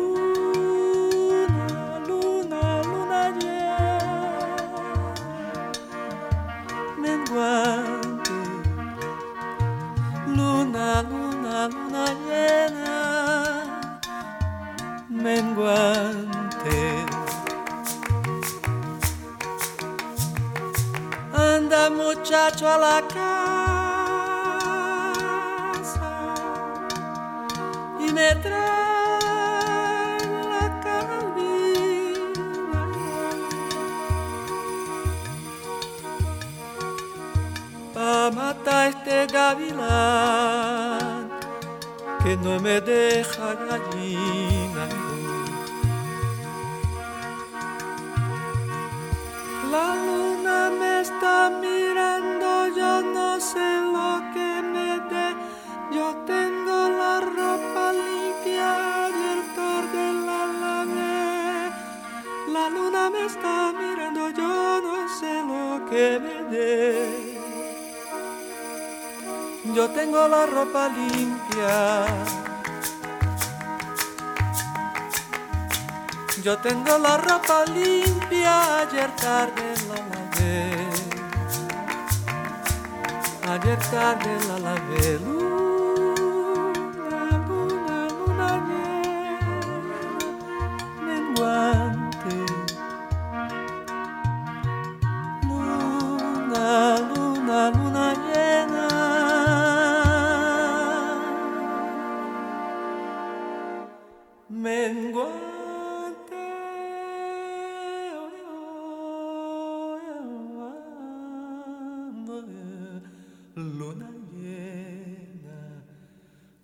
Speaker 21: tengo la ropa limpia, ayer tarde la lavé. Ayer tarde la lavé.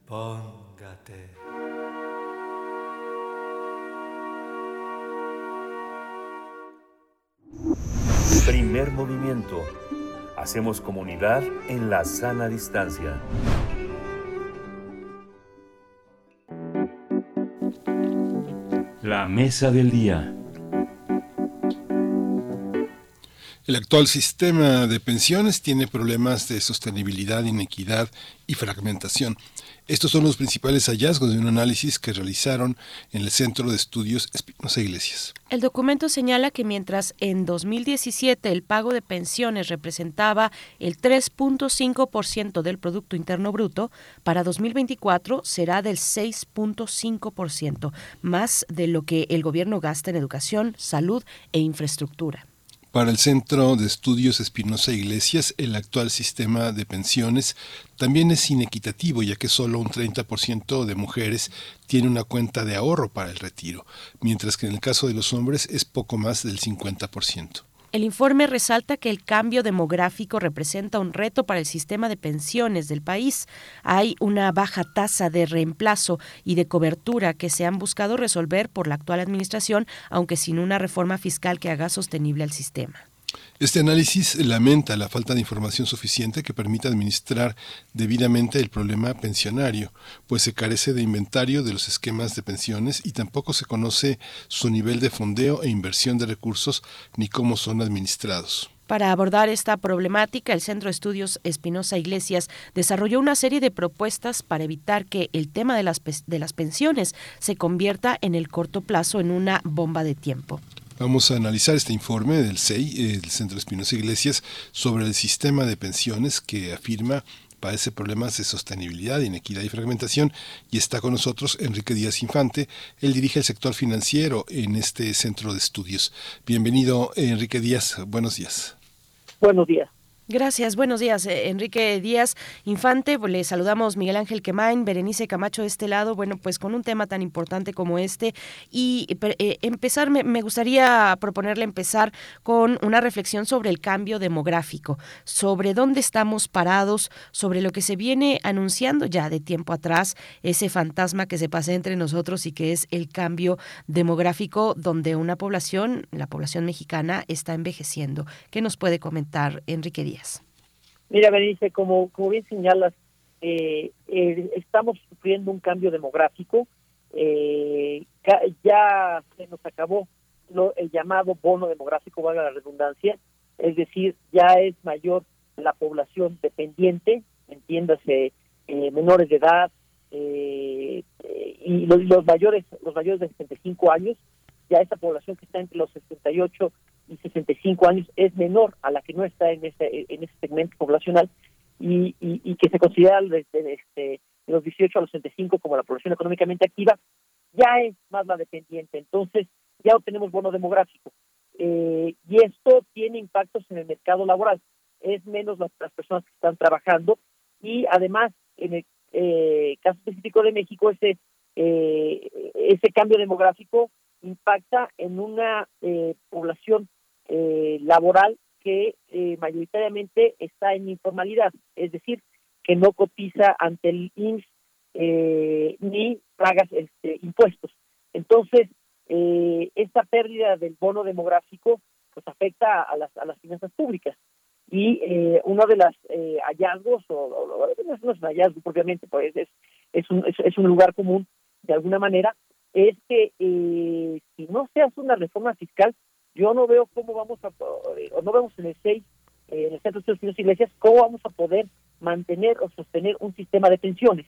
Speaker 21: Póngate.
Speaker 3: Primer movimiento. Hacemos comunidad en la sana distancia.
Speaker 20: La mesa del día.
Speaker 1: El actual sistema de pensiones tiene problemas de sostenibilidad, inequidad y fragmentación. Estos son los principales hallazgos de un análisis que realizaron en el Centro de Estudios Espinosa Iglesias.
Speaker 2: El documento señala que mientras en 2017 el pago de pensiones representaba el 3.5% del Producto Interno Bruto, para 2024 será del 6.5%, más de lo que el gobierno gasta en educación, salud e infraestructura.
Speaker 1: Para el Centro de Estudios Espinosa Iglesias, el actual sistema de pensiones también es inequitativo, ya que solo un 30% de mujeres tiene una cuenta de ahorro para el retiro, mientras que en el caso de los hombres es poco más del 50%.
Speaker 2: El informe resalta que el cambio demográfico representa un reto para el sistema de pensiones del país. Hay una baja tasa de reemplazo y de cobertura que se han buscado resolver por la actual administración, aunque sin una reforma fiscal que haga sostenible al sistema.
Speaker 1: Este análisis lamenta la falta de información suficiente que permita administrar debidamente el problema pensionario, pues se carece de inventario de los esquemas de pensiones y tampoco se conoce su nivel de fondeo e inversión de recursos ni cómo son administrados.
Speaker 2: Para abordar esta problemática, el Centro de Estudios Espinosa Iglesias desarrolló una serie de propuestas para evitar que el tema de las, de las pensiones se convierta en el corto plazo en una bomba de tiempo.
Speaker 1: Vamos a analizar este informe del CEI, el Centro Espinosa Iglesias, sobre el sistema de pensiones que afirma padece problemas de sostenibilidad, inequidad y fragmentación y está con nosotros Enrique Díaz Infante. Él dirige el sector financiero en este centro de estudios. Bienvenido, Enrique Díaz. Buenos días.
Speaker 22: Buenos días.
Speaker 2: Gracias, buenos días, eh, Enrique Díaz Infante. Pues, le saludamos Miguel Ángel Quemain, Berenice Camacho de este lado. Bueno, pues con un tema tan importante como este. Y eh, empezar, me, me, gustaría proponerle empezar con una reflexión sobre el cambio demográfico, sobre dónde estamos parados, sobre lo que se viene anunciando ya de tiempo atrás, ese fantasma que se pasa entre nosotros y que es el cambio demográfico, donde una población, la población mexicana, está envejeciendo. ¿Qué nos puede comentar, Enrique Díaz?
Speaker 22: Mira, Berenice, como, como bien señalas, eh, eh, estamos sufriendo un cambio demográfico. Eh, ya se nos acabó lo, el llamado bono demográfico, valga la redundancia, es decir, ya es mayor la población dependiente, entiéndase, menores de edad y los, los, mayores los mayores de 65 años, ya esa población que está entre los 68 y 65 años es menor a la que no está en ese, en ese segmento poblacional y, y, que se considera desde este, de los 18 a los 65 como la población económicamente activa, ya es más la dependiente. Entonces, ya obtenemos bono demográfico. Eh, y esto tiene impactos en el mercado laboral. Es menos las, personas que están trabajando y además, en el eh, caso específico de México, ese, eh, ese cambio demográfico impacta en una eh, población eh, laboral que eh, mayoritariamente está en informalidad, es decir, que no cotiza ante el INS eh, ni pagas este, impuestos. Entonces, eh, esta pérdida del bono demográfico pues afecta a las, a las finanzas públicas. Y eh, uno de los hallazgos, o, no es un hallazgo propiamente, pues es, es, un, es, un lugar común de alguna manera, es que eh, si no se hace una reforma fiscal, yo no veo cómo vamos a, o no vemos en el 6, en el Centro de Estudios Iglesias, cómo vamos a poder mantener o sostener un sistema de pensiones.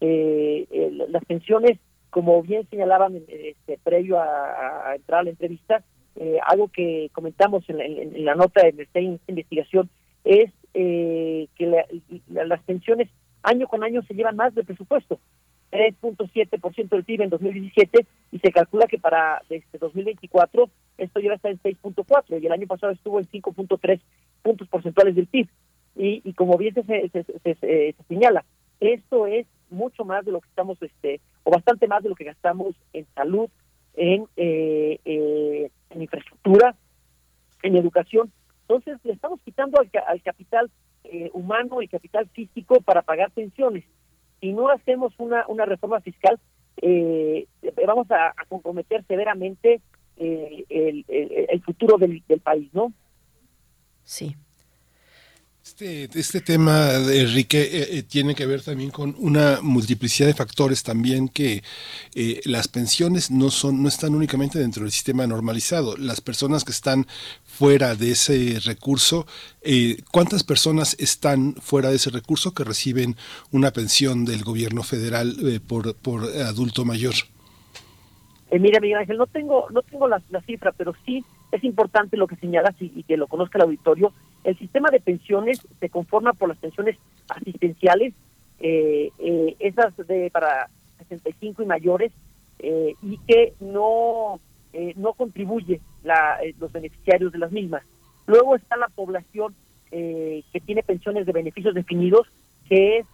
Speaker 22: las pensiones, como bien señalaban este, previo a, a entrar a la entrevista, eh, algo que comentamos en la, nota de esta investigación es eh, que las pensiones año con año se llevan más del presupuesto, 3.7% del PIB en 2017 y se calcula que para este 2024 esto ya está en 6.4 y el año pasado estuvo en 5.3 puntos porcentuales del PIB. Y, y como bien se, se, se, señala, esto es mucho más de lo que estamos, este, o bastante más de lo que gastamos en salud, en eh, eh, en infraestructura, en educación. Entonces le estamos quitando al, capital eh, humano y capital físico para pagar pensiones. Si no hacemos una, una reforma fiscal, eh, vamos a, comprometer severamente eh, el, el, futuro del, del país, ¿no?
Speaker 2: Sí.
Speaker 1: Este, este tema, Enrique, eh, eh, tiene que ver también con una multiplicidad de factores también que eh, las pensiones no son, no están únicamente dentro del sistema normalizado. Las personas que están fuera de ese recurso, ¿cuántas personas están fuera de ese recurso que reciben una pensión del gobierno federal por, por adulto mayor?
Speaker 22: mira, Miguel Ángel, no tengo, no tengo la, cifra, pero sí es importante lo que señalas y que lo conozca el auditorio el sistema de pensiones se conforma por las pensiones asistenciales, eh, eh, esas de para 65 y mayores, eh, y que no, no contribuye la, los beneficiarios de las mismas. Luego está la población que tiene pensiones de beneficios definidos, que es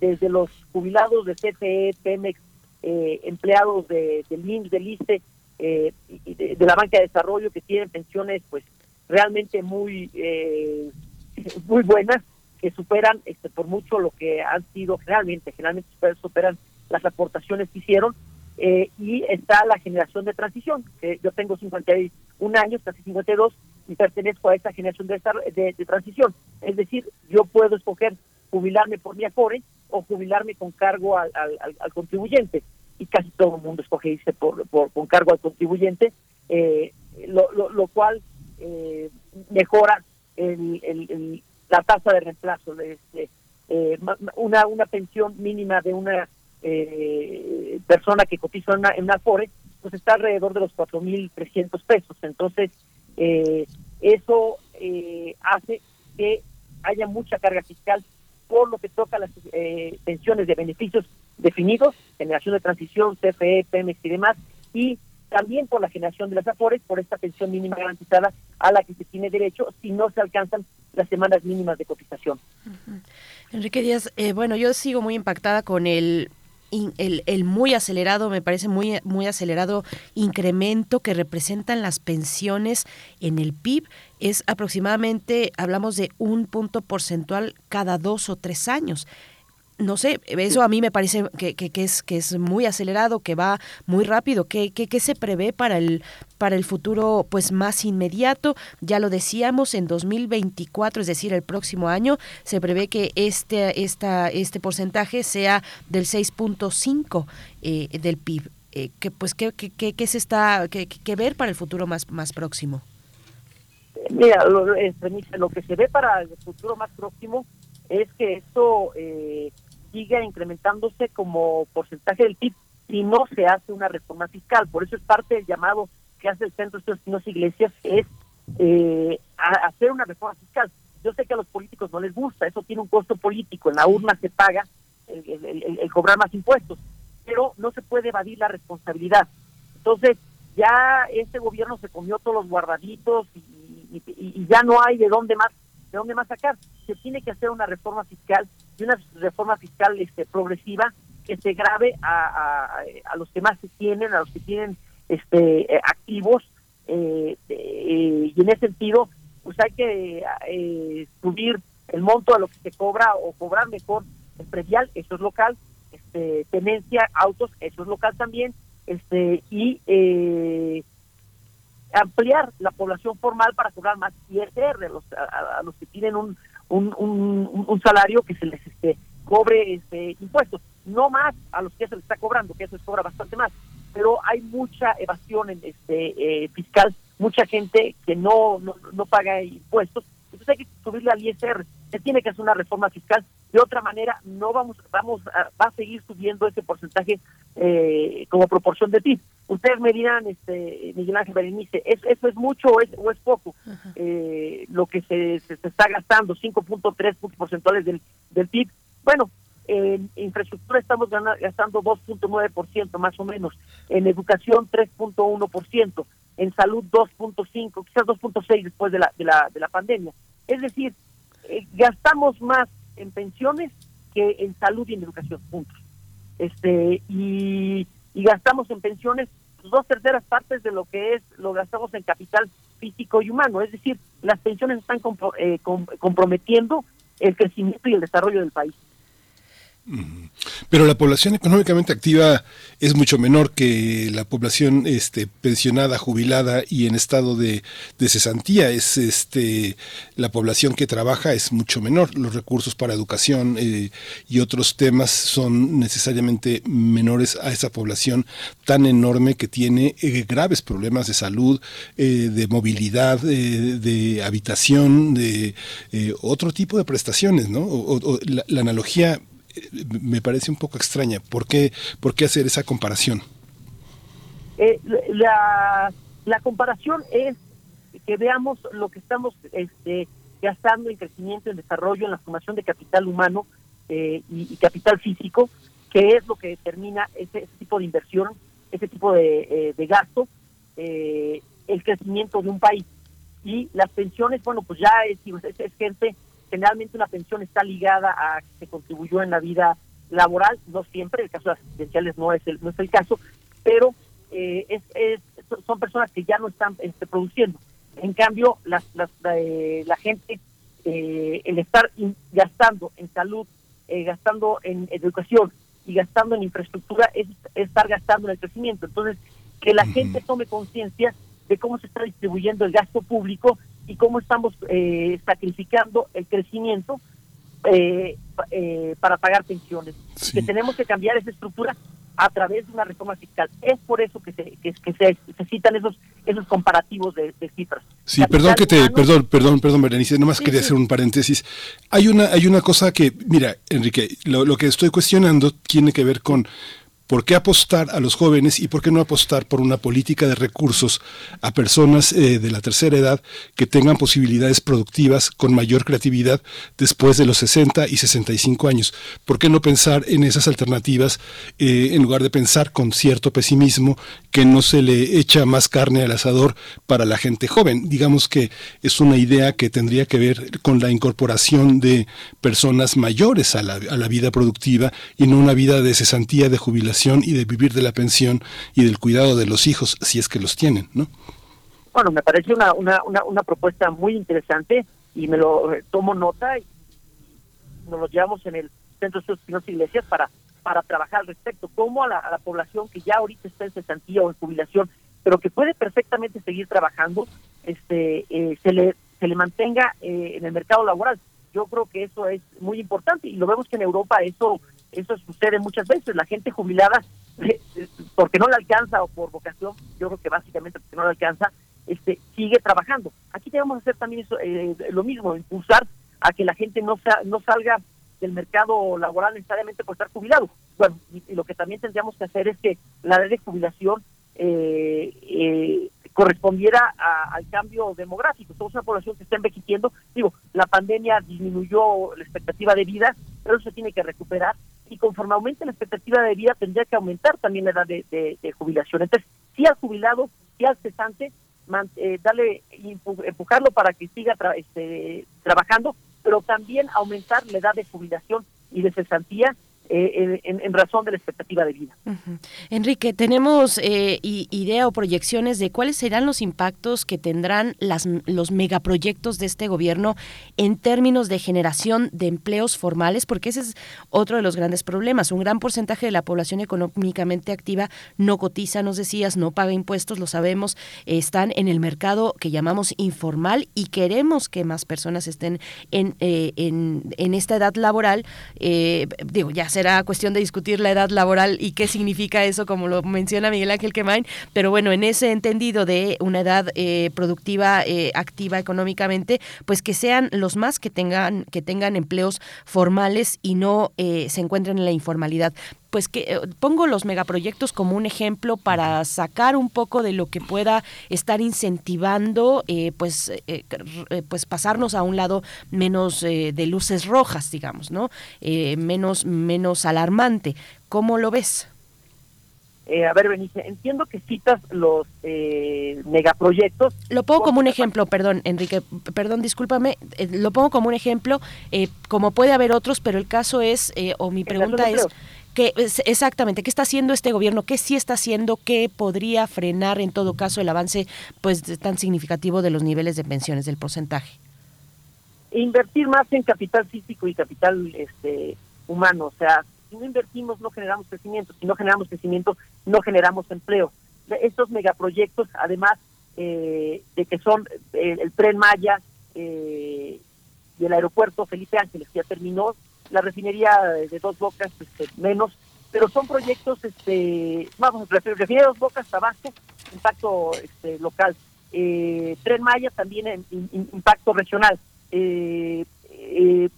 Speaker 22: desde los jubilados de CFE, Pemex, empleados de, del del ISTE, y de, de, la banca de desarrollo que tienen pensiones pues realmente muy eh, muy buenas que superan este, por mucho lo que han sido generalmente, generalmente superan las aportaciones que hicieron eh, y está la generación de transición, que yo tengo 51 años, casi 52, y pertenezco a esta generación de, de, transición. Es decir, yo puedo escoger jubilarme por mi afore o jubilarme con cargo al, al, contribuyente, y casi todo el mundo escoge irse por, por, con cargo al contribuyente, eh, lo, lo, lo cual eh, mejora el, la tasa de reemplazo. De este, eh, una, una pensión mínima de una eh, persona que cotiza en una, en Afore, pues está alrededor de los 4.300 pesos. Entonces, eh, eso hace que haya mucha carga fiscal por lo que toca las pensiones de beneficios definidos, generación de transición, CFE, Pemex y demás, y también por la generación de las AFORES, por esta pensión mínima garantizada a la que se tiene derecho si no se alcanzan las semanas mínimas de cotización.
Speaker 2: Enrique Díaz, eh, bueno, yo sigo muy impactada con el el, el, muy acelerado, me parece muy, muy acelerado incremento que representan las pensiones en el PIB. Es aproximadamente, hablamos de un punto porcentual cada dos o tres años no sé, eso a mí me parece que, que, es, que es muy acelerado, que va muy rápido. ¿Qué, qué, se prevé para el, para el futuro pues más inmediato? Ya lo decíamos, en 2024, es decir, el próximo año, se prevé que este, esta, este porcentaje sea del 6.5 eh, del PIB. Eh, que, pues, ¿qué, qué, qué se está que, ver para el futuro más, más próximo?
Speaker 22: Mira, lo, lo que se ve para el futuro más próximo es que esto eh, siga incrementándose como porcentaje del PIB si no se hace una reforma fiscal. Por eso es parte del llamado que hace el Centro de Estudios Iglesias, es eh, hacer una reforma fiscal. Yo sé que a los políticos no les gusta, eso tiene un costo político, en la urna se paga el, cobrar más impuestos, pero no se puede evadir la responsabilidad. Entonces, ya este gobierno se comió todos los guardaditos y ya no hay de dónde más de dónde más sacar. Se tiene que hacer una reforma fiscal y una reforma fiscal este, progresiva que se grave a, a, los que más se tienen, a los que tienen este, eh, activos, eh, eh, y en ese sentido pues hay que eh, subir el monto a lo que se cobra o cobrar mejor el predial, eso es local, este, tenencia, autos, eso es local también, este y eh, ampliar la población formal para cobrar más ISR los, a, los que tienen un, un, un, salario que se les este, cobre este impuestos, no más a los que se les está cobrando, que eso les cobra bastante más, pero hay mucha evasión en este eh, fiscal, mucha gente que no, no, no paga impuestos, entonces hay que subirle al ISR, se tiene que hacer una reforma fiscal, de otra manera no vamos, vamos a, va a seguir subiendo ese porcentaje eh, como proporción de PIB ustedes me dirán, este, Miguel Ángel Berenice, ¿es, ¿eso es mucho o es, o es poco? Eh, lo que se, se, está gastando, 5.3 puntos porcentuales del, del PIB. Bueno, en infraestructura estamos gastando 2.9% más o menos, en educación 3.1%, en salud 2.5, quizás 2.6 después de la, de, la, de la pandemia. Es decir, eh, gastamos más en pensiones que en salud y en educación, puntos. Este, y y gastamos en pensiones dos terceras partes de lo que es lo gastamos en capital físico y humano, es decir, las pensiones están eh, comprometiendo el crecimiento y el desarrollo del país.
Speaker 1: Pero la población económicamente activa es mucho menor que la población este, pensionada, jubilada y en estado de, cesantía. Es este la población que trabaja es mucho menor. Los recursos para educación eh, y otros temas son necesariamente menores a esa población tan enorme que tiene eh, graves problemas de salud, eh, de movilidad, de habitación, de otro tipo de prestaciones, ¿no? la analogía me parece un poco extraña. ¿Por qué, por qué hacer esa comparación?
Speaker 22: Eh, la, la comparación es que veamos lo que estamos este, gastando en crecimiento, en desarrollo, en la formación de capital humano eh, y, capital físico, que es lo que determina ese, tipo de inversión, ese tipo de, eh, gasto, el crecimiento de un país. Y las pensiones, bueno, pues ya es, es gente generalmente una pensión está ligada a que se contribuyó en la vida laboral, no siempre, el caso de las asistenciales no es el, no es el caso, pero eh, es, son personas que ya no están este, produciendo. En cambio, las, las, la, eh, gente, eh, el estar gastando en salud, gastando en educación y gastando en infraestructura es, estar gastando en el crecimiento. Entonces, que la gente tome conciencia de cómo se está distribuyendo el gasto público y cómo estamos eh, sacrificando el crecimiento eh, eh, para pagar pensiones. Que tenemos que cambiar esa estructura a través de una reforma fiscal. Es por eso que se, que, se, citan esos esos comparativos de, cifras.
Speaker 1: Sí, perdón que te, perdón, perdón, perdón, Berenice, nomás quería hacer un paréntesis. Hay una, hay una cosa que, mira, Enrique, lo, lo que estoy cuestionando tiene que ver con ¿Por qué apostar a los jóvenes y por qué no apostar por una política de recursos a personas eh, de la tercera edad que tengan posibilidades productivas con mayor creatividad después de los 60 y 65 años? ¿Por qué no pensar en esas alternativas eh, en lugar de pensar con cierto pesimismo que no se le echa más carne al asador para la gente joven? Digamos que es una idea que tendría que ver con la incorporación de personas mayores a la, a la vida productiva y no una vida de cesantía, de jubilación y de vivir de la pensión y del cuidado de los hijos, si es que los tienen, ¿no?
Speaker 22: Bueno, me parece una, una, una, propuesta muy interesante y me lo eh, tomo nota y nos lo llevamos en el Centro de Estudios Iglesias para, para trabajar al respecto. Cómo a la, población que ya ahorita está en cesantía o en jubilación, pero que puede perfectamente seguir trabajando, este eh, se le se le mantenga eh, en el mercado laboral. Yo creo que eso es muy importante y lo vemos que en Europa eso eso sucede muchas veces. La gente jubilada, eh, porque no le alcanza o por vocación, yo creo que básicamente porque no le alcanza, este, sigue trabajando. Aquí debemos hacer también eso, eh, lo mismo, impulsar a que la gente no, no salga del mercado laboral necesariamente por estar jubilado. Bueno, y, lo que también tendríamos que hacer es que la edad de jubilación eh, correspondiera al cambio demográfico. Somos una población que está envejeciendo. Digo, la pandemia disminuyó la expectativa de vida, pero eso se tiene que recuperar y conforme aumente la expectativa de vida tendría que aumentar también la edad de, jubilación. Entonces, sí al jubilado, sí al cesante, eh, darle, empujarlo para que siga este, trabajando, pero también aumentar la edad de jubilación y de cesantía eh, en, razón de la expectativa de vida.
Speaker 2: Enrique, ¿tenemos eh, idea o proyecciones de cuáles serán los impactos que tendrán las, los megaproyectos de este gobierno en términos de generación de empleos formales? Porque ese es otro de los grandes problemas. Un gran porcentaje de la población económicamente activa no cotiza, nos decías, no paga impuestos, lo sabemos, están en el mercado que llamamos informal y queremos que más personas estén en, eh, en, en esta edad laboral. digo, ya será cuestión de discutir la edad laboral y qué significa eso, como lo menciona Miguel Ángel Quemain, pero bueno, en ese entendido de una edad eh, productiva, eh, activa económicamente, pues que sean los más que tengan, que tengan empleos formales y no eh, se encuentren en la informalidad pues que pongo los megaproyectos como un ejemplo para sacar un poco de lo que pueda estar incentivando pues pues pasarnos a un lado menos de luces rojas digamos no menos menos alarmante. ¿Cómo lo ves?
Speaker 22: Eh, a ver, Benice, entiendo que citas los eh, megaproyectos.
Speaker 2: Lo pongo como un ejemplo, perdón, Enrique, perdón, discúlpame, eh, lo pongo como un ejemplo, como puede haber otros, pero el caso es, o mi pregunta es, que, exactamente, ¿qué está haciendo este gobierno? ¿Qué sí está haciendo? ¿Qué podría frenar en todo caso el avance pues tan significativo de los niveles de pensiones, del porcentaje?
Speaker 22: Invertir más en capital físico y capital este humano. O sea, si no invertimos no generamos crecimiento, si no generamos crecimiento no generamos empleo. Estos megaproyectos, además eh, de que son eh, el, tren Maya eh, y el aeropuerto Felipe Ángeles, que ya terminó, la refinería de Dos Bocas este, menos, pero son proyectos, este, vamos, refinería de Dos Bocas, Tabasco, impacto este, local. tren Maya también impacto regional. Eh, eh,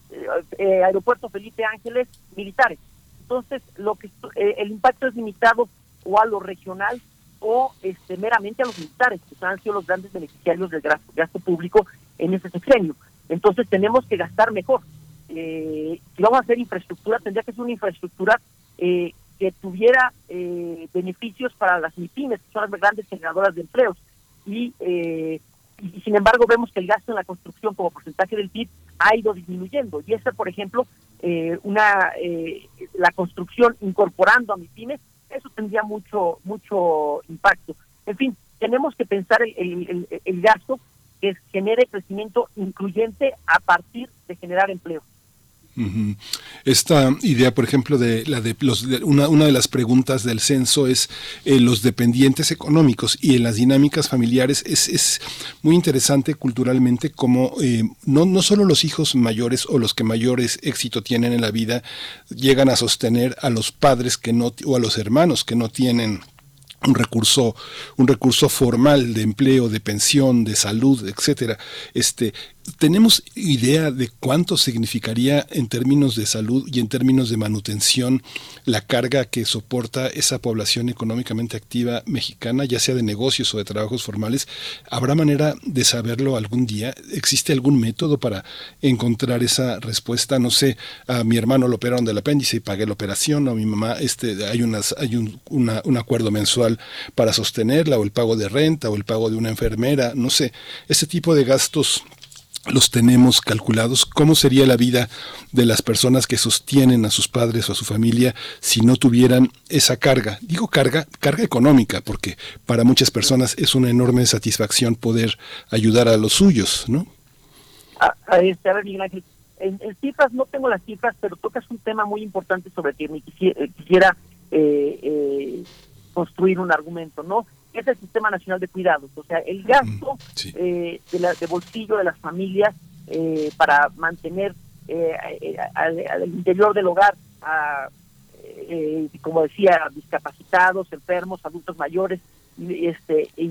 Speaker 22: eh, aeropuerto Felipe Ángeles militares. Entonces, lo que eh, el impacto es limitado o a lo regional o este, meramente a los militares, que han sido los grandes beneficiarios del gasto, público en ese sexenio. Entonces, tenemos que gastar mejor. Eh, si vamos a hacer infraestructura, tendría que ser una infraestructura que tuviera beneficios para las MIPIMES, que son las grandes generadoras de empleos. Y y sin embargo vemos que el gasto en la construcción como porcentaje del PIB ha ido disminuyendo. Y esa, por ejemplo, eh, una eh, la construcción incorporando a MIPIMES, eso tendría mucho mucho impacto. En fin, tenemos que pensar el, el gasto que genere crecimiento incluyente a partir de generar empleo.
Speaker 1: Esta idea, por ejemplo, de la de los una, una de las preguntas del censo es eh, los dependientes económicos y en las dinámicas familiares es, es muy interesante culturalmente como eh, no, no solo los hijos mayores o los que mayores éxito tienen en la vida llegan a sostener a los padres que no o a los hermanos que no tienen un recurso un recurso formal de empleo de pensión de salud etcétera. Este ¿Tenemos idea de cuánto significaría en términos de salud y en términos de manutención la carga que soporta esa población económicamente activa mexicana, ya sea de negocios o de trabajos formales? ¿Habrá manera de saberlo algún día? ¿Existe algún método para encontrar esa respuesta? No sé, a mi hermano lo operaron del apéndice y pagué la operación, o a mi mamá este, hay, unas, hay un, un acuerdo mensual para sostenerla, o el pago de renta, o el pago de una enfermera, no sé, ese tipo de gastos los tenemos calculados, cómo sería la vida de las personas que sostienen a sus padres o a su familia si no tuvieran esa carga. Digo carga, carga económica, porque para muchas personas es una enorme satisfacción poder ayudar a los suyos, ¿no?
Speaker 22: A, a, este, a ver, Miguel Ángel, en, cifras no tengo las cifras, pero tocas un tema muy importante sobre que quisiera, quisiera eh, eh, construir un argumento, ¿no? Es el Sistema Nacional de Cuidados, o sea, el gasto eh, de, la, de bolsillo de las familias eh, para mantener eh, al, interior del hogar a, como decía, discapacitados, enfermos, adultos mayores y, este, y,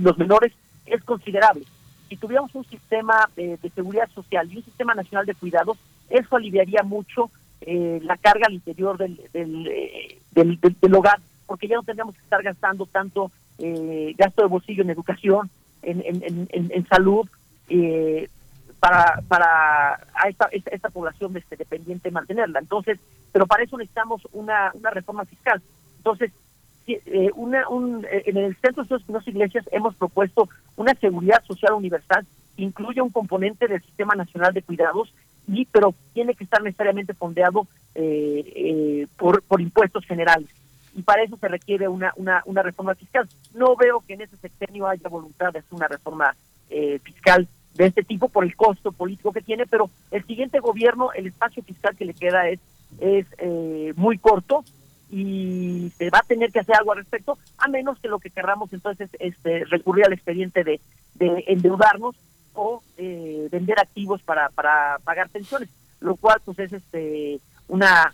Speaker 22: los menores es considerable. Si tuviéramos un sistema de seguridad social y un sistema nacional de cuidados, eso aliviaría mucho la carga al interior del, del, del hogar porque ya no tendríamos que estar gastando tanto eh, gasto de bolsillo en educación, en, en, en, salud, eh, para, para a esta, esta, población este, dependiente mantenerla. Entonces, pero para eso necesitamos una, una reforma fiscal. Entonces, eh, una, un, en el Centro de las Iglesias hemos propuesto una seguridad social universal que incluye un componente del Sistema Nacional de Cuidados y pero tiene que estar necesariamente fondeado eh, eh, por, por impuestos generales. Y para eso se requiere una, una, una reforma fiscal. No veo que en ese sexenio haya voluntad de hacer una reforma eh, fiscal de este tipo por el costo político que tiene, pero el siguiente gobierno, el espacio fiscal que le queda es, es muy corto y se va a tener que hacer algo al respecto, a menos que lo que querramos entonces este, recurrir al expediente de, de endeudarnos o eh, vender activos para, para pagar pensiones, lo cual pues es este una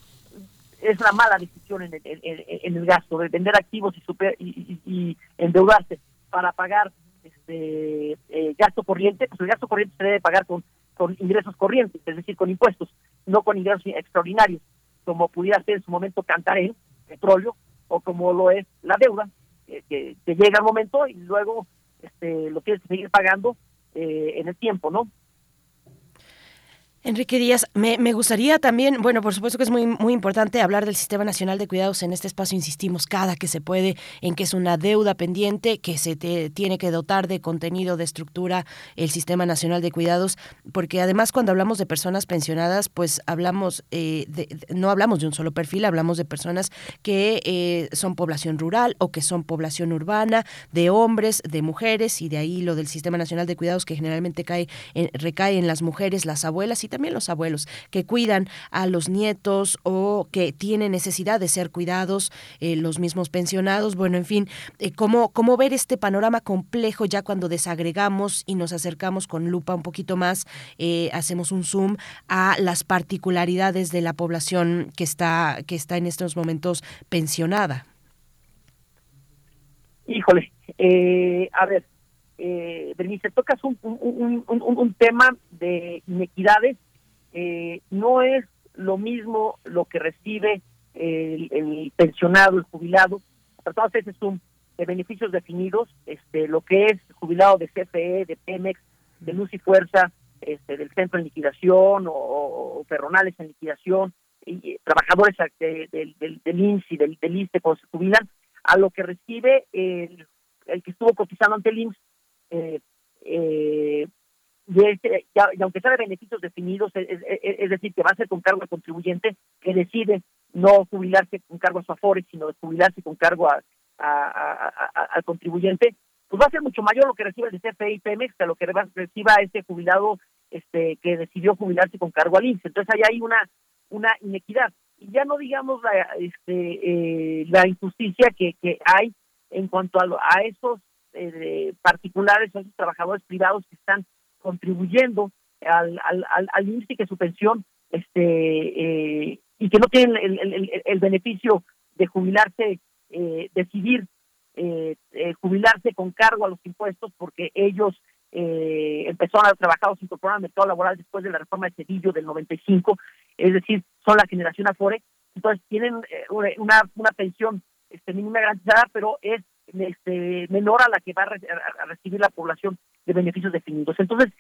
Speaker 22: es una mala decisión en el, en, el gasto de vender activos y, super, y, endeudarse para pagar este eh, gasto corriente, pues el gasto corriente se debe pagar con, con ingresos corrientes, es decir, con impuestos, no con ingresos extraordinarios, como pudiera ser en su momento Cantarén, petróleo, o como lo es la deuda, que, que llega el momento y luego este, lo tienes que seguir pagando eh, en el tiempo, ¿no?
Speaker 2: Enrique Díaz, me, gustaría también, bueno, por supuesto que es muy, muy importante hablar del Sistema Nacional de Cuidados. En este espacio insistimos cada que se puede en que es una deuda pendiente, que se tiene que dotar de contenido, de estructura el Sistema Nacional de Cuidados, porque además cuando hablamos de personas pensionadas, pues hablamos, eh, de, no hablamos de un solo perfil, hablamos de personas que eh, son población rural o que son población urbana, de hombres, de mujeres, y de ahí lo del Sistema Nacional de Cuidados que generalmente cae, recae en las mujeres, las abuelas y también los abuelos que cuidan a los nietos o que tienen necesidad de ser cuidados, eh, los mismos pensionados, bueno, en fin, eh, cómo, cómo ver este panorama complejo ya cuando desagregamos y nos acercamos con lupa un poquito más, eh, hacemos un zoom a las particularidades de la población que está, que está en estos momentos pensionada.
Speaker 22: Híjole, a ver, eh, Bernice, tocas un, un, un, un, tema de inequidades. Eh, no es lo mismo lo que recibe el, pensionado, el jubilado, todas veces son de beneficios definidos, este, lo que es jubilado de CFE, de Pemex, de Luz y Fuerza, este, del centro en liquidación o, ferronales en liquidación, y, eh, trabajadores del, del, del INSS y del, del ISTE cuando se jubilan, a lo que recibe el, el que estuvo cotizando ante el INSS eh, eh, este, y, aunque sea de beneficios definidos, es, decir, que va a ser con cargo al contribuyente que decide no jubilarse con cargo a su afore, sino jubilarse con cargo a, al contribuyente, pues va a ser mucho mayor lo que recibe el CFE y Pemex que lo que reciba este jubilado este que decidió jubilarse con cargo al INSS. Entonces ahí hay una una inequidad. Y ya no digamos la, este, eh, la injusticia que, que hay en cuanto a, a esos eh, particulares, a esos trabajadores privados que están contribuyendo al, al, al, y que su pensión este eh, y que no tienen el, el, beneficio de jubilarse, eh, decidir eh, eh, jubilarse con cargo a los impuestos porque ellos eh, empezaron a trabajar o se incorporaron al mercado laboral después de la reforma de Cedillo del 95, es decir, son la generación Afore, entonces tienen una, una pensión este, mínima garantizada, pero es este, menor a la que va a, recibir la población de beneficios definidos. Entonces,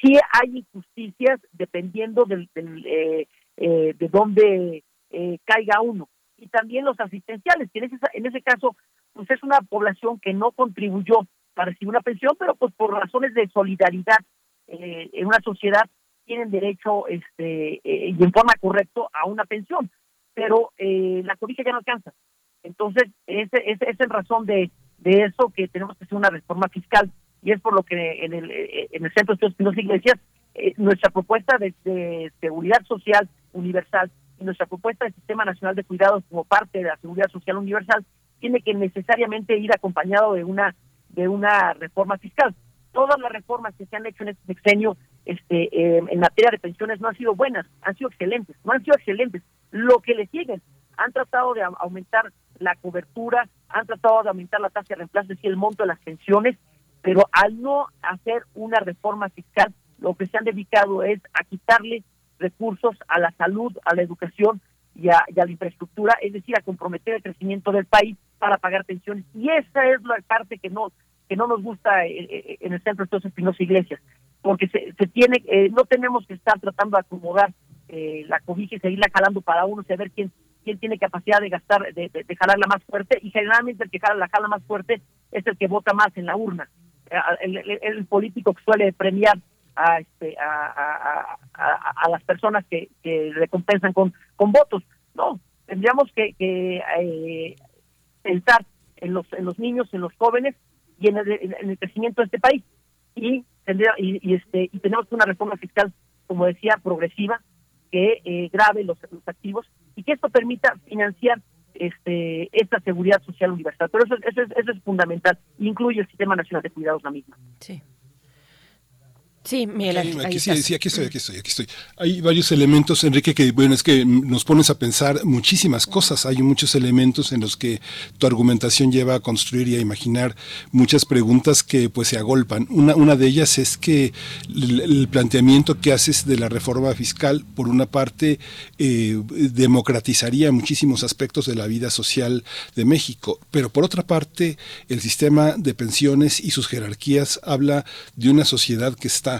Speaker 22: sí hay injusticias dependiendo del, eh, eh, de dónde eh, caiga uno. Y también los asistenciales, que en ese, en ese caso, pues es una población que no contribuyó para recibir una pensión, pero pues por razones de solidaridad en una sociedad tienen derecho este y en forma correcta a una pensión, pero la cobija ya no alcanza. Entonces, esa es, es, es razón de, de eso que tenemos que hacer una reforma fiscal y es por lo que en el, en el Centro de Estudios Iglesias eh, nuestra propuesta de, seguridad social universal y nuestra propuesta de Sistema Nacional de Cuidados como parte de la seguridad social universal tiene que necesariamente ir acompañado de una de una reforma fiscal. Todas las reformas que se han hecho en este sexenio este, eh, en materia de pensiones no han sido buenas, han sido excelentes, no han sido excelentes. Lo que le siguen han tratado de aumentar la cobertura, han tratado de aumentar la tasa de reemplazo, decir, el monto de las pensiones, pero al no hacer una reforma fiscal, lo que se han dedicado es a quitarle recursos a la salud, a la educación y a, la infraestructura, es decir, a comprometer el crecimiento del país para pagar pensiones. Y esa es la parte que no que no nos gusta eh, eh, en el centro de Espinosa Iglesias, porque se, se tiene, eh, no tenemos que estar tratando de acomodar la cobija y seguirla jalando para uno, saber quién quién tiene capacidad de gastar, de, de, jalarla más fuerte, y generalmente el que jala la jala más fuerte es el que vota más en la urna. Eh, el, político que suele premiar a, este, a, a, las personas que, que recompensan con, votos. No, tendríamos que, que eh, pensar en los, en los niños, en los jóvenes y en el, en el crecimiento de este país. Y, tendría, y, este, y tenemos una reforma fiscal, como decía, progresiva, que eh, grave los activos y que esto permita financiar este, esta seguridad social universal. Pero eso, eso, es, eso es fundamental. Incluye el Sistema Nacional de Cuidados la misma.
Speaker 2: Sí. Sí, Miguel
Speaker 1: aquí, sí, aquí estoy, aquí estoy, aquí estoy. Hay varios elementos, Enrique, que bueno, es que nos pones a pensar muchísimas cosas. Hay muchos elementos en los que tu argumentación lleva a construir y a imaginar muchas preguntas que pues se agolpan. Una, una de ellas es que el, planteamiento que haces de la reforma fiscal, por una parte, eh, democratizaría muchísimos aspectos de la vida social de México, pero por otra parte, el sistema de pensiones y sus jerarquías habla de una sociedad que está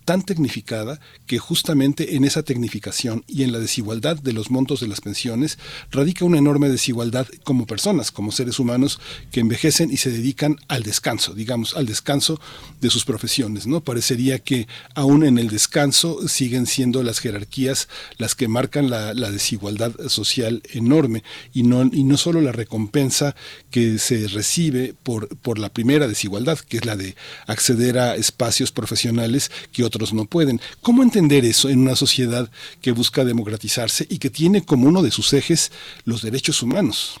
Speaker 1: tan tecnificada que justamente en esa tecnificación y en la desigualdad de los montos de las pensiones radica una enorme desigualdad como personas, como seres humanos que envejecen y se dedican al descanso, digamos, al descanso de sus profesiones, ¿no? Parecería que aún en el descanso siguen siendo las jerarquías las que marcan la, desigualdad social enorme y no, y no solo la recompensa que se recibe por, por la primera desigualdad, que es la de acceder a espacios profesionales que otros no pueden. ¿Cómo entender eso en una sociedad que busca democratizarse y que tiene como uno de sus ejes los derechos humanos?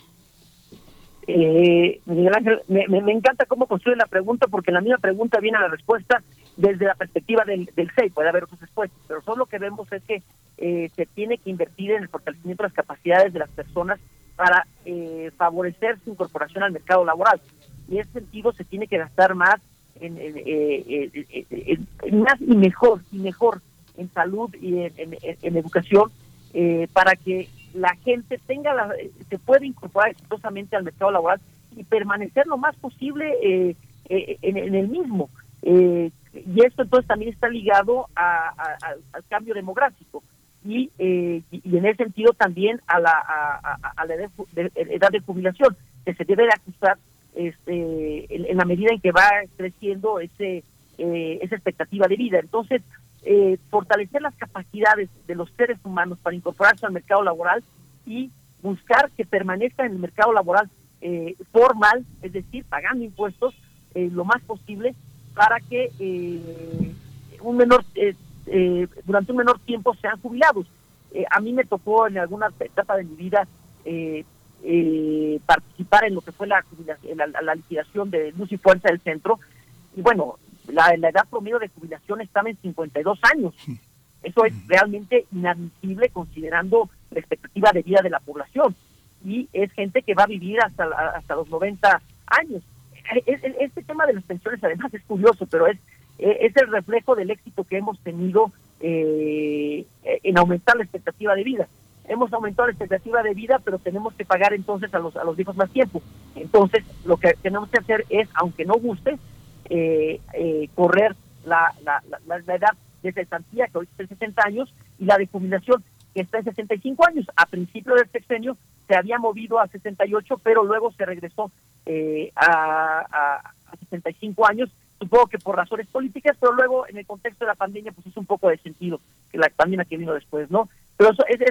Speaker 22: Eh, Miguel Ángel, me, encanta cómo construye la pregunta porque la misma pregunta viene a la respuesta desde la perspectiva del, del SEI, puede haber otras respuestas, pero solo lo que vemos es que eh, se tiene que invertir en el fortalecimiento de las capacidades de las personas para eh, favorecer su incorporación al mercado laboral. Y en ese sentido se tiene que gastar más en, en, más y mejor y mejor en salud y en, educación eh, para que la gente tenga la, se pueda incorporar exitosamente al mercado laboral y permanecer lo más posible eh, eh, en, el mismo. y esto entonces también está ligado al cambio demográfico y, y, en ese sentido también a la, a, la edad de, jubilación, que se debe de ajustar este, en, la medida en que va creciendo ese eh, esa expectativa de vida. Entonces, eh, fortalecer las capacidades de los seres humanos para incorporarse al mercado laboral y buscar que permanezcan en el mercado laboral eh, formal, es decir, pagando impuestos lo más posible para que un menor durante un menor tiempo sean jubilados. a mí me tocó en alguna etapa de mi vida participar en lo que fue la, la, la, liquidación de Luz y Fuerza del Centro. Y bueno, la, edad promedio de jubilación estaba en 52 años. Eso es realmente inadmisible considerando la expectativa de vida de la población. Y es gente que va a vivir hasta, hasta los 90 años. E, e, este tema de las pensiones además es curioso, pero es, e, es el reflejo del éxito que hemos tenido eh, en aumentar la expectativa de vida. Hemos aumentado la expectativa de vida, pero tenemos que pagar entonces a los, a los hijos más tiempo. Entonces, lo que tenemos que hacer es, aunque no guste, eh, eh, correr la, la, la, edad de cesantía, que hoy está en 60 años, y la de jubilación, que está en 65 años. A principio del sexenio se había movido a 68, pero luego se regresó eh, a, a, 65 años, supongo que por razones políticas, pero luego en el contexto de la pandemia pues es un poco de sentido que la pandemia que vino después, ¿no? Pero eso es,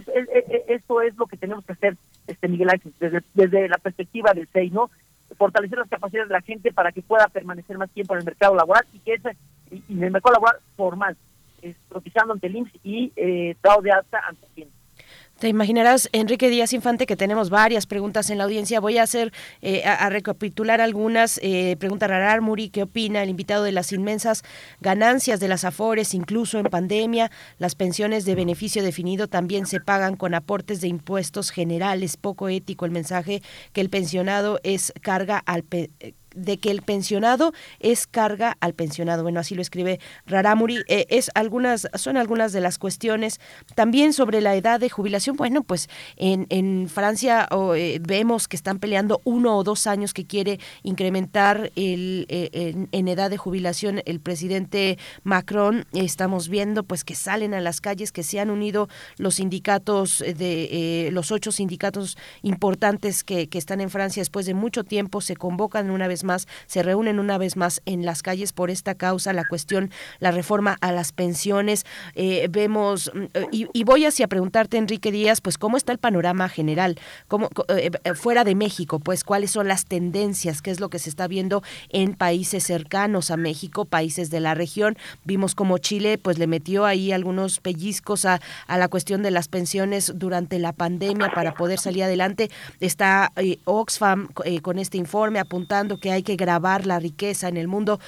Speaker 22: esto es lo que tenemos que hacer, este Miguel Ángel, desde, desde la perspectiva del SEI, ¿no? fortalecer las capacidades de la gente para que pueda permanecer más tiempo en el mercado laboral y que ese, y, en el mercado laboral formal, es, cotizando ante el IMSS y eh, dado de alta ante el
Speaker 2: te imaginarás, Enrique Díaz Infante, que tenemos varias preguntas en la audiencia. Voy a hacer, eh, a, recapitular algunas. Eh, pregunta Rarar Muri, ¿qué opina el invitado de las inmensas ganancias de las AFORES, incluso en pandemia? Las pensiones de beneficio definido también se pagan con aportes de impuestos generales. Poco ético el mensaje que el pensionado es carga al, de que el pensionado es carga al pensionado. Bueno, así lo escribe Raramuri. Eh, es algunas, son algunas de las cuestiones. También sobre la edad de jubilación. Bueno, pues en, en Francia eh, vemos que están peleando uno o dos años que quiere incrementar el, eh, en, edad de jubilación el presidente Macron. Estamos viendo pues que salen a las calles, que se han unido los sindicatos de los ocho sindicatos importantes que, que están en Francia después de mucho tiempo, se convocan una vez más, se reúnen una vez más en las calles por esta causa, la cuestión, la reforma a las pensiones. Eh, vemos, mm, y, voy hacia preguntarte, Enrique Díaz, pues cómo está el panorama general, cómo, eh, eh, fuera de México, pues cuáles son las tendencias, qué es lo que se está viendo en países cercanos a México, países de la región. Vimos como Chile, pues le metió ahí algunos pellizcos a, a la cuestión de las pensiones durante la pandemia para poder salir adelante. Está Oxfam con este informe apuntando que hay que grabar la riqueza en el mundo.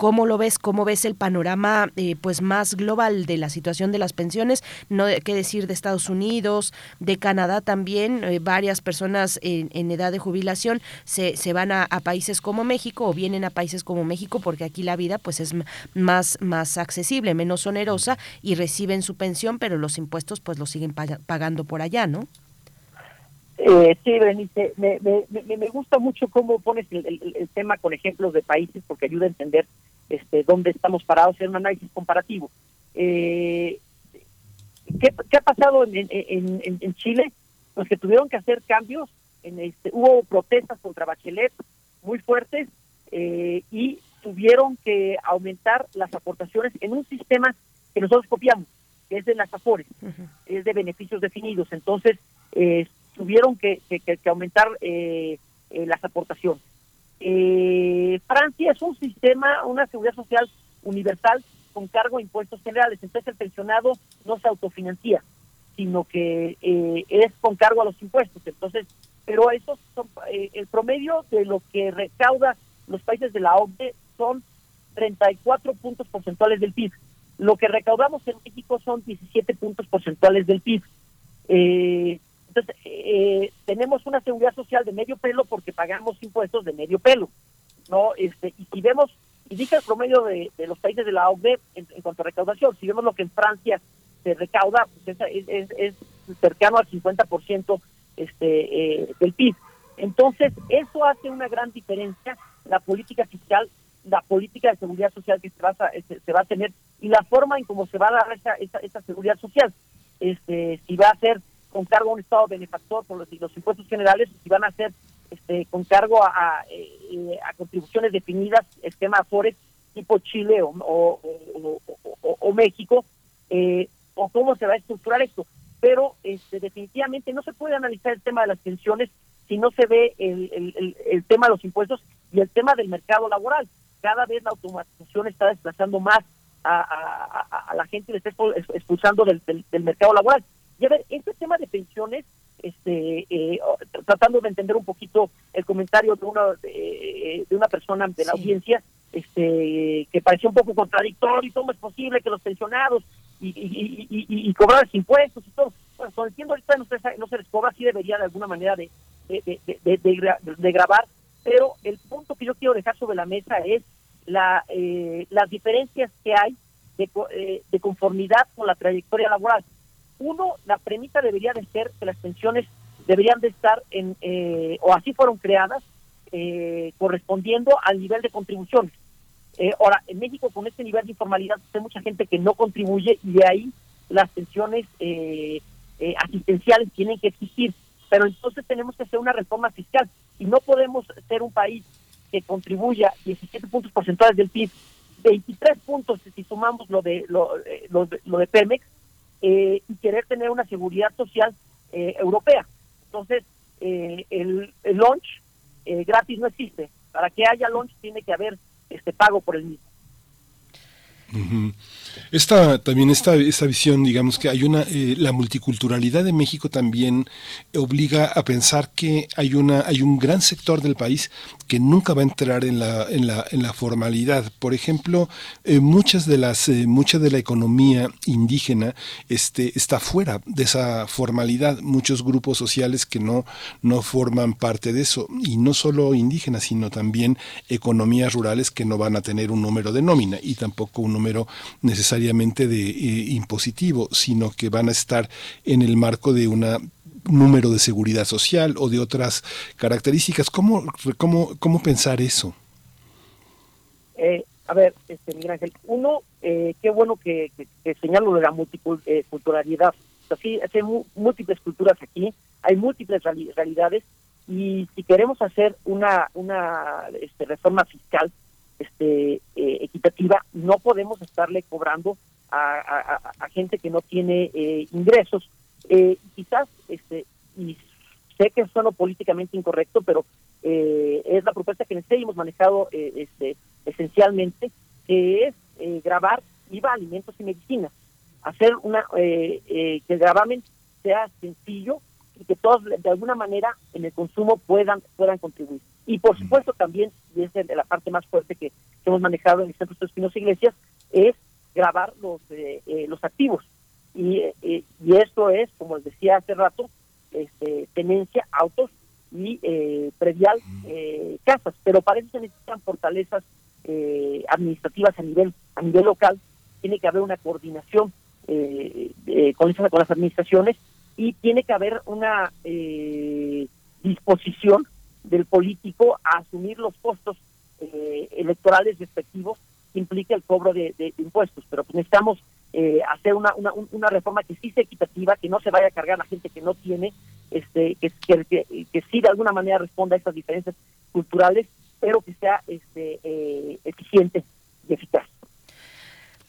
Speaker 2: ¿Cómo lo ves? ¿Cómo ves el panorama eh, pues más global de la situación de las pensiones? No qué decir de Estados Unidos, de Canadá también. Eh, varias personas en, edad de jubilación se, se van a, países como México o vienen a países como México porque aquí la vida pues es más, más accesible, menos onerosa y reciben su pensión, pero los impuestos pues los siguen pagando por allá, ¿no?
Speaker 22: Eh, sí, Berenice, me, me, me, gusta mucho cómo pones el, tema con ejemplos de países porque ayuda a entender este, dónde estamos parados en un análisis comparativo. Eh, ¿qué, ha pasado en, en, Chile? Pues que tuvieron que hacer cambios, en este, hubo protestas contra Bachelet muy fuertes eh, y tuvieron que aumentar las aportaciones en un sistema que nosotros copiamos, que es de las AFORES, es de beneficios definidos. Entonces, eh, tuvieron que, aumentar eh, eh, las aportaciones. Eh, Francia es un sistema, una seguridad social universal con cargo a impuestos generales. Entonces el pensionado no se autofinancia, sino que es con cargo a los impuestos. Entonces, pero eso son, el promedio de lo que recauda los países de la OCDE son 34 puntos porcentuales del PIB. Lo que recaudamos en México son 17 puntos porcentuales del PIB. Eh, entonces, eh, tenemos una seguridad social de medio pelo porque pagamos impuestos de medio pelo, ¿no? Este, y si vemos, y dije el promedio de, los países de la OCDE en, cuanto a recaudación, si vemos lo que en Francia se recauda, pues es, cercano al 50% este, eh, del PIB. Entonces, eso hace una gran diferencia, la política fiscal, la política de seguridad social que se va a, se, va a tener y la forma en cómo se va a dar esa, esa, esa seguridad social. Este, si va a ser con cargo a un Estado benefactor por los, los impuestos generales y van a ser este, con cargo a, eh, a, contribuciones definidas, esquema Afores, tipo Chile o, o, México, eh, o cómo se va a estructurar esto. Pero este, definitivamente no se puede analizar el tema de las pensiones si no se ve el, el, el, tema de los impuestos y el tema del mercado laboral. Cada vez la automatización está desplazando más a, a, a la gente y le está expulsando del, del mercado laboral. Y a ver, este tema de pensiones, este, eh, tratando de entender un poquito el comentario de una de, una persona de la audiencia, este, que pareció un poco contradictorio, ¿cómo es posible que los pensionados y, y, y, cobrar impuestos y todo? Bueno, cuando entiendo ahorita no se, no se les cobra, sí debería de alguna manera de, de, de, grabar, pero el punto que yo quiero dejar sobre la mesa es la, eh, las diferencias que hay de, eh, de conformidad con la trayectoria laboral. Uno, la premisa debería de ser que las pensiones deberían de estar en, eh, o así fueron creadas, eh, correspondiendo al nivel de contribuciones. Eh, ahora, en México con este nivel de informalidad hay mucha gente que no contribuye y de ahí las pensiones asistenciales tienen que existir. Pero entonces tenemos que hacer una reforma fiscal y no podemos ser un país que contribuya 17 puntos porcentuales del PIB, 23 puntos si sumamos lo de lo, lo de Pemex, eh, y querer tener una seguridad social eh, europea. Entonces, eh, el, el launch gratis no existe. Para que haya launch tiene que haber este pago por el mismo.
Speaker 1: Esta también esta, esta visión, digamos que hay una eh, la multiculturalidad de México también obliga a pensar que hay una hay un gran sector del país que nunca va a entrar en la en la, en la formalidad. Por ejemplo, eh, muchas de las eh, mucha de la economía indígena este está fuera de esa formalidad. Muchos grupos sociales que no no forman parte de eso y no solo indígenas, sino también economías rurales que no van a tener un número de nómina y tampoco un número necesariamente de eh, impositivo, sino que van a estar en el marco de un número de seguridad social o de otras características. ¿Cómo, cómo, cómo pensar eso?
Speaker 22: Eh, a ver, este, Miguel Ángel, uno, eh, qué bueno que, que, señalo de la multiculturalidad. Así, hay múltiples culturas aquí, hay múltiples realidades, y si queremos hacer una una este, reforma fiscal este eh, equitativa no podemos estarle cobrando a, gente que no tiene eh, ingresos eh, quizás este y sé que suena políticamente incorrecto pero es la propuesta que nosotros hemos manejado este esencialmente que es grabar IVA alimentos y medicinas hacer una que el gravamen sea sencillo y que todos de alguna manera en el consumo puedan puedan contribuir. Y por supuesto también, y es la parte más fuerte que, hemos manejado en el Centro de Espinos Iglesias, es grabar los eh, eh, los activos. Y, eh, y esto es, como les decía hace rato, este, tenencia, autos y predial casas. Pero para eso se necesitan fortalezas administrativas a nivel a nivel local. Tiene que haber una coordinación con, con las administraciones y tiene que haber una eh, disposición del político a asumir los costos eh, electorales respectivos que implica el cobro de, impuestos. Pero pues necesitamos eh, hacer una, una, una, reforma que sí sea equitativa, que no se vaya a cargar a la gente que no tiene, este, que, que, que, sí de alguna manera responda a estas diferencias culturales, pero que sea este, eficiente y eficaz.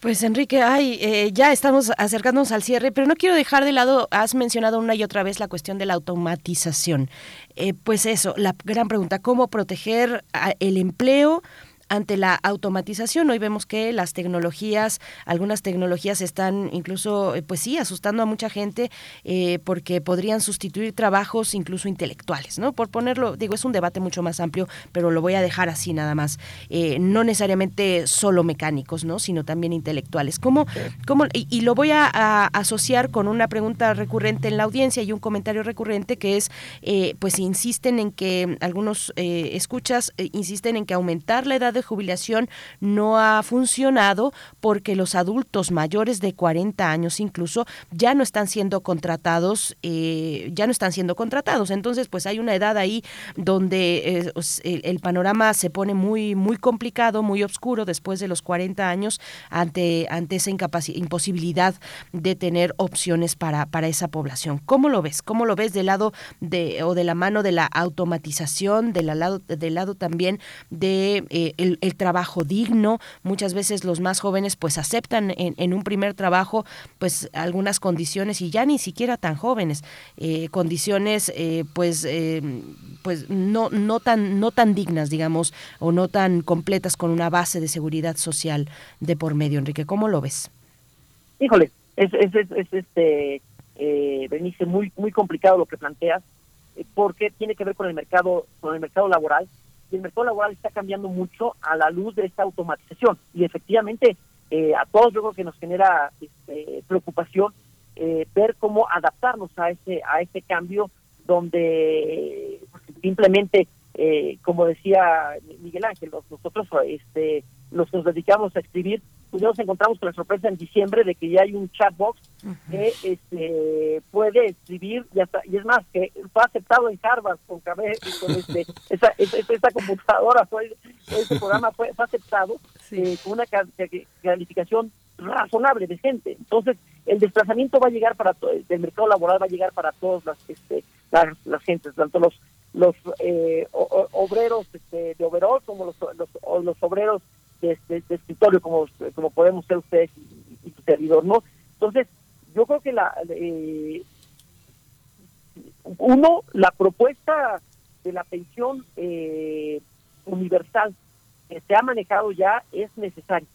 Speaker 2: Pues Enrique, ay, eh, ya estamos acercándonos al cierre, pero no quiero dejar de lado, has mencionado una y otra vez la cuestión de la automatización. Eh, pues eso, la gran pregunta, ¿cómo proteger el empleo? Ante la automatización. Hoy vemos que las tecnologías, algunas tecnologías están incluso, eh, pues sí, asustando a mucha gente eh, porque podrían sustituir trabajos incluso intelectuales, ¿no? Por ponerlo, digo, es un debate mucho más amplio, pero lo voy a dejar así nada más. Eh, no necesariamente solo mecánicos, ¿no? Sino también intelectuales. ¿Cómo, cómo, y, lo voy a, asociar con una pregunta recurrente en la audiencia y un comentario recurrente que es, pues insisten en que algunos escuchas insisten en que aumentar la edad de jubilación no ha funcionado porque los adultos mayores de 40 años incluso ya no están siendo contratados, eh, ya no están siendo contratados. Entonces, pues hay una edad ahí donde eh, el, panorama se pone muy, muy complicado, muy oscuro después de los 40 años ante, ante esa imposibilidad de tener opciones para, para esa población. ¿Cómo lo ves? ¿Cómo lo ves del lado de, o de la mano de la automatización, del lado, del lado también de eh, el, trabajo digno. Muchas veces los más jóvenes pues aceptan en, un primer trabajo pues algunas condiciones y ya ni siquiera tan jóvenes, eh, condiciones eh, pues eh, pues no, no tan no tan dignas digamos o no tan completas con una base de seguridad social de por medio. Enrique, ¿cómo lo ves?
Speaker 22: Híjole, es, es, es, este Benice, muy muy complicado lo que planteas porque tiene que ver con el mercado con el mercado laboral y el mercado laboral está cambiando mucho a la luz de esta automatización. Y efectivamente, eh, a todos yo creo que nos genera este, preocupación eh, ver cómo adaptarnos a ese, a ese cambio donde pues, simplemente, eh, como decía Miguel Ángel, nosotros este, los nos dedicamos a escribir, pues ya nos encontramos con la sorpresa en diciembre de que ya hay un chatbox que este, puede escribir y, hasta, y es más que fue aceptado en Harvard con, con este, esa, esta computadora fue ese programa fue, aceptado eh, con una calificación razonable decente. Entonces el desplazamiento va a llegar para todo el mercado laboral va a llegar para todas las este las, gentes tanto los los eh, obreros este, de overall como los, los, los obreros de, escritorio como, como podemos ser ustedes y, su servidor, ¿no? Entonces, yo creo que la eh, uno, la propuesta de la pensión eh, universal que se ha manejado ya es necesaria.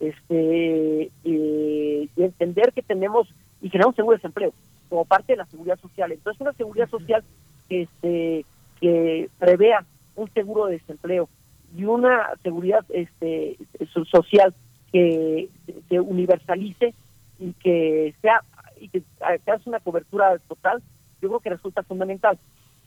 Speaker 22: Este, eh, y entender que tenemos y generamos seguro de desempleo como parte de la seguridad social. Entonces, una seguridad social que, este, que prevea un seguro de desempleo, y una seguridad este, social que universalice y que sea y que haga una cobertura total, yo creo que resulta fundamental.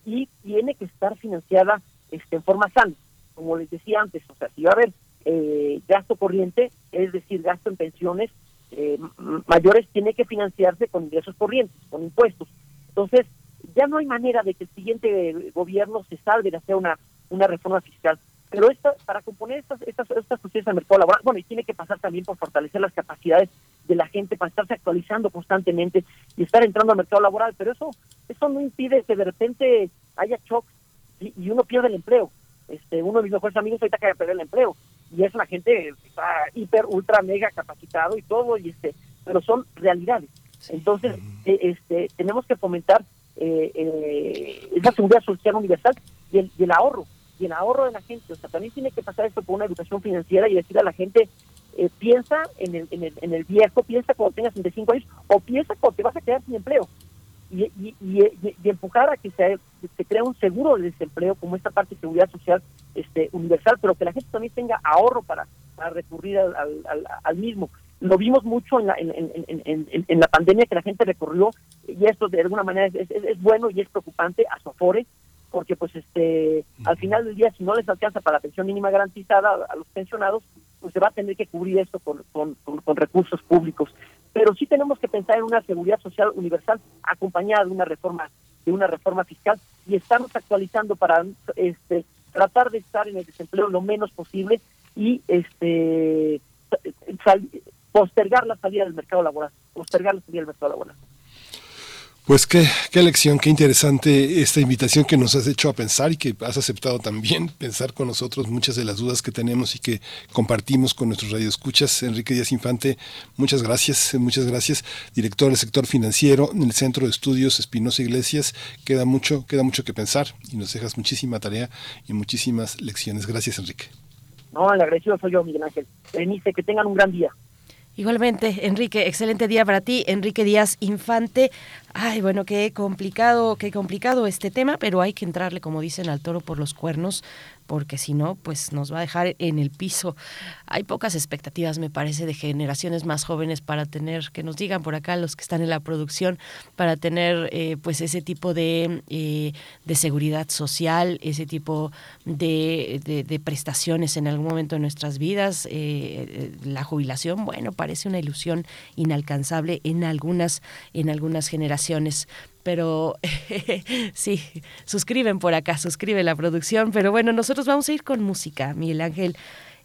Speaker 22: Y tiene que estar financiada este, en forma sana, como les decía antes, o sea, si va a haber eh, gasto corriente, es decir, gasto en pensiones eh, mayores, tiene que financiarse con ingresos corrientes, con impuestos. Entonces, ya no hay manera de que el siguiente gobierno se salve de hacer una, una reforma fiscal. Pero esta, para componer estas, estas, estas cuestiones al mercado laboral, bueno, y tiene que pasar también por fortalecer las capacidades de la gente para estarse actualizando constantemente y estar entrando al mercado laboral, pero eso eso no impide que de repente haya shocks y uno pierde el empleo. Este, uno de mis mejores amigos ahorita acaba de perder el empleo y es una gente está hiper, ultra, mega capacitado y todo, y este, pero son realidades. Entonces, eh, este, tenemos que fomentar eh, eh, esa seguridad social universal y el, y el, ahorro, y el ahorro de la gente. O sea, también tiene que pasar esto por una educación financiera y decir a la gente, eh, piensa en el, en, el, en el viejo, piensa cuando tengas 35 años, o piensa cuando te vas a quedar sin empleo. Y, y, y, empujar a que se, se crea un seguro de desempleo como esta parte de seguridad social este, universal, pero que la gente también tenga ahorro para, para recurrir al, al, al mismo lo vimos mucho en la, en, en, en, la pandemia que la gente recurrió y esto de alguna manera es, es, es bueno y es preocupante a Sofore porque pues este al final del día si no les alcanza para la pensión mínima garantizada a, los pensionados pues se va a tener que cubrir esto con, con, con, recursos públicos pero sí tenemos que pensar en una seguridad social universal acompañada de una reforma de una reforma fiscal y estamos actualizando para este tratar de estar en el desempleo lo menos posible y este postergar la salida del mercado laboral, postergar la salida del mercado laboral.
Speaker 1: Pues qué, qué lección, qué interesante esta invitación que nos has hecho a pensar y que has aceptado también pensar con nosotros muchas de las dudas que tenemos y que compartimos con nuestros radioescuchas. Enrique Díaz Infante, muchas gracias, muchas gracias. Director del sector financiero en el Centro de Estudios Espinosa Iglesias. Queda mucho, queda mucho que pensar y nos dejas muchísima tarea y muchísimas lecciones. Gracias, Enrique.
Speaker 22: No, el agradecido soy yo, Miguel Ángel. Que tengan un gran día.
Speaker 2: Igualmente, Enrique, excelente día para ti, Enrique Díaz Infante. Ay, bueno, qué complicado, qué complicado este tema, pero hay que entrarle, como dicen, al toro por los cuernos porque si no, pues nos va a dejar en el piso. Hay pocas expectativas, me parece, de generaciones más jóvenes para tener, que nos digan por acá los que están en la producción, para tener eh, pues ese tipo de, eh, de, seguridad social, ese tipo de, de, prestaciones en algún momento de nuestras vidas. Eh, la jubilación, bueno, parece una ilusión inalcanzable en algunas, en algunas generaciones pero sí, suscriben por acá, suscribe la producción, pero bueno, nosotros vamos a ir con música, Miguel Ángel.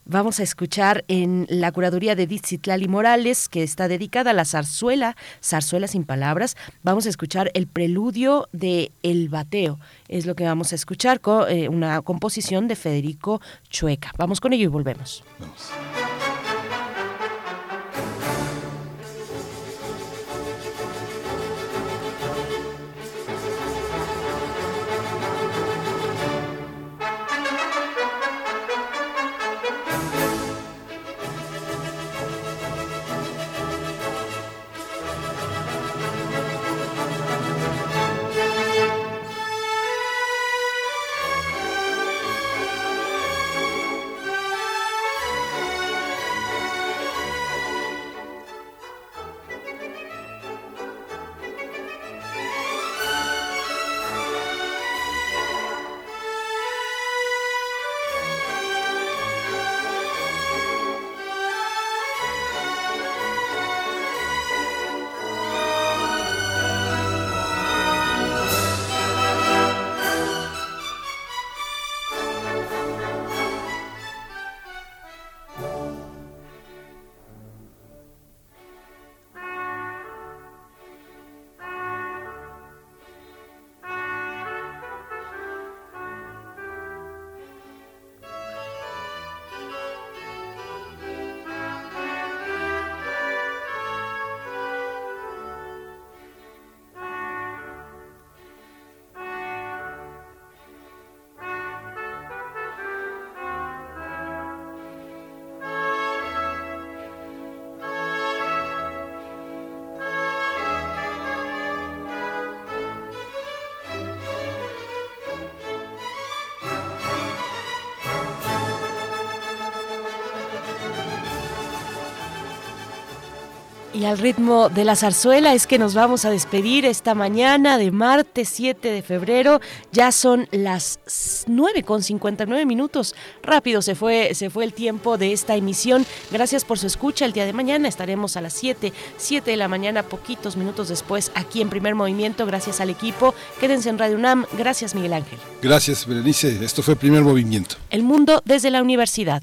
Speaker 2: Vamos a escuchar en la curaduría de Dizitlali Morales, que está dedicada a la zarzuela, zarzuela sin palabras. Vamos a escuchar el preludio de El Bateo. Es lo que vamos a escuchar con eh, una composición de Federico Chueca. Vamos con ello y volvemos. Vamos. Al ritmo de la zarzuela es que nos vamos a despedir esta mañana de martes 7 de febrero. Ya son las 9 con 59 minutos. Rápido se fue, se fue el tiempo de esta emisión. Gracias por su escucha. El día de mañana estaremos a las 7, 7 de la mañana, poquitos minutos después, aquí en Primer Movimiento. Gracias al equipo. Quédense en Radio UNAM. Gracias, Miguel Ángel.
Speaker 1: Gracias, Berenice. Esto fue Primer Movimiento.
Speaker 2: El mundo desde la universidad.